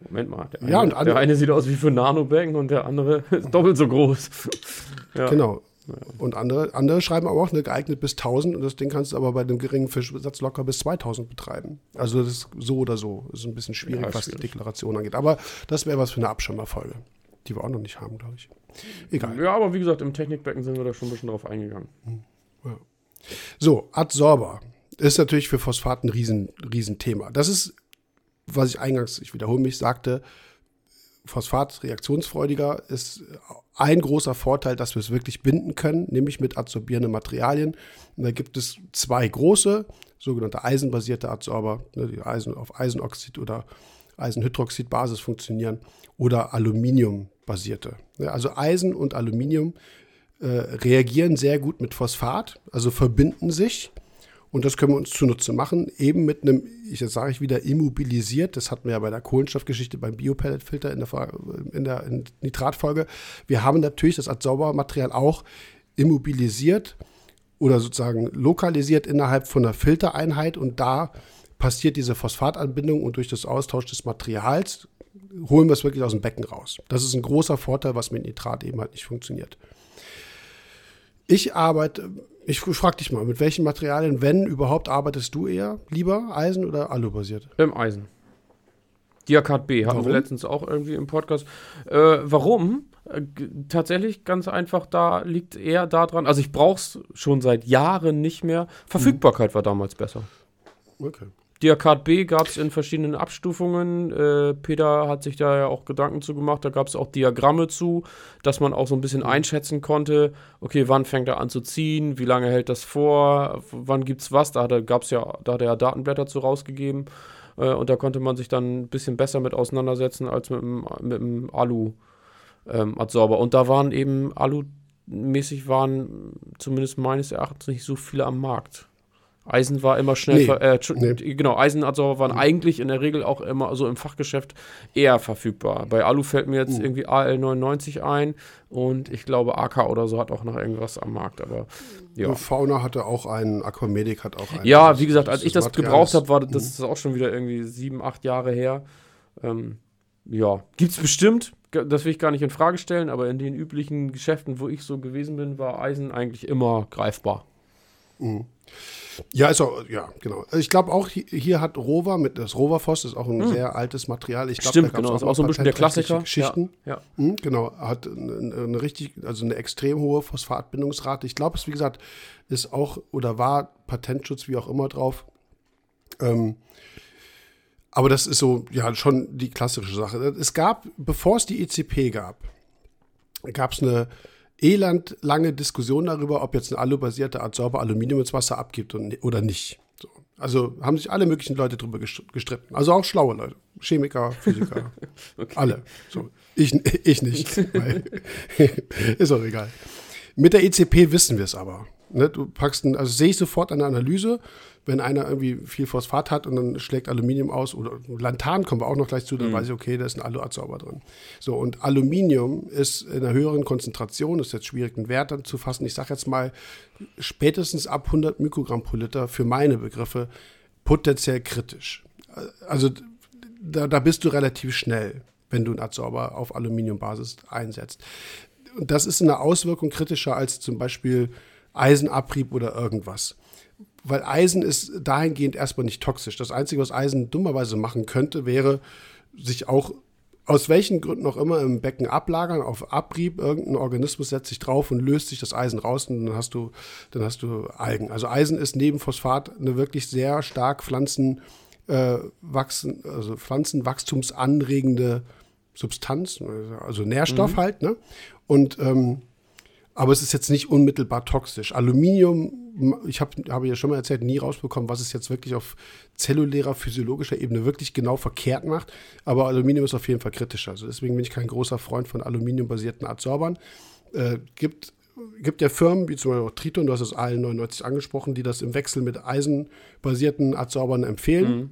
Moment mal, der eine, Ja, und der eine sieht aus wie für Nanobecken und der andere ist doppelt so groß. ja. Genau. Und andere, andere schreiben aber auch, ne, geeignet bis 1000 und das Ding kannst du aber bei dem geringen Fischbesatz locker bis 2000 betreiben. Also das ist so oder so. Das ist ein bisschen schwierig, Ja, was schwierig. die Deklaration angeht. Aber das wäre was für eine Abschirmerfolge, die wir auch noch nicht haben, glaube ich. Egal. Ja, aber wie gesagt, im Technikbecken sind wir da schon ein bisschen drauf eingegangen. So, Adsorber ist natürlich für Phosphat ein riesen, riesen Thema. Das ist, was ich eingangs, ich wiederhole mich, sagte, Phosphat reaktionsfreudiger ist ein großer Vorteil, dass wir es wirklich binden können, nämlich mit adsorbierenden Materialien. Und da gibt es zwei große, sogenannte eisenbasierte Adsorber, ne, die Eisen auf Eisenoxid oder Eisenhydroxidbasis funktionieren, oder Aluminiumbasierte. Ja, Also Eisen und Aluminium äh, reagieren sehr gut mit Phosphat, also verbinden sich. Und das können wir uns zunutze machen, eben mit einem, ich jetzt sage ich wieder, immobilisiert. Das hatten wir ja bei der Kohlenstoffgeschichte beim Biopelletfilter in der, in der in Nitratfolge. Wir haben natürlich das Adsorbermaterial auch immobilisiert oder sozusagen lokalisiert innerhalb von einer Filtereinheit und da passiert diese Phosphatanbindung und durch das Austausch des Materials holen wir es wirklich aus dem Becken raus. Das ist ein großer Vorteil, was mit Nitrat eben halt nicht funktioniert. Ich arbeite, ich frage dich mal, mit welchen Materialien, wenn überhaupt, arbeitest du eher lieber Eisen- oder Alu-basiert? Im Eisen. Diakat B hatten Warum? wir letztens auch irgendwie im Podcast. Äh, warum? Äh, tatsächlich ganz einfach, da liegt eher daran, also ich brauche es schon seit Jahren nicht mehr. Verfügbarkeit war damals besser. Okay. Diakat B gab es in verschiedenen Abstufungen. Äh, Peter hat sich da ja auch Gedanken zu gemacht. Da gab es auch Diagramme zu, dass man auch so ein bisschen einschätzen konnte, okay, wann fängt er an zu ziehen, wie lange hält das vor, wann gibt's was. Da gab es ja, da hat er ja Datenblätter zu rausgegeben. Äh, und da konnte man sich dann ein bisschen besser mit auseinandersetzen als mit dem, mit dem Alu-Adsorber. und da waren eben Alu-mäßig waren zumindest meines Erachtens nicht so viele am Markt. Eisen war immer schnell, Nee, äh, nee. genau, Eisenadsorber waren eigentlich in der Regel auch immer so im Fachgeschäft eher verfügbar. Bei Alu fällt mir jetzt Mhm. irgendwie AL99 ein und ich glaube AK oder so hat auch noch irgendwas am Markt, aber ja. Fauna hatte auch einen, Aquamedic hat auch einen. Ja, wie gesagt, als ich das Material gebraucht habe, war das, Mhm. das ist auch schon wieder irgendwie sieben, acht Jahre her. Ähm, ja, gibt's bestimmt, das will ich gar nicht in Frage stellen, aber in den üblichen Geschäften, wo ich so gewesen bin, war Eisen eigentlich immer greifbar. Ja, ist auch, ja, genau. Ich glaube auch, hier, hier hat Rover mit, das Roverfoss ist auch ein sehr altes Material. Ich glaub. Stimmt, da gab's genau, noch auch so ein bisschen der Klassiker. Geschichten. Ja, Mhm, genau, hat eine, eine richtig, also eine extrem hohe Phosphatbindungsrate. Ich glaube, es, wie gesagt, ist auch oder war Patentschutz, wie auch immer drauf. Ähm, aber das ist so, ja, schon die klassische Sache. Es gab, bevor es die ECP gab, gab es eine elendlange Diskussion darüber, ob jetzt ein alubasierter Adsorber Aluminium ins Wasser abgibt und, oder nicht. So. Also haben sich alle möglichen Leute darüber gestritten. Also auch schlaue Leute. Chemiker, Physiker, alle. So. Ich, ich nicht. ist auch egal. Mit der ECP wissen wir es aber. Ne, du packst ein, also sehe ich sofort der Analyse, wenn einer irgendwie viel Phosphat hat und dann schlägt Aluminium aus oder Lantan kommen wir auch noch gleich zu, dann weiß ich, okay, da ist ein Aluadsorber drin. So, und Aluminium ist in einer höheren Konzentration, ist jetzt schwierig, einen Wert dann zu fassen. Ich sage jetzt mal, spätestens ab 100 Mikrogramm pro Liter für meine Begriffe potenziell kritisch. Also da, da bist du relativ schnell. wenn du einen Adsorber auf Aluminiumbasis einsetzt. Und das ist eine Auswirkung kritischer als zum Beispiel Eisenabrieb oder irgendwas. Weil Eisen ist dahingehend erstmal nicht toxisch. Das Einzige, was Eisen dummerweise machen könnte, wäre, sich auch aus welchen Gründen auch immer im Becken ablagern, auf Abrieb, irgendein Organismus setzt sich drauf und löst sich das Eisen raus und dann hast du, dann hast du Algen. Also Eisen ist neben Phosphat eine wirklich sehr stark Pflanzen, äh, wachsen, also pflanzenwachstumsanregende Substanz, also Nährstoff mhm. halt, ne? Und ähm, aber es ist jetzt nicht unmittelbar toxisch. Aluminium, ich habe hab ja schon mal erzählt, nie rausbekommen, was es jetzt wirklich auf zellulärer, physiologischer Ebene wirklich genau verkehrt macht. Aber Aluminium ist auf jeden Fall kritischer. Also deswegen bin ich kein großer Freund von aluminiumbasierten Adsorbern. Äh, gibt, gibt ja Firmen, wie zum Beispiel auch Triton, du hast das AL99 angesprochen, die das im Wechsel mit eisenbasierten Adsorbern empfehlen. Mhm.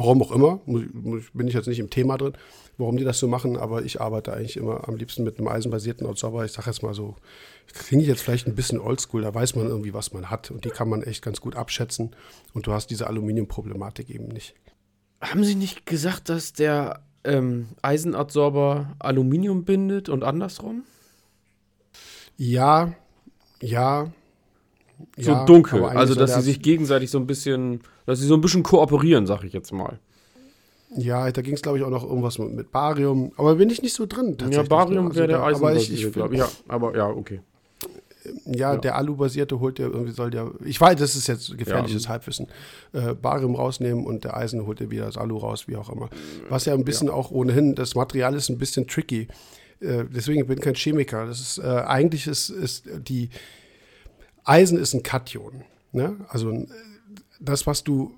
Warum auch immer, bin ich jetzt nicht im Thema drin warum die das so machen, aber ich arbeite eigentlich immer am liebsten mit einem eisenbasierten Outsauber. Ich sage jetzt mal so, klinge ich jetzt vielleicht ein bisschen oldschool, da weiß man irgendwie, was man hat und die kann man echt ganz gut abschätzen und du hast diese Aluminiumproblematik eben nicht. Haben Sie nicht gesagt, dass der ähm, Eisenadsorber Aluminium bindet und andersrum? Ja, ja. So ja, dunkel, also dass sie sich gegenseitig so ein bisschen, dass sie so ein bisschen kooperieren, sag ich jetzt mal. Ja, da ging es, glaube ich, auch noch irgendwas mit, mit, Barium. Aber bin ich nicht so drin. Ja, Barium also wäre der Eisen. Aber ich, ich glaube, ja, aber ja, okay. Ja, ja. der Alu-basierte holt ja irgendwie, soll der, ich weiß, das ist jetzt gefährliches ja. Halbwissen, äh, Barium rausnehmen und der Eisen holt ja wieder das Alu raus, wie auch immer. Was ja ein bisschen ja. auch ohnehin, das Material ist ein bisschen tricky. Äh, deswegen bin ich kein Chemiker. Das ist, äh, eigentlich ist, ist die, Eisen ist ein Kation. Ne? Also äh, das, was du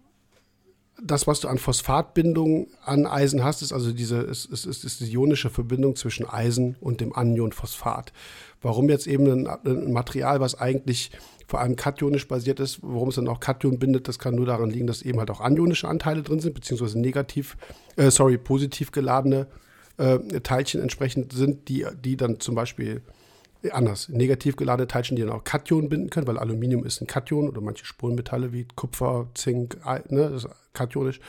das, was du an Phosphatbindung an Eisen hast, ist also diese, ist, ist, ist, die ionische Verbindung zwischen Eisen und dem Anion Phosphat. Warum jetzt eben ein, ein, Material, was eigentlich vor allem kationisch basiert ist, warum es dann auch Kation bindet, das kann nur daran liegen, dass eben halt auch anionische Anteile drin sind, beziehungsweise negativ, äh, sorry, positiv geladene äh, Teilchen entsprechend sind, die, die dann zum Beispiel anders. Negativ geladene Teilchen, die dann auch Kation binden können, weil Aluminium ist ein Kation oder manche Spurenmetalle wie Kupfer, Zink, ne, ist kationisch.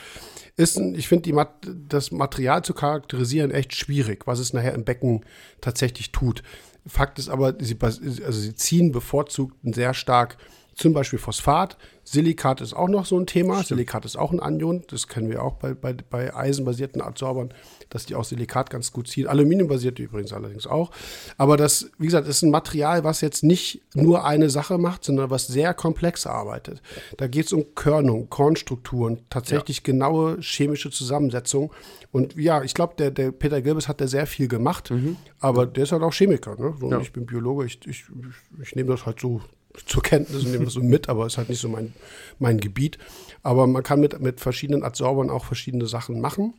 Ist, ein, ich finde, Mat das Material zu charakterisieren echt schwierig, was es nachher im Becken tatsächlich tut. Fakt ist aber, sie, also sie ziehen bevorzugt sehr stark zum Beispiel Phosphat. Silikat ist auch noch so ein Thema. Stimmt. Silikat ist auch ein Anion. Das kennen wir auch bei, bei, bei eisenbasierten Adsorbern, dass die auch Silikat ganz gut ziehen. Aluminiumbasierte übrigens allerdings auch. Aber das, wie gesagt, ist ein Material, was jetzt nicht nur eine Sache macht, sondern was sehr komplex arbeitet. Da geht es um Körnung, Kornstrukturen, tatsächlich ja. genaue chemische Zusammensetzung. Und ja, ich glaube, der, der Peter Gilbes hat da sehr viel gemacht, mhm. aber der ist halt auch Chemiker. Ne? So, ja. Ich bin Biologe, ich, ich, ich nehme das halt so zur Kenntnis und nehme das so mit, aber ist halt nicht so mein, mein Gebiet. Aber man kann mit, mit verschiedenen Adsorbern auch verschiedene Sachen machen.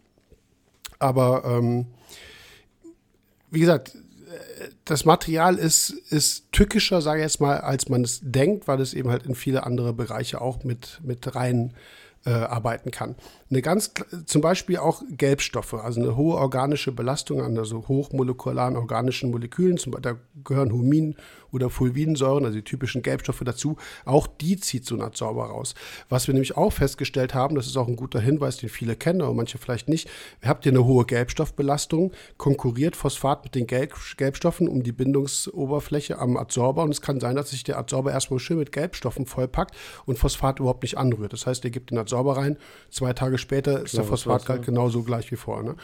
Aber ähm, wie gesagt, das Material ist, ist tückischer, sage ich jetzt mal, als man es denkt, weil es eben halt in viele andere Bereiche auch mit, mit rein äh, arbeiten kann. Eine ganz, zum Beispiel auch Gelbstoffe, also eine hohe organische Belastung an also hochmolekularen organischen Molekülen, zum, da gehören Humin oder Fulvinsäuren, also die typischen Gelbstoffe dazu, auch die zieht so ein Adsorber raus. Was wir nämlich auch festgestellt haben, das ist auch ein guter Hinweis, den viele kennen, aber manche vielleicht nicht, habt ihr eine hohe Gelbstoffbelastung, konkurriert Phosphat mit den Gelb Gelbstoffen um die Bindungsoberfläche am Adsorber und es kann sein, dass sich der Adsorber erstmal schön mit Gelbstoffen vollpackt und Phosphat überhaupt nicht anrührt. Das heißt, ihr gebt den Adsorber rein, zwei Tage später ist der Phosphatgehalt genauso gleich wie vorher. Ne?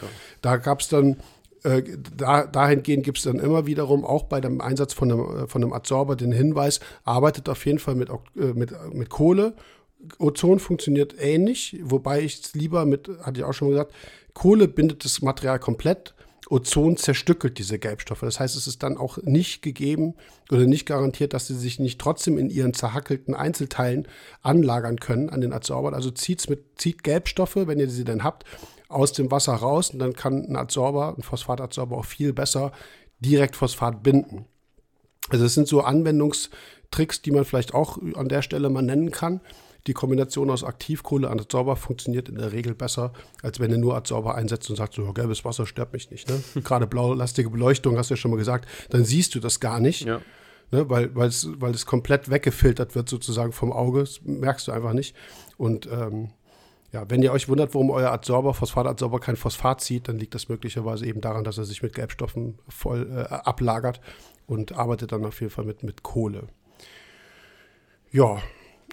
Da gab es dann äh, da, dahingehend gibt es dann immer wiederum auch bei dem Einsatz von einem, äh, von einem Adsorber den Hinweis, arbeitet auf jeden Fall mit, äh, mit, mit Kohle. Ozon funktioniert ähnlich, wobei ich es lieber mit, hatte ich auch schon mal gesagt, Kohle bindet das Material komplett. Ozon zerstückelt diese Gelbstoffe. Das heißt, es ist dann auch nicht gegeben oder nicht garantiert, dass sie sich nicht trotzdem in ihren zerhackelten Einzelteilen anlagern können an den Adsorbern. Also zieht's mit, zieht Gelbstoffe, wenn ihr sie denn habt, aus dem Wasser raus und dann kann ein Adsorber, ein Phosphatadsorber auch viel besser direkt Phosphat binden. Also es sind so Anwendungstricks, die man vielleicht auch an der Stelle mal nennen kann. Die Kombination aus Aktivkohle und Adsorber funktioniert in der Regel besser, als wenn ihr nur Adsorber einsetzt und sagt, so gelbes Wasser stört mich nicht. Ne? Gerade blaulastige Beleuchtung, hast du ja schon mal gesagt, dann siehst du das gar nicht. Ja. Ne, weil, weil, es, weil es komplett weggefiltert wird sozusagen vom Auge, das merkst du einfach nicht. Und ähm, Ja, wenn ihr euch wundert, warum euer Adsorber, Phosphatadsorber kein Phosphat zieht, dann liegt das möglicherweise eben daran, dass er sich mit Gelbstoffen voll äh, ablagert und arbeitet dann auf jeden Fall mit, mit Kohle. Ja,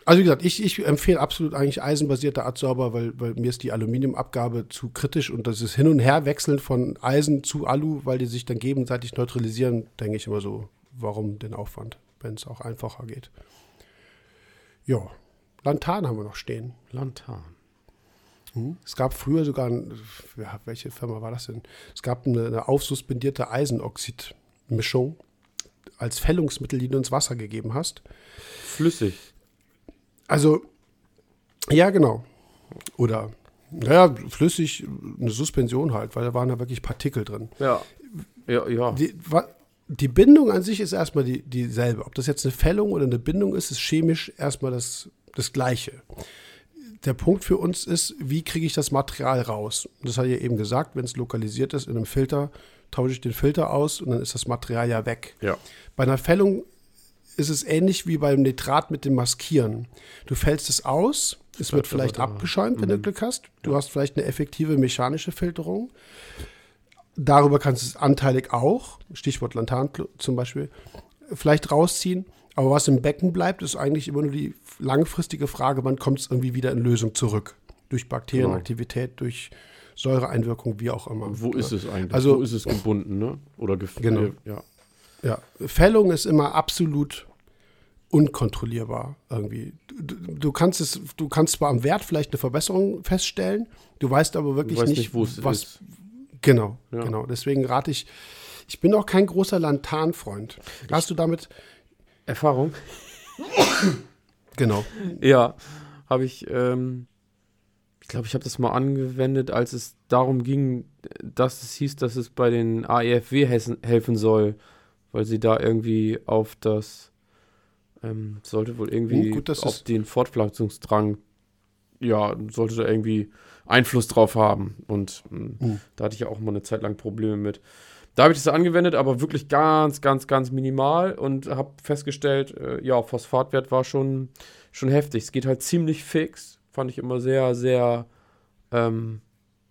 also wie gesagt, ich, ich empfehle absolut eigentlich eisenbasierte Adsorber, weil, weil mir ist die Aluminiumabgabe zu kritisch und das ist Hin- und Herwechseln von Eisen zu Alu, weil die sich dann gegenseitig neutralisieren, denke ich immer so, warum den Aufwand, wenn es auch einfacher geht. Ja, Lantan haben wir noch stehen. Lantan. Hm? Es gab früher sogar, ein, ja, welche Firma war das denn? Es gab eine, eine aufsuspendierte Eisenoxid-Mischung als Fällungsmittel, die du ins Wasser gegeben hast. Flüssig. Also, ja, genau. Oder, naja, flüssig, eine Suspension halt, weil da waren da wirklich Partikel drin. Ja. Ja, ja. Die, die Bindung an sich ist erstmal die, dieselbe. Ob das jetzt eine Fällung oder eine Bindung ist, ist chemisch erstmal das, das Gleiche. Der Punkt für uns ist, wie kriege ich das Material raus? Das habe ich ja eben gesagt, wenn es lokalisiert ist in einem Filter, tausche ich den Filter aus und dann ist das Material ja weg. Ja. Bei einer Fällung ist es ähnlich wie beim Nitrat mit dem Maskieren. Du fällst es aus, es wird vielleicht abgeschäumt, wenn du mhm. Glück hast. Du hast vielleicht eine effektive mechanische Filterung. Darüber kannst du es anteilig auch, Stichwort Lantan zum Beispiel, vielleicht rausziehen. Aber was im Becken bleibt, ist eigentlich immer nur die langfristige Frage, wann kommt es irgendwie wieder in Lösung zurück? Durch Bakterienaktivität, genau. durch Säureeinwirkung, wie auch immer. Wo ja. ist es eigentlich? Also, Wo ist es gebunden, ne? Oder genau. ja. Ja, Fällung ist immer absolut unkontrollierbar irgendwie. Du, du, kannst es, du kannst zwar am Wert vielleicht eine Verbesserung feststellen, du weißt aber wirklich weißt nicht, nicht was. Ist. Genau, ja. genau. Deswegen rate ich. Ich bin auch kein großer Lantan-Freund. Hast du damit Erfahrung? genau. Ja, habe ich. Ähm, ich glaube, ich habe das mal angewendet, als es darum ging, dass es hieß, dass es bei den AEFW helfen soll weil sie da irgendwie auf das ähm, sollte wohl irgendwie oh, gut, auf den Fortpflanzungsdrang, ja, sollte da irgendwie Einfluss drauf haben. Und mhm. da hatte ich ja auch mal eine Zeit lang Probleme mit. Da habe ich das angewendet, aber wirklich ganz, ganz, ganz minimal und habe festgestellt, äh, ja, Phosphatwert war schon, schon heftig. Es geht halt ziemlich fix. Fand ich immer sehr, sehr ähm,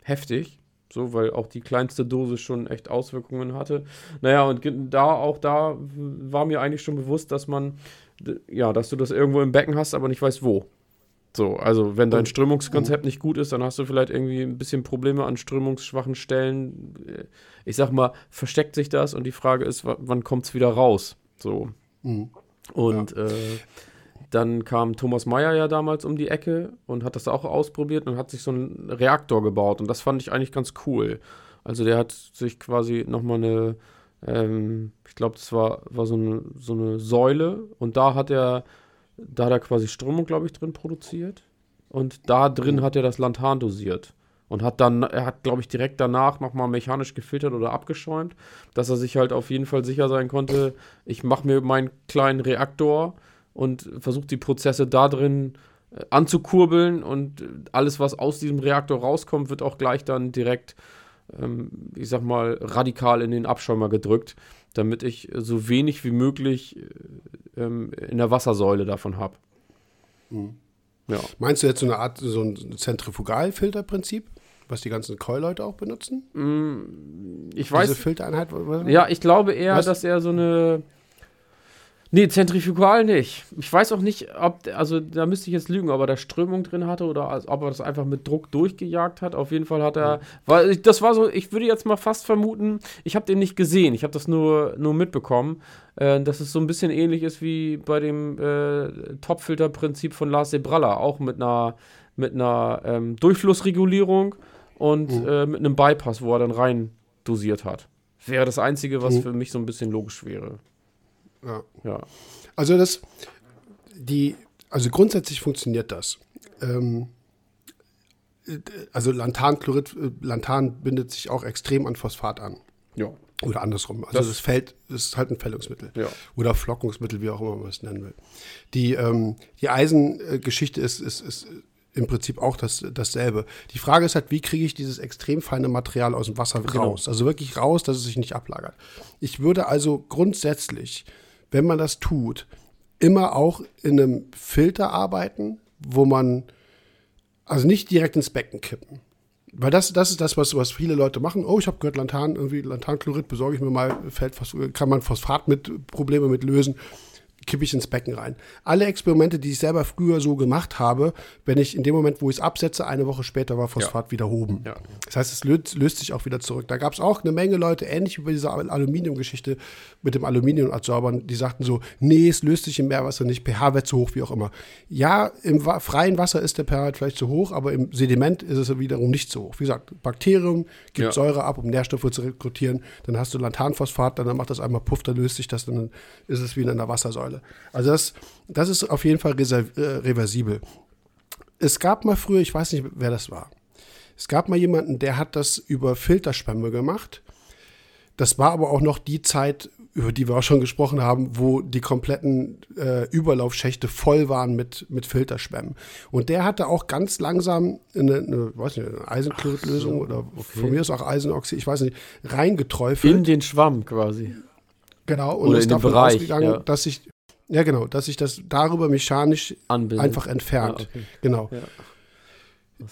heftig. So, weil auch die kleinste Dose schon echt Auswirkungen hatte. Naja, und da, auch da war mir eigentlich schon bewusst, dass man, ja, dass du das irgendwo im Becken hast, aber nicht weißt wo. So, also wenn dein Strömungskonzept nicht gut ist, dann hast du vielleicht irgendwie ein bisschen Probleme an strömungsschwachen Stellen. Ich sag mal, versteckt sich das und die Frage ist, wann kommt es wieder raus? So. Mhm. Und ja. äh, dann kam Thomas Meyer ja damals um die Ecke und hat das auch ausprobiert und hat sich so einen Reaktor gebaut. Und das fand ich eigentlich ganz cool. Also der hat sich quasi nochmal eine, ähm, ich glaube, das war, war so, eine, so eine Säule und da hat er, da hat er quasi Strömung, glaube ich, drin produziert. Und da drin hat er das Lantan dosiert. Und hat dann, er hat, glaube ich, direkt danach nochmal mechanisch gefiltert oder abgeschäumt, dass er sich halt auf jeden Fall sicher sein konnte, ich mache mir meinen kleinen Reaktor und versucht die Prozesse da drin äh, anzukurbeln und alles, was aus diesem Reaktor rauskommt, wird auch gleich dann direkt, ähm, ich sag mal, radikal in den Abschäumer gedrückt, damit ich so wenig wie möglich äh, ähm, in der Wassersäule davon habe. Mhm. Ja. Meinst du jetzt so eine Art, so ein Zentrifugalfilterprinzip? Was die ganzen Call-Leute auch benutzen? Mm, ich weiß. Diese Filtereinheit? Ja, ich glaube eher, was? dass er so eine Nee, zentrifugal nicht. Ich weiß auch nicht, ob, also da müsste ich jetzt lügen, ob er da Strömung drin hatte oder ob er das einfach mit Druck durchgejagt hat. Auf jeden Fall hat er, weil das war so, ich würde jetzt mal fast vermuten, ich habe den nicht gesehen, ich habe das nur, nur mitbekommen, äh, dass es so ein bisschen ähnlich ist wie bei dem äh, Topfilterprinzip von Lars Sebralla, auch mit einer, mit einer ähm, Durchflussregulierung und mhm. äh, mit einem Bypass, wo er dann rein dosiert hat. Wäre das Einzige, was mhm. für mich so ein bisschen logisch wäre. Ja. ja. Also das, die, also grundsätzlich funktioniert das. Ähm, also Lantanchlorid, äh, Lantan bindet sich auch extrem an Phosphat an. Ja. Oder andersrum. Also das, das Feld ist halt ein Fällungsmittel. Ja. Oder Flockungsmittel, wie auch immer man es nennen will. Die, ähm, die Eisengeschichte ist, ist, ist im Prinzip auch das, dasselbe. Die Frage ist halt, wie kriege ich dieses extrem feine Material aus dem Wasser genau. raus? Also wirklich raus, dass es sich nicht ablagert. Ich würde also grundsätzlich wenn man das tut, immer auch in einem Filter arbeiten, wo man also nicht direkt ins Becken kippen. Weil das, das ist das, was, was viele Leute machen. Oh, ich habe gehört, Lantan, irgendwie Lantanchlorid besorge ich mir mal, fällt, kann man Phosphat mit Probleme mit lösen kippe ich ins Becken rein. Alle Experimente, die ich selber früher so gemacht habe, wenn ich in dem Moment, wo ich es absetze, eine Woche später war Phosphat ja. wieder oben. Ja. Das heißt, es löst, löst, sich auch wieder zurück. Da gab es auch eine Menge Leute, ähnlich wie bei dieser Aluminiumgeschichte mit dem Aluminiumadsorbern, die sagten so, nee, es löst sich im Meerwasser nicht, pH-Wert zu hoch, wie auch immer. Ja, im freien Wasser ist der pH-Wert vielleicht zu hoch, aber im Sediment ist es wiederum nicht so hoch. Wie gesagt, Bakterium gibt ja. Säure ab, um Nährstoffe zu rekrutieren, dann hast du Lanthanphosphat, dann macht das einmal Puff, dann löst sich das, dann ist es wie in einer Wassersäule. Rolle. Also das, das ist auf jeden Fall äh, reversibel. Es gab mal früher, ich weiß nicht, wer das war. Es gab mal jemanden, der hat das über Filterschwämme gemacht. Das war aber auch noch die Zeit, über die wir auch schon gesprochen haben, wo die kompletten äh, Überlaufschächte voll waren mit, mit Filterschwämmen. Und der hatte auch ganz langsam eine, eine, weiß nicht, eine Eisenchloridlösung so, oder okay. von mir ist auch Eisenoxid, ich weiß nicht, reingeträufelt. In den Schwamm quasi. Genau, und oder ist davon Bereich, ausgegangen, ja. dass sich ja, genau, dass sich das darüber mechanisch Anbilden. einfach entfernt. Ah, okay. Genau. Ja.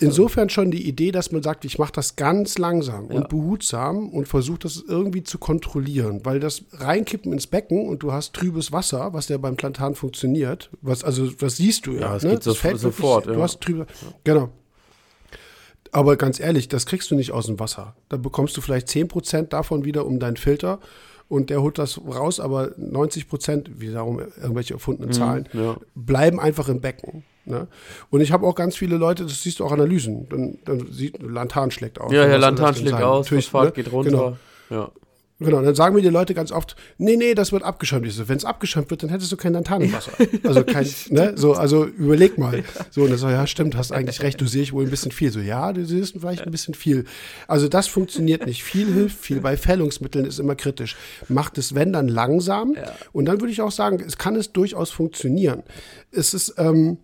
Insofern schon die Idee, dass man sagt, ich mache das ganz langsam ja. und behutsam und versuche das irgendwie zu kontrollieren, weil das Reinkippen ins Becken und du hast trübes Wasser, was ja beim Plantan funktioniert, was also das siehst du ja, ja es ne? geht so, fällt sofort. Wirklich, ja. Du hast trübe, genau. Aber ganz ehrlich, das kriegst du nicht aus dem Wasser. Da bekommst du vielleicht 10% davon wieder um deinen Filter und der holt das raus, aber 90 Prozent, wie darum irgendwelche erfundenen mhm, Zahlen, mhm, ja. bleiben einfach im Becken. Ne? Und ich habe auch ganz viele Leute, das siehst du auch Analysen, dann, dann sieht Lantan schlägt aus. Ja, ja, Lantan schlägt aus, Phosphat ne? geht runter. Genau. Ja. Genau, dann sagen mir die Leute ganz oft, nee, nee, das wird abgeschäumt. Wenn es abgeschäumt wird, dann hättest du kein Lantanenwasser. Also kein, ne, so, also überleg mal. So, und dann so, ja, stimmt, hast eigentlich recht, du siehst wohl ein bisschen viel. So, ja, du siehst vielleicht ein bisschen viel. Also das funktioniert nicht. Viel hilft viel. Bei Fällungsmitteln ist immer kritisch. Macht es, wenn, dann langsam. Ja. Und dann würde ich auch sagen, es kann es durchaus funktionieren. Es ist, ähm,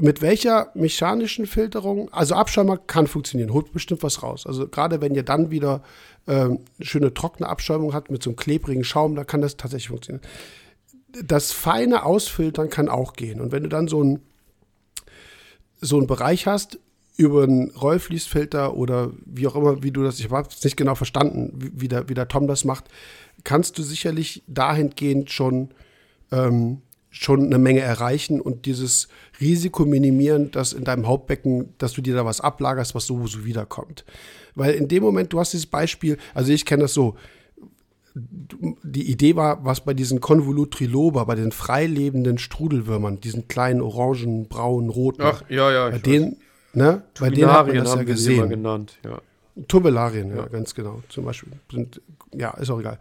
mit welcher mechanischen Filterung, also Abschäumer kann funktionieren, holt bestimmt was raus. Also gerade wenn ihr dann wieder ähm, schöne trockene Abschäumung hat mit so einem klebrigen Schaum, da kann das tatsächlich funktionieren. Das feine Ausfiltern kann auch gehen. Und wenn du dann so einen so einen Bereich hast, über einen Rollfließfilter oder wie auch immer, wie du das, ich habe es nicht genau verstanden, wie, wie, der, wie der Tom das macht, kannst du sicherlich dahingehend schon ähm, schon eine Menge erreichen und dieses Risiko minimieren, dass in deinem Hauptbecken, dass du dir da was ablagerst, was sowieso wiederkommt. Weil in dem Moment, du hast dieses Beispiel, also ich kenne das so, die Idee war, was bei diesen Convolutriloba, bei den freilebenden Strudelwürmern, diesen kleinen orangen, braunen, roten, Ach, ja, ja, bei denen, ne, bei denen hat man das ja gesehen. genannt, ja. Tubelarien, ja. ja, ganz genau. Zum Beispiel sind, ja, ist auch egal.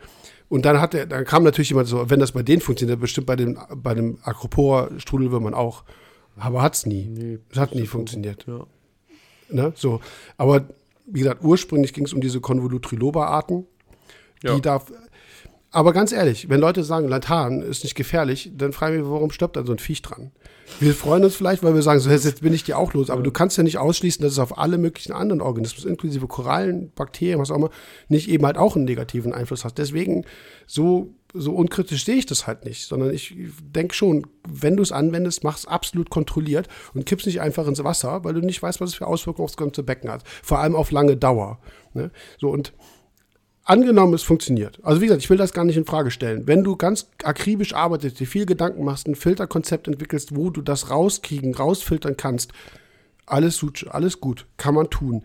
Und dann hat er, dann kam natürlich jemand so, wenn das bei denen funktioniert, bestimmt bei dem, bei dem Acropora-Strudelwürmern auch. Aber hat's nie. Nee, es hat nie funktioniert. Ja. Ne? So. Aber wie gesagt, ursprünglich ging es um diese Convolutriloba-Arten, die ja. da aber ganz ehrlich, wenn Leute sagen, Lantan ist nicht gefährlich, dann frage ich mich, warum stirbt dann so ein Viech dran? Wir freuen uns vielleicht, weil wir sagen, so, jetzt bin ich dir auch los. Aber ja. du kannst ja nicht ausschließen, dass es auf alle möglichen anderen Organismen, inklusive Korallen, Bakterien, was auch immer, nicht eben halt auch einen negativen Einfluss hat. Deswegen, so, so unkritisch sehe ich das halt nicht, sondern ich denke schon, wenn du es anwendest, mach es absolut kontrolliert und kippst nicht einfach ins Wasser, weil du nicht weißt, was es für Auswirkungen aufs ganze Becken hat. Vor allem auf lange Dauer. Ne? So, und angenommen, es funktioniert. Also wie gesagt, ich will das gar nicht in Frage stellen. Wenn du ganz akribisch arbeitest, dir viel Gedanken machst, ein Filterkonzept entwickelst, wo du das rauskriegen, rausfiltern kannst, alles gut, alles gut, kann man tun.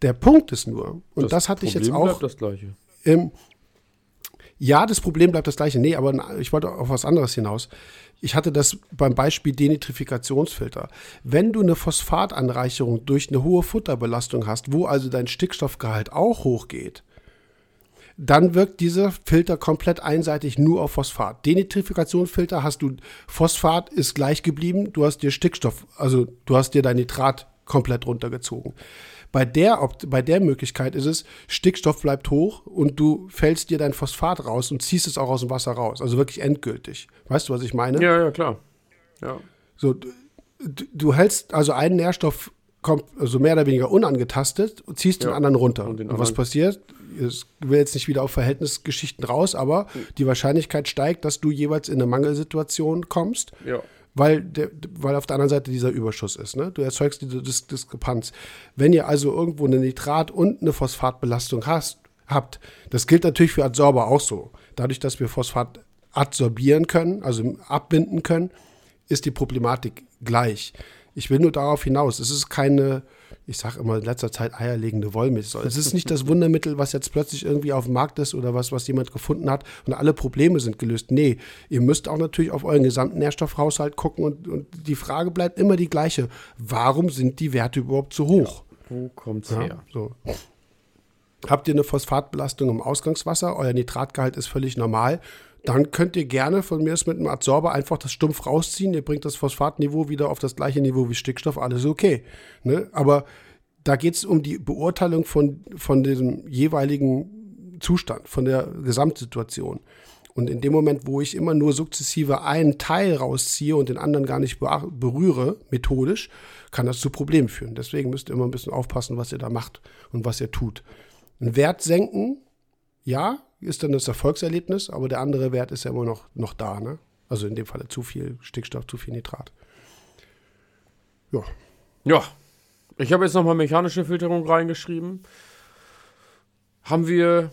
Der Punkt ist nur, und das, das hatte Problem ich jetzt auch. Bleibt das gleiche. Im, ja, das Problem bleibt das gleiche. Nee, aber ich wollte auf was anderes hinaus. Ich hatte das beim Beispiel Denitrifikationsfilter. Wenn du eine Phosphatanreicherung durch eine hohe Futterbelastung hast, wo also dein Stickstoffgehalt auch hochgeht, dann wirkt dieser Filter komplett einseitig nur auf Phosphat. Denitrifikationsfilter hast du, Phosphat ist gleich geblieben, du hast dir Stickstoff, also du hast dir dein Nitrat komplett runtergezogen. Bei der, bei der Möglichkeit ist es, Stickstoff bleibt hoch und du fällst dir dein Phosphat raus und ziehst es auch aus dem Wasser raus. Also wirklich endgültig. Weißt du, was ich meine? Ja, ja, klar. Ja. So, du, du hältst also einen Nährstoff kommt also mehr oder weniger unangetastet und ziehst ja. den anderen runter. Und, den und was passiert? Ich will jetzt nicht wieder auf Verhältnisgeschichten raus, aber die Wahrscheinlichkeit steigt, dass du jeweils in eine Mangelsituation kommst. Ja. Weil, der, weil auf der anderen Seite dieser Überschuss ist. Ne? Du erzeugst diese Dis Diskrepanz. Wenn ihr also irgendwo eine Nitrat- und eine Phosphatbelastung hast, habt, das gilt natürlich für Adsorber auch so. Dadurch, dass wir Phosphat adsorbieren können, also abbinden können, ist die Problematik gleich. Ich will nur darauf hinaus, es ist keine, ich sage immer in letzter Zeit eierlegende Wollmilchsau. Es ist nicht das Wundermittel, was jetzt plötzlich irgendwie auf dem Markt ist oder was, was jemand gefunden hat und alle Probleme sind gelöst. Nee, ihr müsst auch natürlich auf euren gesamten Nährstoffhaushalt gucken und, und die Frage bleibt immer die gleiche. Warum sind die Werte überhaupt so hoch? Ja, wo kommt's ja, her? So. Habt ihr eine Phosphatbelastung im Ausgangswasser? Euer Nitratgehalt ist völlig normal dann könnt ihr gerne von mir aus mit einem Adsorber einfach das stumpf rausziehen. Ihr bringt das Phosphatniveau wieder auf das gleiche Niveau wie Stickstoff, alles okay. Ne? Aber da geht es um die Beurteilung von, von diesem jeweiligen Zustand, von der Gesamtsituation. Und in dem Moment, wo ich immer nur sukzessive einen Teil rausziehe und den anderen gar nicht berühre, methodisch, kann das zu Problemen führen. Deswegen müsst ihr immer ein bisschen aufpassen, was ihr da macht und was ihr tut. Einen Wert senken, ja, ist dann das Erfolgserlebnis, aber der andere Wert ist ja immer noch, noch da. Ne? Also in dem Falle zu viel Stickstoff, zu viel Nitrat. Ja. Ja. Ich habe jetzt nochmal mechanische Filterung reingeschrieben. Haben wir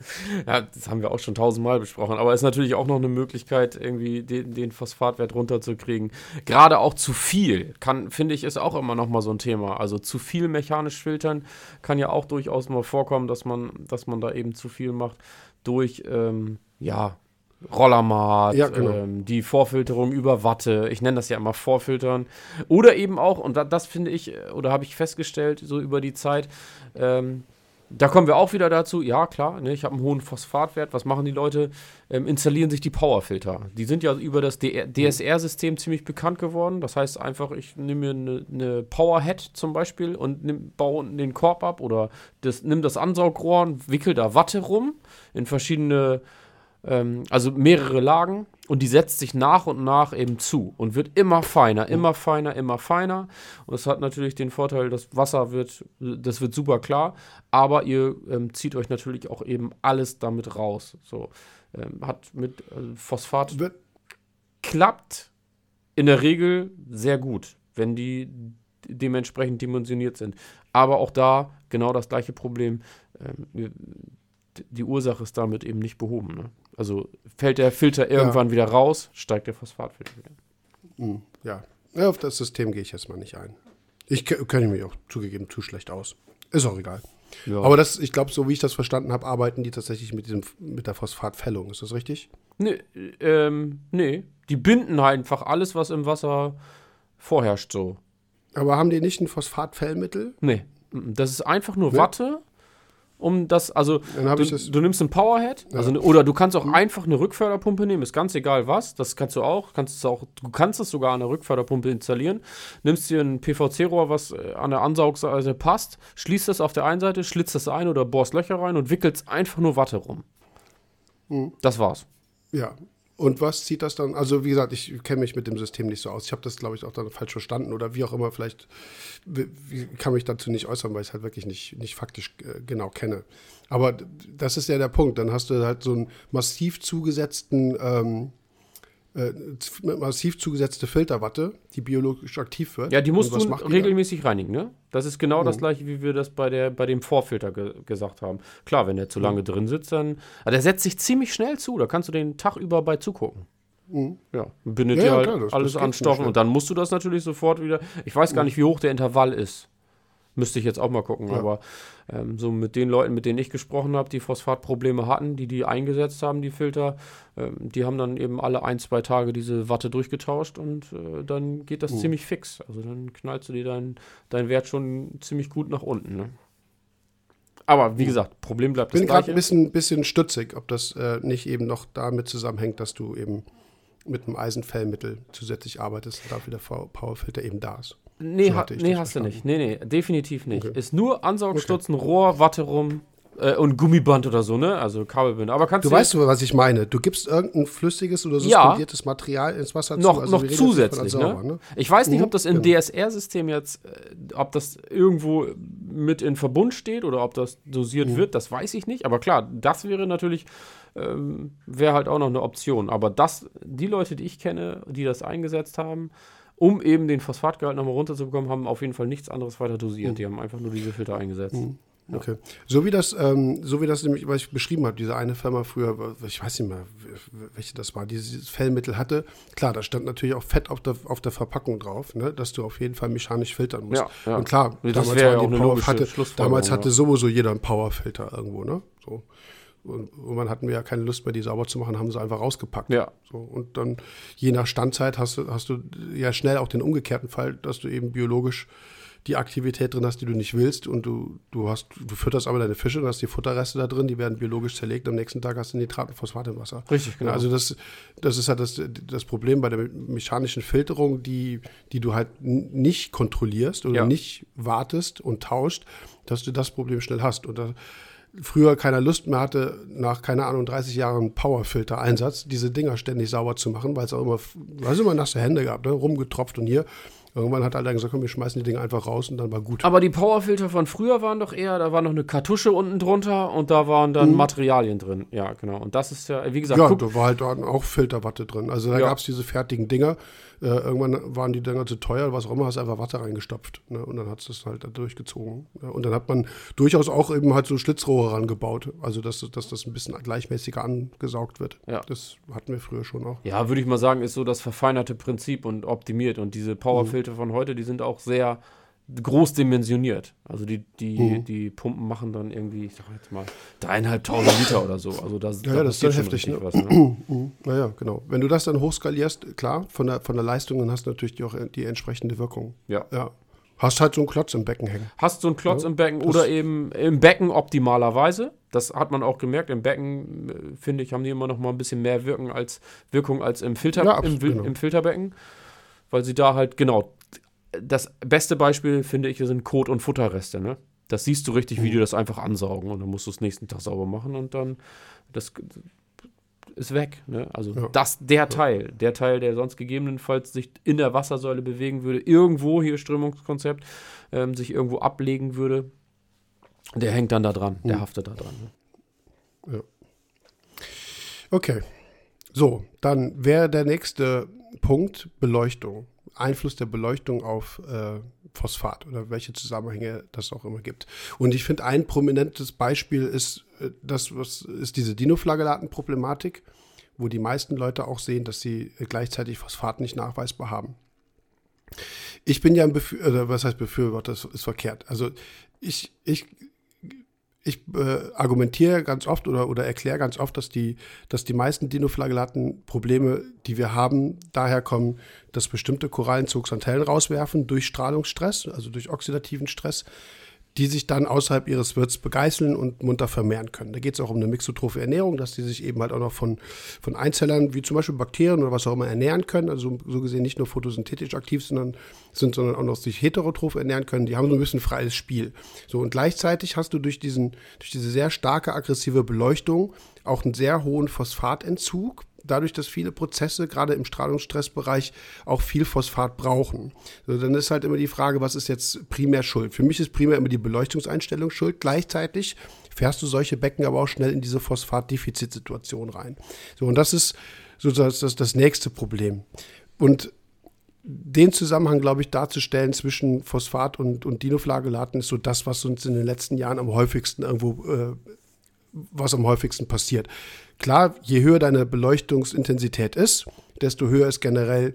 ja, das haben wir auch schon tausendmal besprochen, aber ist natürlich auch noch eine Möglichkeit, irgendwie den, den Phosphatwert runterzukriegen. Gerade auch zu viel, kann, finde ich, ist auch immer noch mal so ein Thema. Also zu viel mechanisch filtern kann ja auch durchaus mal vorkommen, dass man, dass man da eben zu viel macht durch, ähm, ja, Rollermat, ja, genau. ähm, die Vorfilterung über Watte, ich nenne das ja immer Vorfiltern. Oder eben auch, und das, das finde ich, oder habe ich festgestellt, so über die Zeit, ähm, da kommen wir auch wieder dazu, ja klar, ne, ich habe einen hohen Phosphatwert. Was machen die Leute? Ähm, installieren sich die Powerfilter. Die sind ja über das DSR-System ziemlich bekannt geworden. Das heißt einfach, ich nehme mir eine, eine Powerhead zum Beispiel und nimm, baue unten den Korb ab oder das, nimm das Ansaugrohr und wickel da Watte rum in verschiedene ähm, also mehrere Lagen und die setzt sich nach und nach eben zu und wird immer feiner, immer feiner, immer feiner. Und es hat natürlich den Vorteil, das Wasser wird, das wird super klar, aber ihr ähm, zieht euch natürlich auch eben alles damit raus. So ähm, hat mit äh, Phosphat wird klappt in der Regel sehr gut, wenn die dementsprechend dimensioniert sind. Aber auch da genau das gleiche Problem. Ähm, die Ursache ist damit eben nicht behoben. Ne? Also fällt der Filter irgendwann ja. wieder raus, steigt der Phosphatfilter wieder. Hm, ja. ja, auf das System gehe ich jetzt mal nicht ein. Ich kenne mich auch zugegeben zu schlecht aus. Ist auch egal. Ja. Aber das, ich glaube, so wie ich das verstanden habe, arbeiten die tatsächlich mit, diesem, mit der Phosphatfällung. Ist das richtig? Nee, ähm, nee. Die binden halt einfach alles, was im Wasser vorherrscht, so. Aber haben die nicht ein Phosphatfellmittel? Nee. Das ist einfach nur nee. Watte um das, also du, das du, nimmst ein Powerhead, ja. also, oder du kannst auch mhm. einfach eine Rückförderpumpe nehmen, ist ganz egal was, das kannst du auch, kannst auch, du kannst es sogar an der Rückförderpumpe installieren, nimmst dir ein PVC-Rohr, was äh, an der Ansaugseite passt, schließt das auf der einen Seite, schlitzt das ein oder bohrst Löcher rein und wickelst einfach nur Watte rum. Mhm. Das war's. Ja, und was zieht das dann? Also, wie gesagt, ich kenne mich mit dem System nicht so aus. Ich habe das, glaube ich, auch dann falsch verstanden oder wie auch immer. Vielleicht kann mich dazu nicht äußern, weil ich es halt wirklich nicht, nicht faktisch äh, genau kenne. Aber das ist ja der Punkt. Dann hast du halt so einen massiv zugesetzten ähm, äh, massiv zugesetzte Filterwatte, die biologisch aktiv wird. Ja, die musst du regelmäßig reinigen, ne? Das ist genau mhm. das gleiche, wie wir das bei, der, bei dem Vorfilter ge gesagt haben. Klar, wenn der zu lange mhm. drin sitzt, dann. Aber der setzt sich ziemlich schnell zu, da kannst du den Tag über bei zugucken. Mhm. Ja, bindet ja, dir halt klar, das, alles das an Stoffen und dann musst du das natürlich sofort wieder. Ich weiß gar mhm. nicht, wie hoch der Intervall ist. Müsste ich jetzt auch mal gucken. Ja. Aber ähm, so mit den Leuten, mit denen ich gesprochen habe, die Phosphatprobleme hatten, die die eingesetzt haben, die Filter, ähm, die haben dann eben alle ein, zwei Tage diese Watte durchgetauscht und äh, dann geht das mhm. ziemlich fix. Also dann knallst du dir deinen dein Wert schon ziemlich gut nach unten. Ne? Aber wie gesagt, Problem bleibt das Ich bin gerade ein bisschen, bisschen stutzig, ob das äh, nicht eben noch damit zusammenhängt, dass du eben mit einem Eisenfellmittel zusätzlich arbeitest und dafür der Powerfilter eben da ist. Nee, ha nee hast du nicht. Nee, nee, definitiv nicht. Okay. Ist nur Ansaugstutzen, okay. Rohr, Watte rum äh, und Gummiband oder so, ne? Also Kabelbinder. Aber kannst du. Du weißt, was ich meine. Du gibst irgendein flüssiges oder suspendiertes ja, Material ins Wasser noch, zu. Also noch zusätzlich, ne? Sauber, ne? Ich weiß nicht, mhm, ob das im genau. DSR-System jetzt, äh, ob das irgendwo mit in Verbund steht oder ob das dosiert mhm. wird, das weiß ich nicht. Aber klar, das wäre natürlich ähm, wäre halt auch noch eine Option. Aber das, die Leute, die ich kenne, die das eingesetzt haben, um eben den Phosphatgehalt nochmal runterzubekommen, haben auf jeden Fall nichts anderes weiter dosiert. Mhm. Die haben einfach nur diese Filter eingesetzt. Mhm. Okay. So wie das, ähm, so wie das nämlich, was ich beschrieben habe, diese eine Firma früher, ich weiß nicht mehr, welche das war, dieses Fellmittel hatte. Klar, da stand natürlich auch Fett auf der, auf der Verpackung drauf, ne, dass du auf jeden Fall mechanisch filtern musst. Ja, ja. Und klar, das damals, ja die Power, hatte, damals hatte sowieso jeder einen Powerfilter irgendwo, ne? So. Und irgendwann hatten wir ja keine Lust mehr, die sauber zu machen, haben sie einfach rausgepackt. Ja. So, und dann, je nach Standzeit, hast du, hast du ja schnell auch den umgekehrten Fall, dass du eben biologisch die Aktivität drin hast, die du nicht willst und du, du hast, du fütterst aber deine Fische und hast die Futterreste da drin, die werden biologisch zerlegt, am nächsten Tag hast du Nitrat und Phosphat im Wasser. Richtig, genau. Also das, das ist halt das, das Problem bei der mechanischen Filterung, die, die du halt nicht kontrollierst oder ja. nicht wartest und tauscht, dass du das Problem schnell hast. Und da, früher keiner Lust mehr hatte, nach, keine Ahnung, 30 Jahren Powerfilter-Einsatz, diese Dinger ständig sauber zu machen, weil es auch immer, weil es immer nasse Hände gab, ne? rumgetropft und hier. Irgendwann hat er dann gesagt, komm, wir schmeißen die Dinge einfach raus und dann war gut. Aber die Powerfilter von früher waren doch eher, da war noch eine Kartusche unten drunter und da waren dann mhm. Materialien drin. Ja, genau. Und das ist ja, wie gesagt. Ja, da war halt auch Filterwatte drin. Also da ja. gab es diese fertigen Dinger. Äh, irgendwann waren die Dinger zu teuer, was auch immer, hast einfach Wasser reingestopft. Ne? Und dann hat es das halt durchgezogen. Ja? Und dann hat man durchaus auch eben halt so Schlitzrohre rangebaut. Also dass, dass das ein bisschen gleichmäßiger angesaugt wird. Ja. Das hatten wir früher schon auch. Ja, würde ich mal sagen, ist so das verfeinerte Prinzip und optimiert. Und diese Powerfilter mhm. von heute, die sind auch sehr groß dimensioniert. Also die, die, mhm. die Pumpen machen dann irgendwie, ich sag jetzt mal, dreieinhalbtausend Liter oder so. Also das, ja, ja das ist dann heftig. Ne? Was, ne? naja, genau. Wenn du das dann hochskalierst, klar, von der, von der Leistung, dann hast du natürlich auch die entsprechende Wirkung. Ja. ja. Hast halt so einen Klotz im Becken hängen. Hast so einen Klotz ja, im Becken oder eben im Becken optimalerweise. Das hat man auch gemerkt. Im Becken, äh, finde ich, haben die immer noch mal ein bisschen mehr Wirken als, Wirkung als im, Filter, ja, absolut, im, genau. im Filterbecken. Weil sie da halt, genau, das beste Beispiel, finde ich, sind Kot- und Futterreste. Ne? Das siehst du richtig, wie mhm. die das einfach ansaugen und dann musst du es nächsten Tag sauber machen und dann das ist weg. Ne? Also ja. das, der Teil, der Teil, der sonst gegebenenfalls sich in der Wassersäule bewegen würde, irgendwo hier Strömungskonzept, ähm, sich irgendwo ablegen würde, der hängt dann da dran, der mhm. haftet da dran. Ne? Ja. Okay. So, dann wäre der nächste Punkt Beleuchtung. Einfluss der Beleuchtung auf äh, Phosphat oder welche Zusammenhänge das auch immer gibt. Und ich finde, ein prominentes Beispiel ist äh, das, was ist diese Dinoflagellaten-Problematik, wo die meisten Leute auch sehen, dass sie gleichzeitig Phosphat nicht nachweisbar haben. Ich bin ja ein Befürworter, was heißt Befürworter, das ist verkehrt. Also ich, ich ich äh, argumentiere ganz oft oder, oder erkläre ganz oft, dass die, dass die meisten Dinoflagellaten-Probleme, die wir haben, daher kommen, dass bestimmte Korallen Zooxanthellen rauswerfen durch Strahlungsstress, also durch oxidativen Stress, die sich dann außerhalb ihres Wirts begeißeln und munter vermehren können. Da geht es auch um eine mixotrophe Ernährung, dass die sich eben halt auch noch von, von Einzellern, wie zum Beispiel Bakterien oder was auch immer, ernähren können. Also so gesehen nicht nur photosynthetisch aktiv sondern, sind, sondern auch noch sich heterotroph ernähren können. Die haben so ein bisschen freies Spiel. So, und gleichzeitig hast du durch, diesen, durch diese sehr starke aggressive Beleuchtung auch einen sehr hohen Phosphatentzug dadurch, dass viele Prozesse gerade im Strahlungsstressbereich auch viel Phosphat brauchen. Also dann ist halt immer die Frage, was ist jetzt primär schuld? Für mich ist primär immer die Beleuchtungseinstellung schuld. Gleichzeitig fährst du solche Becken aber auch schnell in diese Phosphatdefizitsituation rein. So, und das ist sozusagen das, das nächste Problem. Und den Zusammenhang, glaube ich, darzustellen zwischen Phosphat und, und Dinoflagellaten ist so das, was uns in den letzten Jahren am häufigsten irgendwo, äh, was am häufigsten passiert. Klar, je höher deine Beleuchtungsintensität ist, desto höher ist generell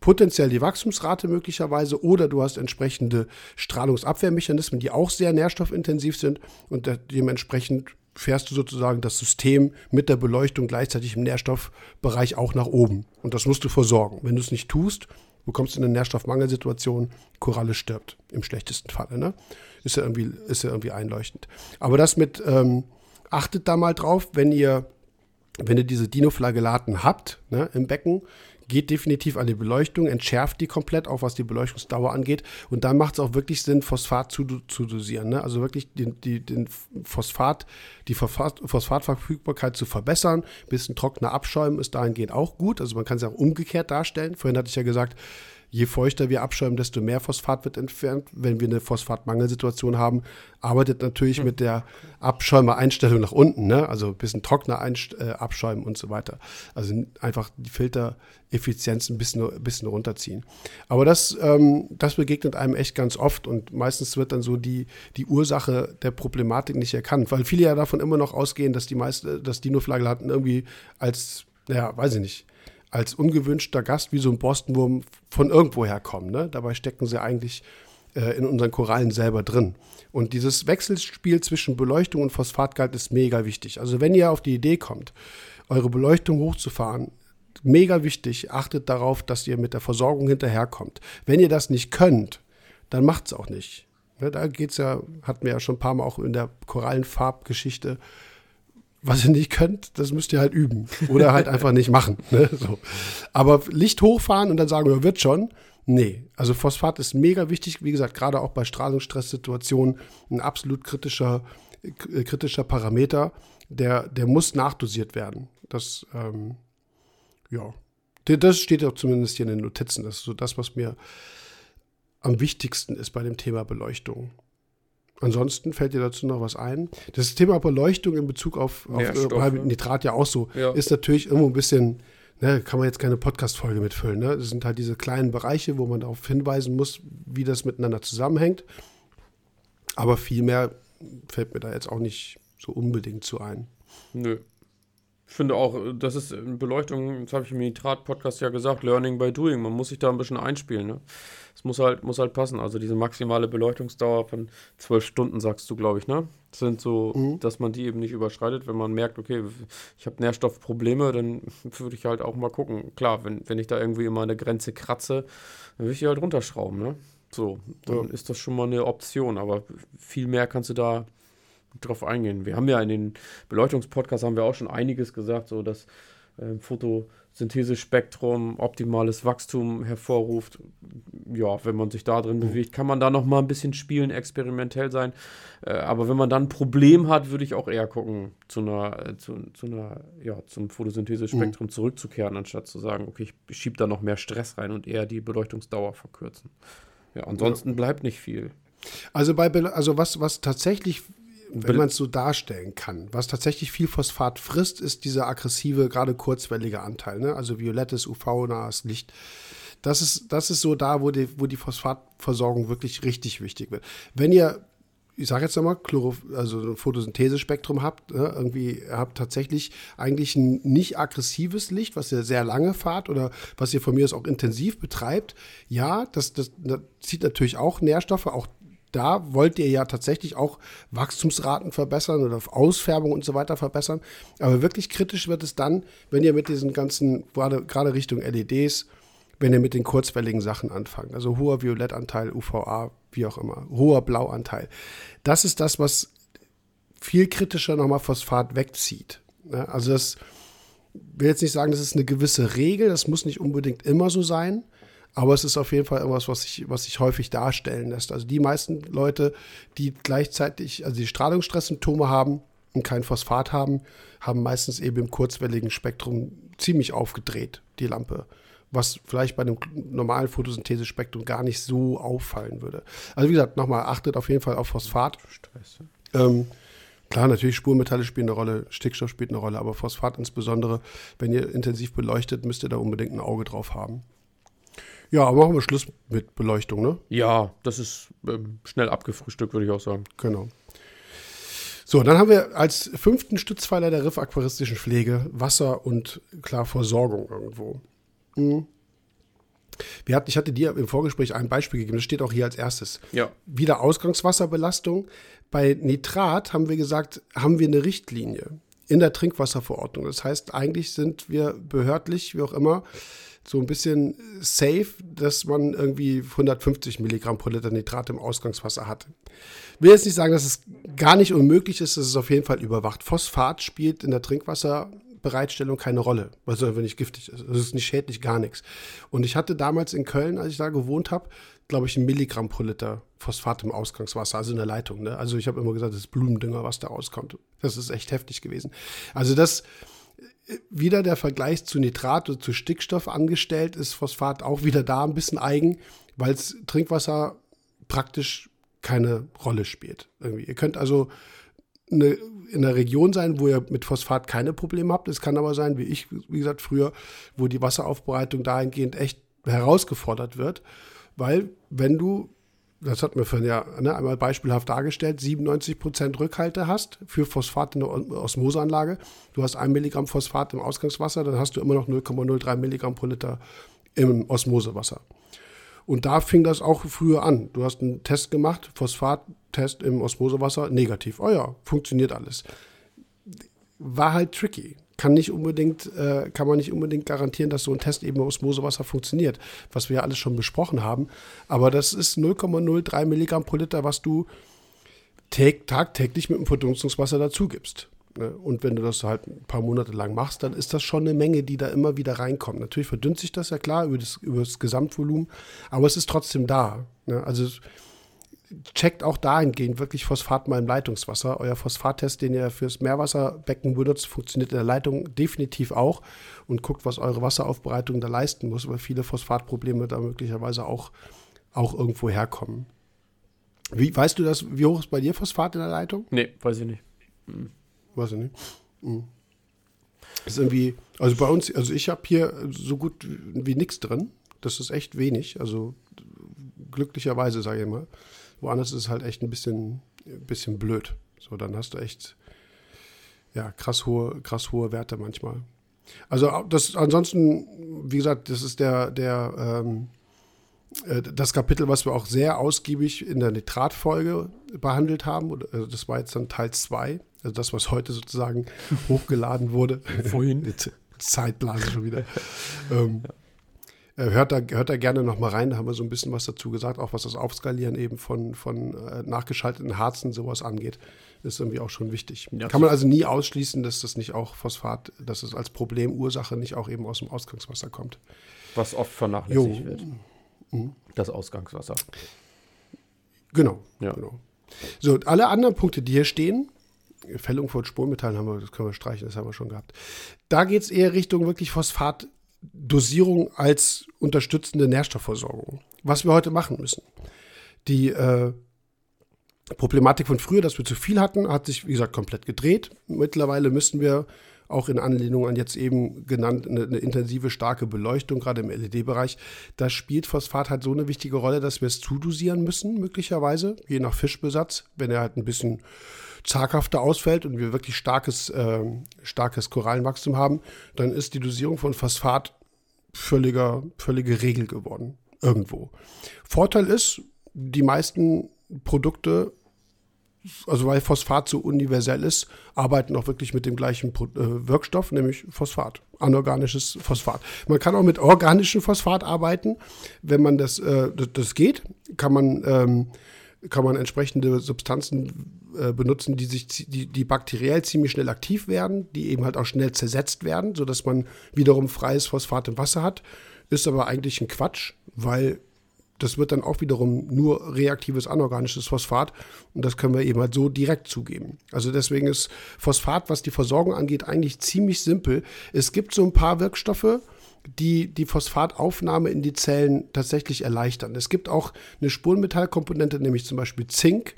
potenziell die Wachstumsrate möglicherweise oder du hast entsprechende Strahlungsabwehrmechanismen, die auch sehr nährstoffintensiv sind und dementsprechend fährst du sozusagen das System mit der Beleuchtung gleichzeitig im Nährstoffbereich auch nach oben. Und das musst du versorgen. Wenn du es nicht tust, bekommst du eine Nährstoffmangelsituation, Koralle stirbt im schlechtesten Falle. Ne? Ist, ja irgendwie, ist ja irgendwie einleuchtend. Aber das mit, ähm, achtet da mal drauf, wenn ihr wenn ihr diese Dinoflagellaten habt ne, im Becken, geht definitiv an die Beleuchtung, entschärft die komplett, auch was die Beleuchtungsdauer angeht. Und dann macht es auch wirklich Sinn, Phosphat zu, zu dosieren. Ne? Also wirklich den, die, den Phosphat, die Phosphat, Phosphatverfügbarkeit zu verbessern. Ein bisschen trockener Abschäumen ist dahingehend auch gut. Also man kann es auch umgekehrt darstellen. Vorhin hatte ich ja gesagt, Je feuchter wir abschäumen, desto mehr Phosphat wird entfernt. Wenn wir eine Phosphatmangelsituation haben, arbeitet natürlich mhm. mit der Abschäumer-Einstellung nach unten, ne? also ein bisschen trockener Einst äh, abschäumen und so weiter. Also einfach die Filtereffizienz ein bisschen, ein bisschen runterziehen. Aber das, ähm, das begegnet einem echt ganz oft und meistens wird dann so die, die Ursache der Problematik nicht erkannt, weil viele ja davon immer noch ausgehen, dass die meisten, dass Dinoflagellaten irgendwie als, naja, weiß ich nicht, als ungewünschter Gast wie so ein Bostonwurm von irgendwoher kommen. Ne? Dabei stecken sie eigentlich äh, in unseren Korallen selber drin. Und dieses Wechselspiel zwischen Beleuchtung und Phosphatgehalt ist mega wichtig. Also wenn ihr auf die Idee kommt, eure Beleuchtung hochzufahren, mega wichtig, achtet darauf, dass ihr mit der Versorgung hinterherkommt. Wenn ihr das nicht könnt, dann macht es auch nicht. Ne, da geht es ja, hatten wir ja schon ein paar Mal auch in der Korallenfarbgeschichte, was ihr nicht könnt, das müsst ihr halt üben oder halt einfach nicht machen. Ne? So. Aber Licht hochfahren und dann sagen wir, wird schon. Nee, also Phosphat ist mega wichtig, wie gesagt, gerade auch bei Strahlungsstresssituationen ein absolut kritischer, äh, kritischer Parameter, der, der muss nachdosiert werden. Das, ähm, ja, das steht auch zumindest hier in den Notizen. Das ist so das, was mir am wichtigsten ist bei dem Thema Beleuchtung. Ansonsten fällt dir dazu noch was ein? Das Thema Beleuchtung in Bezug auf, auf äh, Nitrat ja auch so, ja. ist natürlich irgendwo ein bisschen, ne, kann man jetzt keine Podcast-Folge mitfüllen. Ne? Das sind halt diese kleinen Bereiche, wo man darauf hinweisen muss, wie das miteinander zusammenhängt. Aber viel mehr fällt mir da jetzt auch nicht so unbedingt zu ein. Nö. Ich finde auch, das ist Beleuchtung, das habe ich im Nitrat-Podcast ja gesagt, Learning by Doing. Man muss sich da ein bisschen einspielen. Ne? Es muss halt, muss halt passen. Also diese maximale Beleuchtungsdauer von zwölf Stunden, sagst du, glaube ich, ne? Das sind so, mhm. dass man die eben nicht überschreitet. Wenn man merkt, okay, ich habe Nährstoffprobleme, dann würde ich halt auch mal gucken. Klar, wenn, wenn ich da irgendwie immer eine Grenze kratze, dann würde ich die halt runterschrauben, ne? So, dann ja. ist das schon mal eine Option. Aber viel mehr kannst du da drauf eingehen. Wir haben ja in den Beleuchtungspodcasts haben wir auch schon einiges gesagt, so dass äh, Photosynthesespektrum optimales Wachstum hervorruft. Ja, wenn man sich da drin mhm. bewegt, kann man da noch mal ein bisschen spielen, experimentell sein. Äh, aber wenn man dann ein Problem hat, würde ich auch eher gucken, zu einer, äh, zu, zu einer, ja, zum Photosynthesespektrum mhm. zurückzukehren, anstatt zu sagen, okay, ich schiebe da noch mehr Stress rein und eher die Beleuchtungsdauer verkürzen. Ja, ansonsten ja. bleibt nicht viel. Also bei also was, was tatsächlich wenn man es so darstellen kann. Was tatsächlich viel Phosphat frisst, ist dieser aggressive, gerade kurzwellige Anteil, ne? also violettes, UV-nahes Licht. Das ist, das ist so da, wo die, wo die Phosphatversorgung wirklich richtig wichtig wird. Wenn ihr, ich sage jetzt nochmal, also ein Photosynthesespektrum habt, ne? irgendwie habt tatsächlich eigentlich ein nicht aggressives Licht, was ihr sehr lange fahrt oder was ihr von mir aus auch intensiv betreibt, ja, das, das, das zieht natürlich auch Nährstoffe, auch da wollt ihr ja tatsächlich auch Wachstumsraten verbessern oder Ausfärbung und so weiter verbessern. Aber wirklich kritisch wird es dann, wenn ihr mit diesen ganzen, gerade, gerade Richtung LEDs, wenn ihr mit den kurzwelligen Sachen anfangt. Also hoher Violettanteil, UVA, wie auch immer, hoher Blauanteil. Das ist das, was viel kritischer nochmal Phosphat wegzieht. Also das will jetzt nicht sagen, das ist eine gewisse Regel, das muss nicht unbedingt immer so sein. Aber es ist auf jeden Fall irgendwas, was sich, was sich häufig darstellen lässt. Also die meisten Leute, die gleichzeitig, also die Strahlungsstresssymptome haben und kein Phosphat haben, haben meistens eben im kurzwelligen Spektrum ziemlich aufgedreht, die Lampe. Was vielleicht bei einem normalen Photosynthesespektrum gar nicht so auffallen würde. Also wie gesagt, nochmal, achtet auf jeden Fall auf Phosphat. Ähm, Klar, natürlich Spurmetalle spielen eine Rolle, Stickstoff spielt eine Rolle, aber Phosphat insbesondere, wenn ihr intensiv beleuchtet, müsst ihr da unbedingt ein Auge drauf haben. Ja, aber machen wir Schluss mit Beleuchtung, ne? Ja, das ist ähm, schnell abgefrühstückt, würde ich auch sagen. Genau. So, dann haben wir als fünften Stützpfeiler der riffaquaristischen Pflege Wasser und klar Versorgung irgendwo. Mhm. Wir hatten, ich hatte dir im Vorgespräch ein Beispiel gegeben, das steht auch hier als erstes. Ja. Wieder Ausgangswasserbelastung. Bei Nitrat haben wir gesagt, haben wir eine Richtlinie in der Trinkwasserverordnung. Das heißt, eigentlich sind wir behördlich, wie auch immer, so ein bisschen safe, dass man irgendwie 150 Milligramm pro Liter Nitrat im Ausgangswasser hat. Will jetzt nicht sagen, dass es gar nicht unmöglich ist, es ist auf jeden Fall überwacht. Phosphat spielt in der Trinkwasserbereitstellung keine Rolle, weil es einfach nicht giftig ist. Es ist nicht schädlich, gar nichts. Und ich hatte damals in Köln, als ich da gewohnt habe, glaube ich, ein Milligramm pro Liter Phosphat im Ausgangswasser, also in der Leitung. Ne? Also ich habe immer gesagt, das ist Blumendünger, was da rauskommt. Das ist echt heftig gewesen. Also das wieder der Vergleich zu Nitrat oder zu Stickstoff angestellt, ist Phosphat auch wieder da ein bisschen eigen, weil es Trinkwasser praktisch keine Rolle spielt. Irgendwie. Ihr könnt also eine, in einer Region sein, wo ihr mit Phosphat keine Probleme habt. Es kann aber sein, wie ich, wie gesagt, früher, wo die Wasseraufbereitung dahingehend echt herausgefordert wird. Weil, wenn du, das hat mir vorhin ja ne, einmal beispielhaft dargestellt, 97 Prozent Rückhalte hast für Phosphat in der Osmoseanlage, du hast ein Milligramm Phosphat im Ausgangswasser, dann hast du immer noch 0,03 Milligramm pro Liter im Osmosewasser. Und da fing das auch früher an. Du hast einen Test gemacht, Phosphat-Test im Osmosewasser, negativ. Oh ja, funktioniert alles. War halt tricky. Kann nicht unbedingt, äh, kann man nicht unbedingt garantieren, dass so ein Test eben Osmosewasser funktioniert, was wir ja alles schon besprochen haben. Aber das ist 0,03 Milligramm pro Liter, was du tagtäglich mit dem Verdunstungswasser dazu gibst. Ne? Und wenn du das halt ein paar Monate lang machst, dann ist das schon eine Menge, die da immer wieder reinkommt. Natürlich verdünnt sich das ja klar über das, über das Gesamtvolumen, aber es ist trotzdem da. Ne? Also checkt auch dahingehend wirklich Phosphat mal im Leitungswasser. Euer Phosphattest, den ihr fürs Meerwasserbecken benutzt, funktioniert in der Leitung definitiv auch und guckt, was eure Wasseraufbereitung da leisten muss, weil viele Phosphatprobleme da möglicherweise auch, auch irgendwo herkommen. Wie, weißt du das, wie hoch ist bei dir Phosphat in der Leitung? Nee, weiß ich nicht. Hm. Weiß ich nicht. Mhm. Ist irgendwie, also bei uns, also ich habe hier so gut wie nichts drin. Das ist echt wenig. Also glücklicherweise, sage ich mal. Woanders ist es halt echt ein bisschen, ein bisschen blöd. So, dann hast du echt, ja, krass hohe, krass hohe Werte manchmal. Also das ansonsten, wie gesagt, das ist der, der, ähm, äh, das Kapitel, was wir auch sehr ausgiebig in der Nitratfolge behandelt haben. Also das war jetzt dann Teil 2. Also das, was heute sozusagen hochgeladen wurde. Vorhin. Zeitblase schon wieder. ähm, ja. Äh, hört, da, hört da gerne noch mal rein, da haben wir so ein bisschen was dazu gesagt, auch was das Aufskalieren eben von, von äh, nachgeschalteten Harzen sowas angeht, ist irgendwie auch schon wichtig. Ja, Kann man also nie ausschließen, dass das nicht auch Phosphat, dass es als Problemursache nicht auch eben aus dem Ausgangswasser kommt. Was oft vernachlässigt jo. wird. Mhm. Das Ausgangswasser. Genau, ja. genau. So, alle anderen Punkte, die hier stehen, Fällung von Spurenmetallen haben wir, das können wir streichen, das haben wir schon gehabt. Da geht es eher Richtung wirklich Phosphatdosierung als unterstützende Nährstoffversorgung. Was wir heute machen müssen. Die äh, Problematik von früher, dass wir zu viel hatten, hat sich, wie gesagt, komplett gedreht. Mittlerweile müssen wir auch in Anlehnung an jetzt eben genannt eine, eine intensive, starke Beleuchtung, gerade im LED-Bereich. Da spielt Phosphat halt so eine wichtige Rolle, dass wir es zudosieren müssen, möglicherweise, je nach Fischbesatz. Wenn er halt ein bisschen zaghafter ausfällt und wir wirklich starkes, äh, starkes Korallenwachstum haben, dann ist die Dosierung von Phosphat völliger, völlige Regel geworden. Irgendwo. Vorteil ist, die meisten Produkte, also weil Phosphat so universell ist, arbeiten auch wirklich mit dem gleichen äh, Wirkstoff, nämlich Phosphat, anorganisches Phosphat. Man kann auch mit organischem Phosphat arbeiten, wenn man das, äh, das, geht, kann man ähm, kann man entsprechende Substanzen äh, benutzen, die sich, die, die bakteriell ziemlich schnell aktiv werden, die eben halt auch schnell zersetzt werden, sodass man wiederum freies Phosphat im Wasser hat. Ist aber eigentlich ein Quatsch, weil das wird dann auch wiederum nur reaktives anorganisches Phosphat und das können wir eben halt so direkt zugeben. Also deswegen ist Phosphat, was die Versorgung angeht, eigentlich ziemlich simpel. Es gibt so ein paar Wirkstoffe, die die Phosphataufnahme in die Zellen tatsächlich erleichtern. Es gibt auch eine Spurenmetallkomponente, nämlich zum Beispiel Zink.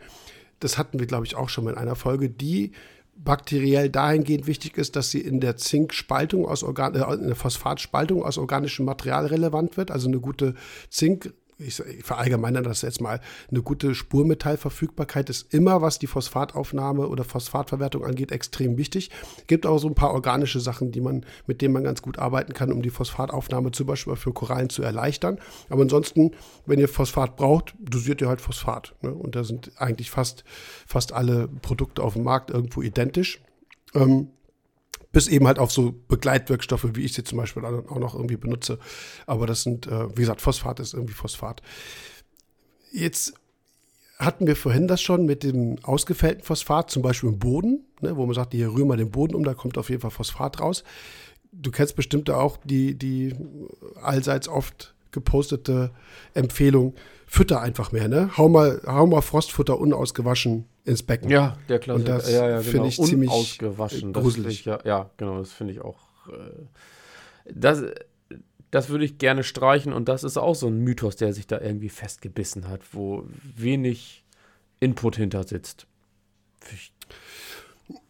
Das hatten wir, glaube ich, auch schon mal in einer Folge, die bakteriell dahingehend wichtig ist, dass sie in der Zinkspaltung aus Organ äh, in der Phosphatspaltung aus organischem Material relevant wird. Also eine gute Zink ich, verallgemeinere das jetzt mal, eine gute Spurmetallverfügbarkeit ist immer, was die Phosphataufnahme oder Phosphatverwertung angeht, extrem wichtig. Gibt auch so ein paar organische Sachen, die man, mit denen man ganz gut arbeiten kann, um die Phosphataufnahme zum Beispiel für Korallen zu erleichtern. Aber ansonsten, wenn ihr Phosphat braucht, dosiert ihr halt Phosphat. Ne? Und da sind eigentlich fast, fast alle Produkte auf dem Markt irgendwo identisch. Ähm, bis eben halt auf so Begleitwirkstoffe, wie ich sie zum Beispiel auch noch irgendwie benutze. Aber das sind, äh, wie gesagt, Phosphat ist irgendwie Phosphat. Jetzt hatten wir vorhin das schon mit dem ausgefällten Phosphat, zum Beispiel im Boden, ne, wo man sagt, hier rühren wir den Boden um, da kommt auf jeden Fall Phosphat raus. Du kennst bestimmt auch die, die allseits oft gepostete Empfehlung, fütter einfach mehr, ne? Hau mal, hau mal Frostfutter unausgewaschen ins Becken. Ja, der Klassiker. Und das ja, ja, genau. finde ich ziemlich ausgewaschen. gruselig. Ich, ja, ja, genau, das finde ich auch Äh, das, das würde ich gerne streichen und das ist auch so ein Mythos, der sich da irgendwie festgebissen hat, wo wenig Input hinter sitzt.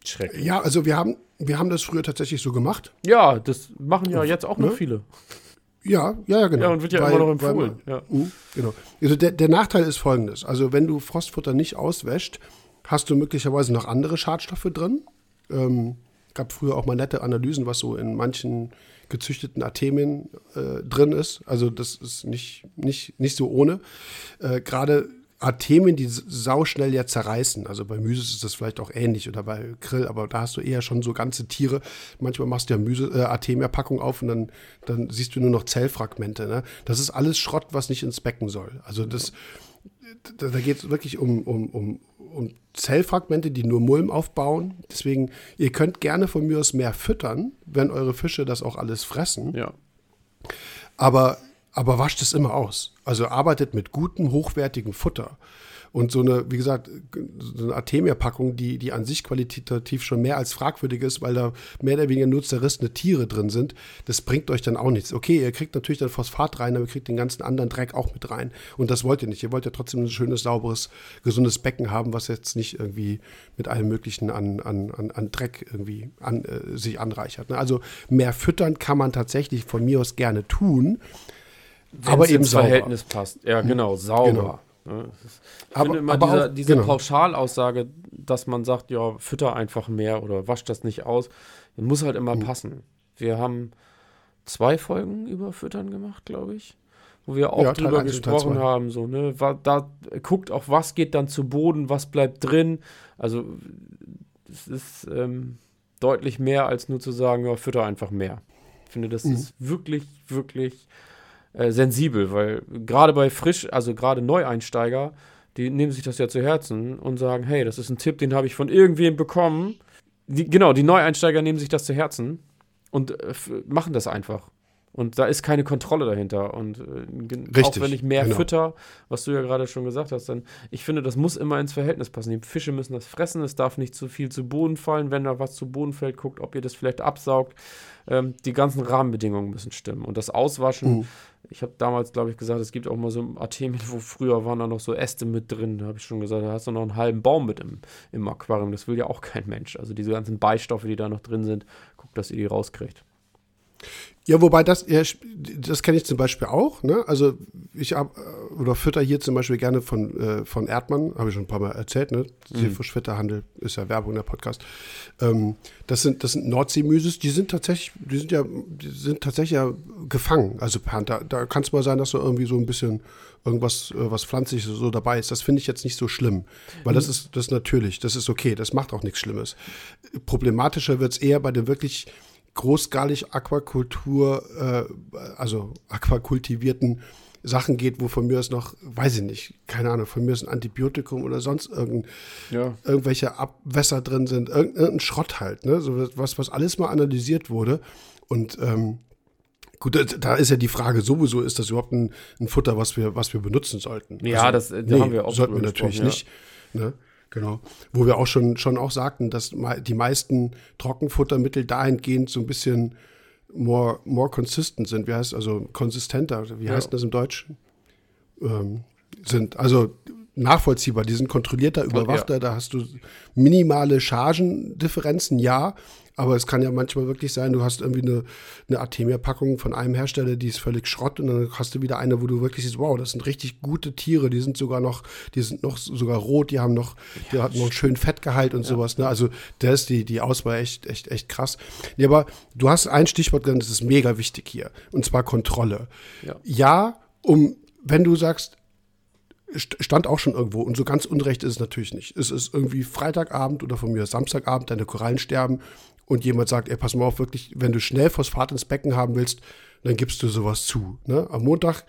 Schrecklich. Ja, also wir haben, wir haben das früher tatsächlich so gemacht. Ja, das machen ja jetzt auch noch ne? viele. Ja, ja, ja, genau. Ja, und wird ja weil, immer noch empfohlen. Man, ja. mh, genau. Also der, der Nachteil ist folgendes. Also wenn du Frostfutter nicht auswäscht, hast du möglicherweise noch andere Schadstoffe drin. Ähm, gab früher auch mal nette Analysen, was so in manchen gezüchteten Artemien äh, drin ist. Also das ist nicht, nicht, nicht so ohne. Äh, Gerade Artemien, die sauschnell ja zerreißen. Also bei Mysis ist das vielleicht auch ähnlich oder bei Grill, aber da hast du eher schon so ganze Tiere. Manchmal machst du ja Myse, äh, Artemia-Packung auf und dann, dann siehst du nur noch Zellfragmente. Ne? Das ist alles Schrott, was nicht ins Becken soll. Also das, da, da geht es wirklich um, um, um, um Zellfragmente, die nur Mulm aufbauen. Deswegen, ihr könnt gerne von mir aus mehr füttern, wenn eure Fische das auch alles fressen. Ja. Aber aber wascht es immer aus. Also arbeitet mit gutem, hochwertigem Futter. Und so eine, wie gesagt, so eine Artemia-Packung, die, die an sich qualitativ schon mehr als fragwürdig ist, weil da mehr oder weniger nur zerrissene Tiere drin sind, das bringt euch dann auch nichts. Okay, ihr kriegt natürlich dann Phosphat rein, aber ihr kriegt den ganzen anderen Dreck auch mit rein. Und das wollt ihr nicht. Ihr wollt ja trotzdem ein schönes, sauberes, gesundes Becken haben, was jetzt nicht irgendwie mit allem Möglichen an, an, an, an Dreck irgendwie an, äh, sich anreichert. Ne? Also mehr füttern kann man tatsächlich von mir aus gerne tun aber eben ins sauber. Verhältnis passt. Ja, hm. genau, sauber. Genau. Ja, ist, ich aber, finde immer aber diese, auch, diese genau. Pauschalaussage, dass man sagt, ja, fütter einfach mehr oder wasch das nicht aus, muss halt immer mhm. passen. Wir haben zwei Folgen über Füttern gemacht, glaube ich, wo wir auch ja, drüber gesprochen haben, so, ne, da guckt auch, was geht dann zu Boden, was bleibt drin. Also es ist ähm, deutlich mehr als nur zu sagen, ja, fütter einfach mehr. Ich finde, das mhm. ist wirklich, wirklich äh, sensibel, weil gerade bei frisch, also gerade Neueinsteiger, die nehmen sich das ja zu Herzen und sagen, hey, das ist ein Tipp, den habe ich von irgendwem bekommen. Die, genau, die Neueinsteiger nehmen sich das zu Herzen und äh, machen das einfach. Und da ist keine Kontrolle dahinter. Und äh, auch wenn ich mehr genau. fütter, was du ja gerade schon gesagt hast, dann, ich finde, das muss immer ins Verhältnis passen. Die Fische müssen das fressen, es darf nicht zu viel zu Boden fallen. Wenn da was zu Boden fällt, guckt, ob ihr das vielleicht absaugt. Ähm, die ganzen Rahmenbedingungen müssen stimmen. Und das Auswaschen, mhm. ich habe damals, glaube ich, gesagt, es gibt auch mal so Artemien, wo früher waren da noch so Äste mit drin. Da habe ich schon gesagt, da hast du noch einen halben Baum mit im, im Aquarium. Das will ja auch kein Mensch. Also diese ganzen Beistoffe, die da noch drin sind, guckt, dass ihr die rauskriegt. Ja, wobei das, das kenne ich zum Beispiel auch. Ne? Also ich hab, äh, oder fütter hier zum Beispiel gerne von, äh, von Erdmann, habe ich schon ein paar Mal erzählt. Ne? Mhm. Seefischfütterhandel ist ja Werbung in der Podcast. Ähm, das sind, das sind Nordseemüses, die sind tatsächlich, die sind ja, die sind tatsächlich ja gefangen. Also da, da kann es mal sein, dass da irgendwie so ein bisschen irgendwas, äh, was pflanzliches so dabei ist. Das finde ich jetzt nicht so schlimm, weil das mhm. ist, das ist natürlich, das ist okay, das macht auch nichts Schlimmes. Problematischer wird es eher bei den wirklich großskalig Aquakultur, äh, also aquakultivierten Sachen geht, wo von mir aus noch, weiß ich nicht, keine Ahnung, von mir ist ein Antibiotikum oder sonst irgend, ja. irgendwelche Abwässer drin sind, irgendein Schrott halt, ne? So was, was alles mal analysiert wurde. Und ähm, gut, da ist ja die Frage sowieso, ist das überhaupt ein, ein Futter, was wir, was wir benutzen sollten? Ja, also, das da nee, haben wir auch sollten wir natürlich ja. nicht. Ne? Genau. Wo wir auch schon, schon auch sagten, dass die meisten Trockenfuttermittel dahingehend so ein bisschen more, more consistent sind. Wie heißt also konsistenter? Wie ja. heißt das im Deutschen? Ähm, sind also nachvollziehbar. Die sind kontrollierter, überwachter. Ja. Da hast du minimale Chargendifferenzen, ja. Aber es kann ja manchmal wirklich sein, du hast irgendwie eine, eine Artemia-Packung von einem Hersteller, die ist völlig Schrott und dann hast du wieder eine, wo du wirklich siehst, wow, das sind richtig gute Tiere, die sind sogar noch, die sind noch sogar rot, die haben noch, die ja, hatten noch einen schönen Fettgehalt und ja. sowas. Ne? Also da ist die, die Auswahl echt, echt, echt krass. Nee, aber du hast ein Stichwort genannt, das ist mega wichtig hier. Und zwar Kontrolle. Ja, ja um, wenn du sagst, stand auch schon irgendwo. Und so ganz unrecht ist es natürlich nicht. Es ist irgendwie Freitagabend oder von mir Samstagabend, deine Korallen sterben und jemand sagt, ey, pass mal auf, wirklich, wenn du schnell Phosphat ins Becken haben willst, dann gibst du sowas zu. Ne? Am Montag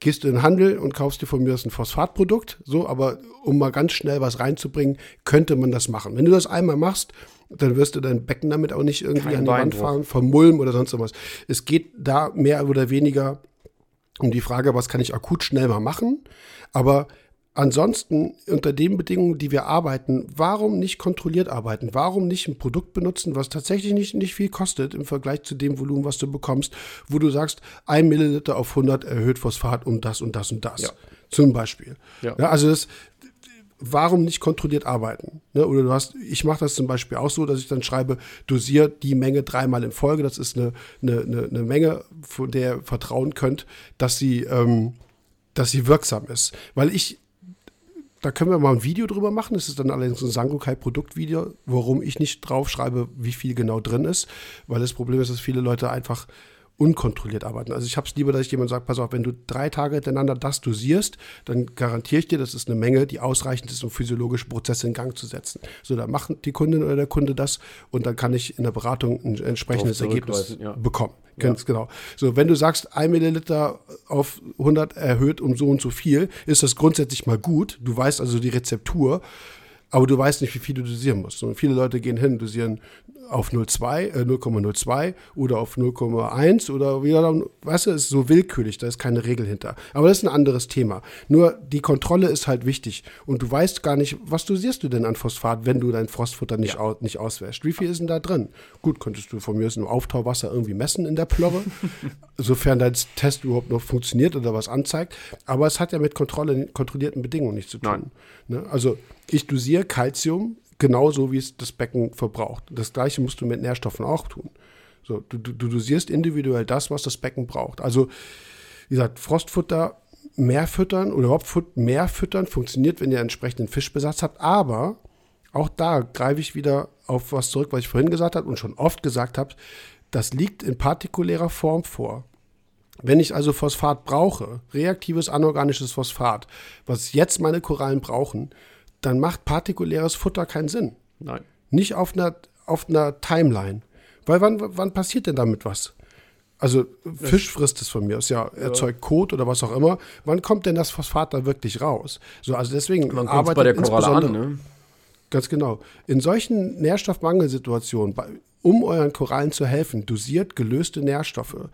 gehst du in den Handel und kaufst dir von mir ein Phosphatprodukt, so, aber um mal ganz schnell was reinzubringen, könnte man das machen. Wenn du das einmal machst, dann wirst du dein Becken damit auch nicht irgendwie Kein an die Wand fahren, vermulmen oder sonst was. Es geht da mehr oder weniger um die Frage, was kann ich akut schnell mal machen, aber ansonsten unter den Bedingungen, die wir arbeiten, warum nicht kontrolliert arbeiten? Warum nicht ein Produkt benutzen, was tatsächlich nicht, nicht viel kostet im Vergleich zu dem Volumen, was du bekommst, wo du sagst, ein Milliliter auf 100 erhöht Phosphat um das und das und das. Ja. Zum Beispiel. Ja. ja also das, warum nicht kontrolliert arbeiten? Ne? Oder du hast, ich mache das zum Beispiel auch so, dass ich dann schreibe, dosier die Menge dreimal in Folge. Das ist eine, eine, eine, eine Menge, von der ihr vertrauen könnt, dass sie, ähm, dass sie wirksam ist. Weil ich, da können wir mal ein Video drüber machen. Das ist dann allerdings ein Sangokai-Produktvideo, warum ich nicht draufschreibe, wie viel genau drin ist. Weil das Problem ist, dass viele Leute einfach unkontrolliert arbeiten. Also ich habe es lieber, dass ich jemand sagt, pass auf, wenn du drei Tage hintereinander das dosierst, dann garantiere ich dir, das ist eine Menge, die ausreichend ist, um physiologische Prozesse in Gang zu setzen. So, dann macht die Kundin oder der Kunde das und dann kann ich in der Beratung ein entsprechendes Ergebnis ja. bekommen. Ganz ja. genau. So, wenn du sagst, ein Milliliter auf 100 erhöht um so und so viel, ist das grundsätzlich mal gut. Du weißt also die Rezeptur aber du weißt nicht, wie viel du dosieren musst. Und viele Leute gehen hin, dosieren auf 0,2, äh, 0,02 oder auf 0,1 oder wieder, weißt du, ist so willkürlich, da ist keine Regel hinter. Aber das ist ein anderes Thema. Nur die Kontrolle ist halt wichtig und du weißt gar nicht, was dosierst du denn an Phosphat, wenn du dein Frostfutter nicht, ja. au nicht auswäschst. Wie viel ist denn da drin? Gut, könntest du von mir aus im Auftauwasser irgendwie messen in der Plörre, sofern dein Test überhaupt noch funktioniert oder was anzeigt. Aber es hat ja mit Kontrolle, kontrollierten Bedingungen nichts zu tun. Ne? Also ich dosiere Calcium genauso, wie es das Becken verbraucht. Das gleiche musst du mit Nährstoffen auch tun. So, du, du, du dosierst individuell das, was das Becken braucht. Also, wie gesagt, Frostfutter mehr füttern oder überhaupt mehr füttern funktioniert, wenn ihr entsprechenden Fischbesatz habt. Aber auch da greife ich wieder auf was zurück, was ich vorhin gesagt habe und schon oft gesagt habe. Das liegt in partikulärer Form vor. Wenn ich also Phosphat brauche, reaktives anorganisches Phosphat, was jetzt meine Korallen brauchen, dann macht partikuläres Futter keinen Sinn. Nein. Nicht auf einer, auf einer Timeline. Weil wann, wann passiert denn damit was? Also Fisch frisst es von mir aus, ja, erzeugt Kot oder was auch immer. Wann kommt denn das Phosphat da wirklich raus? So, also deswegen Wann arbeitet bei der Koralle an, ne? Ganz genau. In solchen Nährstoffmangelsituationen, um euren Korallen zu helfen, dosiert gelöste Nährstoffe.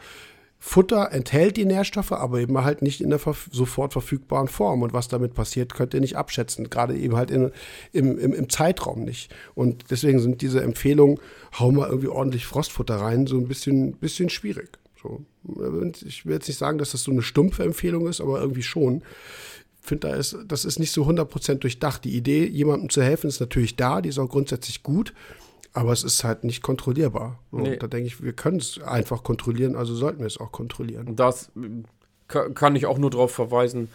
Futter enthält die Nährstoffe, aber eben halt nicht in der verf sofort verfügbaren Form. Und was damit passiert, könnt ihr nicht abschätzen. Gerade eben halt in, im, im, im, Zeitraum nicht. Und deswegen sind diese Empfehlungen, hau mal irgendwie ordentlich Frostfutter rein, so ein bisschen, bisschen schwierig. So. Ich will jetzt nicht sagen, dass das so eine stumpfe Empfehlung ist, aber irgendwie schon. Ich finde, da ist, das ist nicht so 100% durchdacht. Die Idee, jemandem zu helfen, ist natürlich da, die ist auch grundsätzlich gut. Aber es ist halt nicht kontrollierbar. Und nee. da denke ich, wir können es einfach kontrollieren, also sollten wir es auch kontrollieren. Das kann ich auch nur darauf verweisen.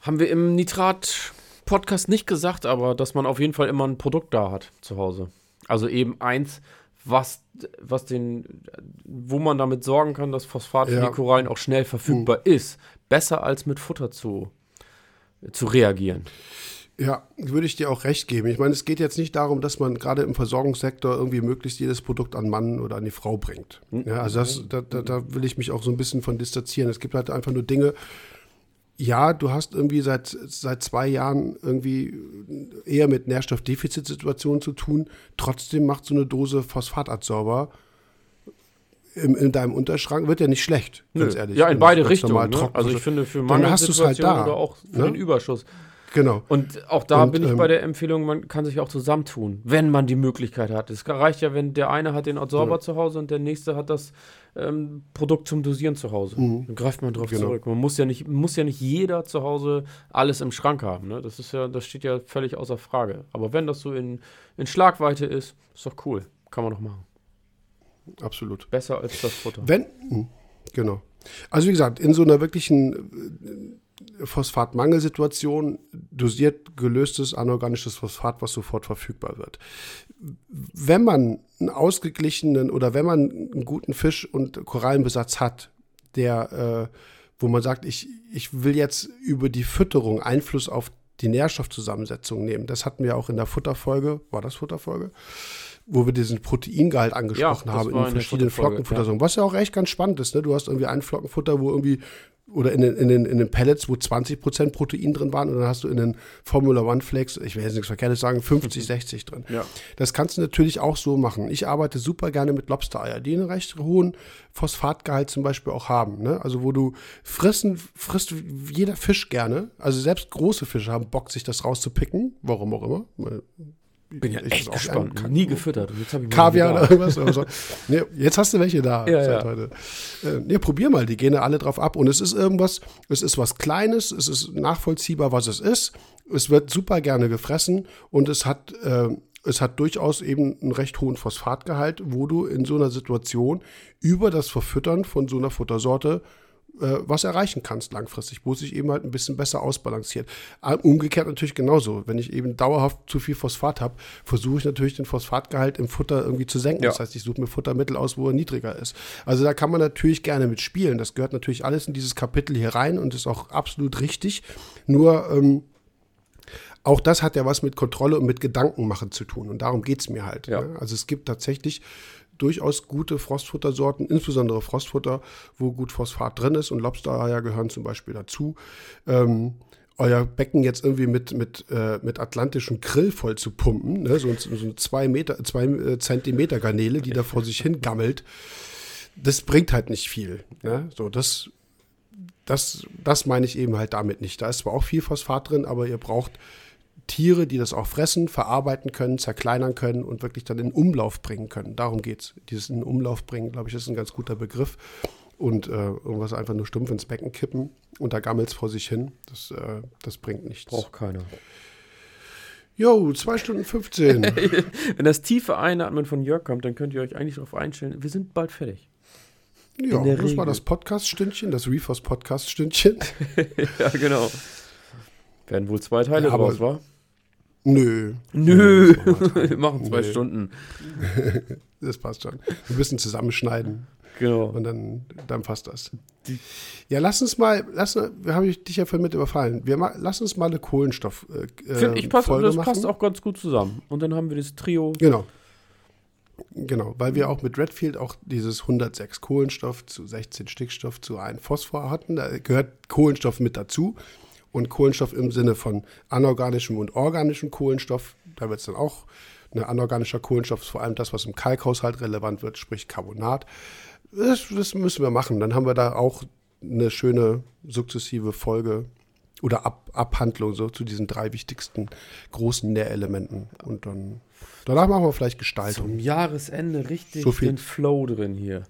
Haben wir im Nitrat-Podcast nicht gesagt, aber dass man auf jeden Fall immer ein Produkt da hat zu Hause. Also eben eins, was, was den, wo man damit sorgen kann, dass Phosphat ja. für die Korallen auch schnell verfügbar mhm. ist. Besser als mit Futter zu, zu reagieren. Ja, würde ich dir auch recht geben. Ich meine, es geht jetzt nicht darum, dass man gerade im Versorgungssektor irgendwie möglichst jedes Produkt an Mann oder an die Frau bringt. Hm. Ja, also das, da, da, da will ich mich auch so ein bisschen von distanzieren. Es gibt halt einfach nur Dinge, ja, du hast irgendwie seit, seit zwei Jahren irgendwie eher mit Nährstoffdefizitsituationen zu tun. Trotzdem macht so eine Dose Phosphatadsorber in, in deinem Unterschrank, wird ja nicht schlecht, ganz Nö. ehrlich. Ja, in beide Richtungen. Ne? Also ich finde, für Mangelsituationen halt oder auch für ne? den Überschuss Genau. Und auch da und, bin ich ähm, bei der Empfehlung, man kann sich auch zusammentun, wenn man die Möglichkeit hat. Es reicht ja, wenn der eine hat den Absorber ja. zu Hause und der nächste hat das ähm, Produkt zum Dosieren zu Hause. Mhm. Dann greift man drauf genau. zurück. Man muss ja nicht, muss ja nicht jeder zu Hause alles im Schrank haben. Ne? Das ist ja, das steht ja völlig außer Frage. Aber wenn das so in, in Schlagweite ist, ist doch cool. Kann man doch machen. Absolut. Besser als das Futter. Wenn, hm, genau. Also wie gesagt, in so einer wirklichen Phosphatmangelsituation dosiert gelöstes anorganisches Phosphat, was sofort verfügbar wird. Wenn man einen ausgeglichenen oder wenn man einen guten Fisch- und Korallenbesatz hat, der, äh, wo man sagt, ich, ich will jetzt über die Fütterung Einfluss auf die Nährstoffzusammensetzung nehmen. Das hatten wir auch in der Futterfolge, war das Futterfolge? Wo wir diesen Proteingehalt angesprochen Ja, haben in verschiedenen Futterfolge, Flockenfuttersorten. Was ja auch echt ganz spannend ist. Ne? Du hast irgendwie ein Flockenfutter, wo irgendwie oder in den, in, den, in den Pellets, wo 20% Protein drin waren, und dann hast du in den Formula One Flakes, ich will jetzt nichts Verkehrtes sagen, 50, 60 drin. Ja. Das kannst du natürlich auch so machen. Ich arbeite super gerne mit Lobstereier, die einen recht hohen Phosphatgehalt zum Beispiel auch haben. Ne? Also wo du fressen, frisst jeder Fisch gerne. Also selbst große Fische haben Bock, sich das rauszupicken. Warum auch immer. Bin ja echt gespannt. Nie gefüttert. Und jetzt hab ich mal Kaviar oder irgendwas. Oder so. nee, jetzt hast du welche da Ja, seit ja. heute. Äh, nee, probier mal, die gehen ja alle drauf ab. Und es ist irgendwas, es ist was Kleines, es ist nachvollziehbar, was es ist. Es wird super gerne gefressen und es hat, äh, es hat durchaus eben einen recht hohen Phosphatgehalt, wo du in so einer Situation über das Verfüttern von so einer Futtersorte was erreichen kannst langfristig, wo es sich eben halt ein bisschen besser ausbalanciert. Äh, Umgekehrt natürlich genauso. Wenn ich eben dauerhaft zu viel Phosphat habe, versuche ich natürlich den Phosphatgehalt im Futter irgendwie zu senken. Ja. Das heißt, ich suche mir Futtermittel aus, wo er niedriger ist. Also da kann man natürlich gerne mit spielen. Das gehört natürlich alles in dieses Kapitel hier rein und ist auch absolut richtig. Nur ähm, auch das hat ja was mit Kontrolle und mit Gedankenmachen zu tun. Und darum geht es mir halt. Ja. Ne? Also es gibt tatsächlich durchaus gute Frostfuttersorten, insbesondere Frostfutter, wo gut Phosphat drin ist und Lobstereier gehören zum Beispiel dazu. Ähm, euer Becken jetzt irgendwie mit, mit, äh, mit atlantischem Grill voll zu pumpen, ne? so, so eine zwei, Meter, zwei äh, Zentimeter Garnele, die da vor sich hin gammelt, das bringt halt nicht viel. Ne? So, das, das, das meine ich eben halt damit nicht. Da ist zwar auch viel Phosphat drin, aber ihr braucht Tiere, die das auch fressen, verarbeiten können, zerkleinern können und wirklich dann in Umlauf bringen können. Darum geht's. Dieses in Umlauf bringen, glaube ich, ist ein ganz guter Begriff. Und äh, irgendwas einfach nur stumpf ins Becken kippen und da gammelt's vor sich hin, das, äh, das bringt nichts. Braucht keiner. Jo, zwei Stunden 15. Wenn das tiefe Einatmen von Jörg kommt, dann könnt ihr euch eigentlich darauf einstellen, wir sind bald fertig. ja, das war Regel. das Podcast-Stündchen, das Reefers Podcast-Stündchen. ja, genau. Werden wohl zwei Teile Ja, aber- draus, wa? Nö. Nö, wir machen zwei Nee. Stunden. Das passt schon. Wir müssen zusammenschneiden. Genau. Und dann, dann passt das. Ja, lass uns mal, lass, wir haben dich ja vorhin mit überfallen. Wir ma, lass uns mal eine Kohlenstoff äh, Find ich passt, Folge das machen. passt auch ganz gut zusammen. Und dann haben wir das Trio. Genau. Genau, weil wir auch mit Redfield auch dieses 106 Kohlenstoff zu 16 Stickstoff zu 1 Phosphor hatten. Da gehört Kohlenstoff mit dazu. Und Kohlenstoff im Sinne von anorganischem und organischem Kohlenstoff, da wird es dann auch, ne, anorganischer Kohlenstoff ist vor allem das, was im Kalkhaushalt relevant wird, sprich Carbonat. Das, das müssen wir machen. Dann haben wir da auch eine schöne sukzessive Folge oder Ab Abhandlung so zu diesen drei wichtigsten großen Nährelementen. Und dann danach machen wir vielleicht Gestaltung. Zum Jahresende richtig So viel- den Flow drin hier.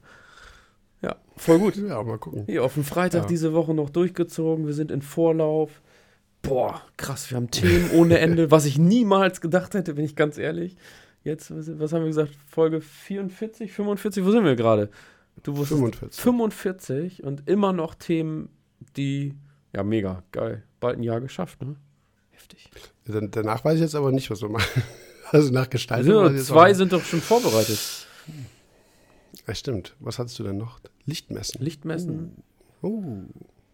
Ja, voll gut. Ja, mal gucken. Hier auf den Freitag Ja. diese Woche noch durchgezogen. Wir sind in Vorlauf. Boah, krass, wir haben Themen ohne Ende, was ich niemals gedacht hätte, bin ich ganz ehrlich. Jetzt, was, haben wir gesagt? Folge 44, 45, wo sind wir gerade? Du wusstest 45. 45 und immer noch Themen, die, ja, mega, geil. Bald ein Jahr geschafft, ne? Heftig. Dann, danach weiß ich jetzt aber nicht, was wir machen. Also nach Gestaltung. Jetzt zwei sind doch schon vorbereitet. Ja, stimmt. Was hattest du denn noch? Lichtmessen. Lichtmessen, Oh.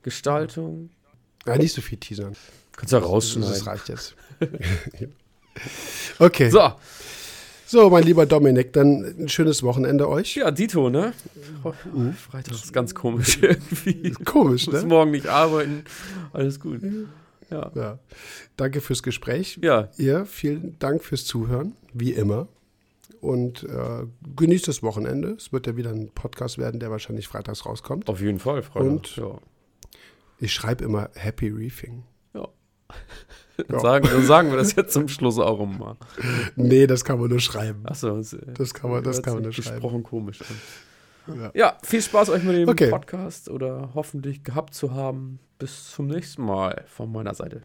Gestaltung. Ja, nicht so viel teasern. Kannst du ja Das, rausschneiden. das reicht jetzt. okay. So. So, mein lieber Dominik, dann ein schönes Wochenende euch. ja, Dito, ne? Mhm. Freitag ist ganz komisch irgendwie. Komisch, muss ne? morgen nicht arbeiten. Alles gut. Ja. Ja. Danke fürs Gespräch. Ja, Ihr, vielen Dank fürs Zuhören, wie immer. Und äh, genießt das Wochenende. Es wird ja wieder ein Podcast werden, der wahrscheinlich freitags rauskommt. auf jeden Fall, Freunde. Und? ja. Ich schreibe immer Happy Reefing. ja. Ja. Dann, sagen, dann sagen wir das jetzt zum Schluss auch immer. Nee, das kann man nur schreiben. Achso, Das kann man, das kann man nur schreiben. gesprochen komisch. Ja. Ja, viel Spaß euch mit dem Okay. Podcast oder hoffentlich gehabt zu haben. Bis zum nächsten Mal von meiner Seite.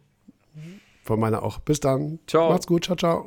Von meiner auch. Bis dann. Ciao. Macht's gut. Ciao, ciao.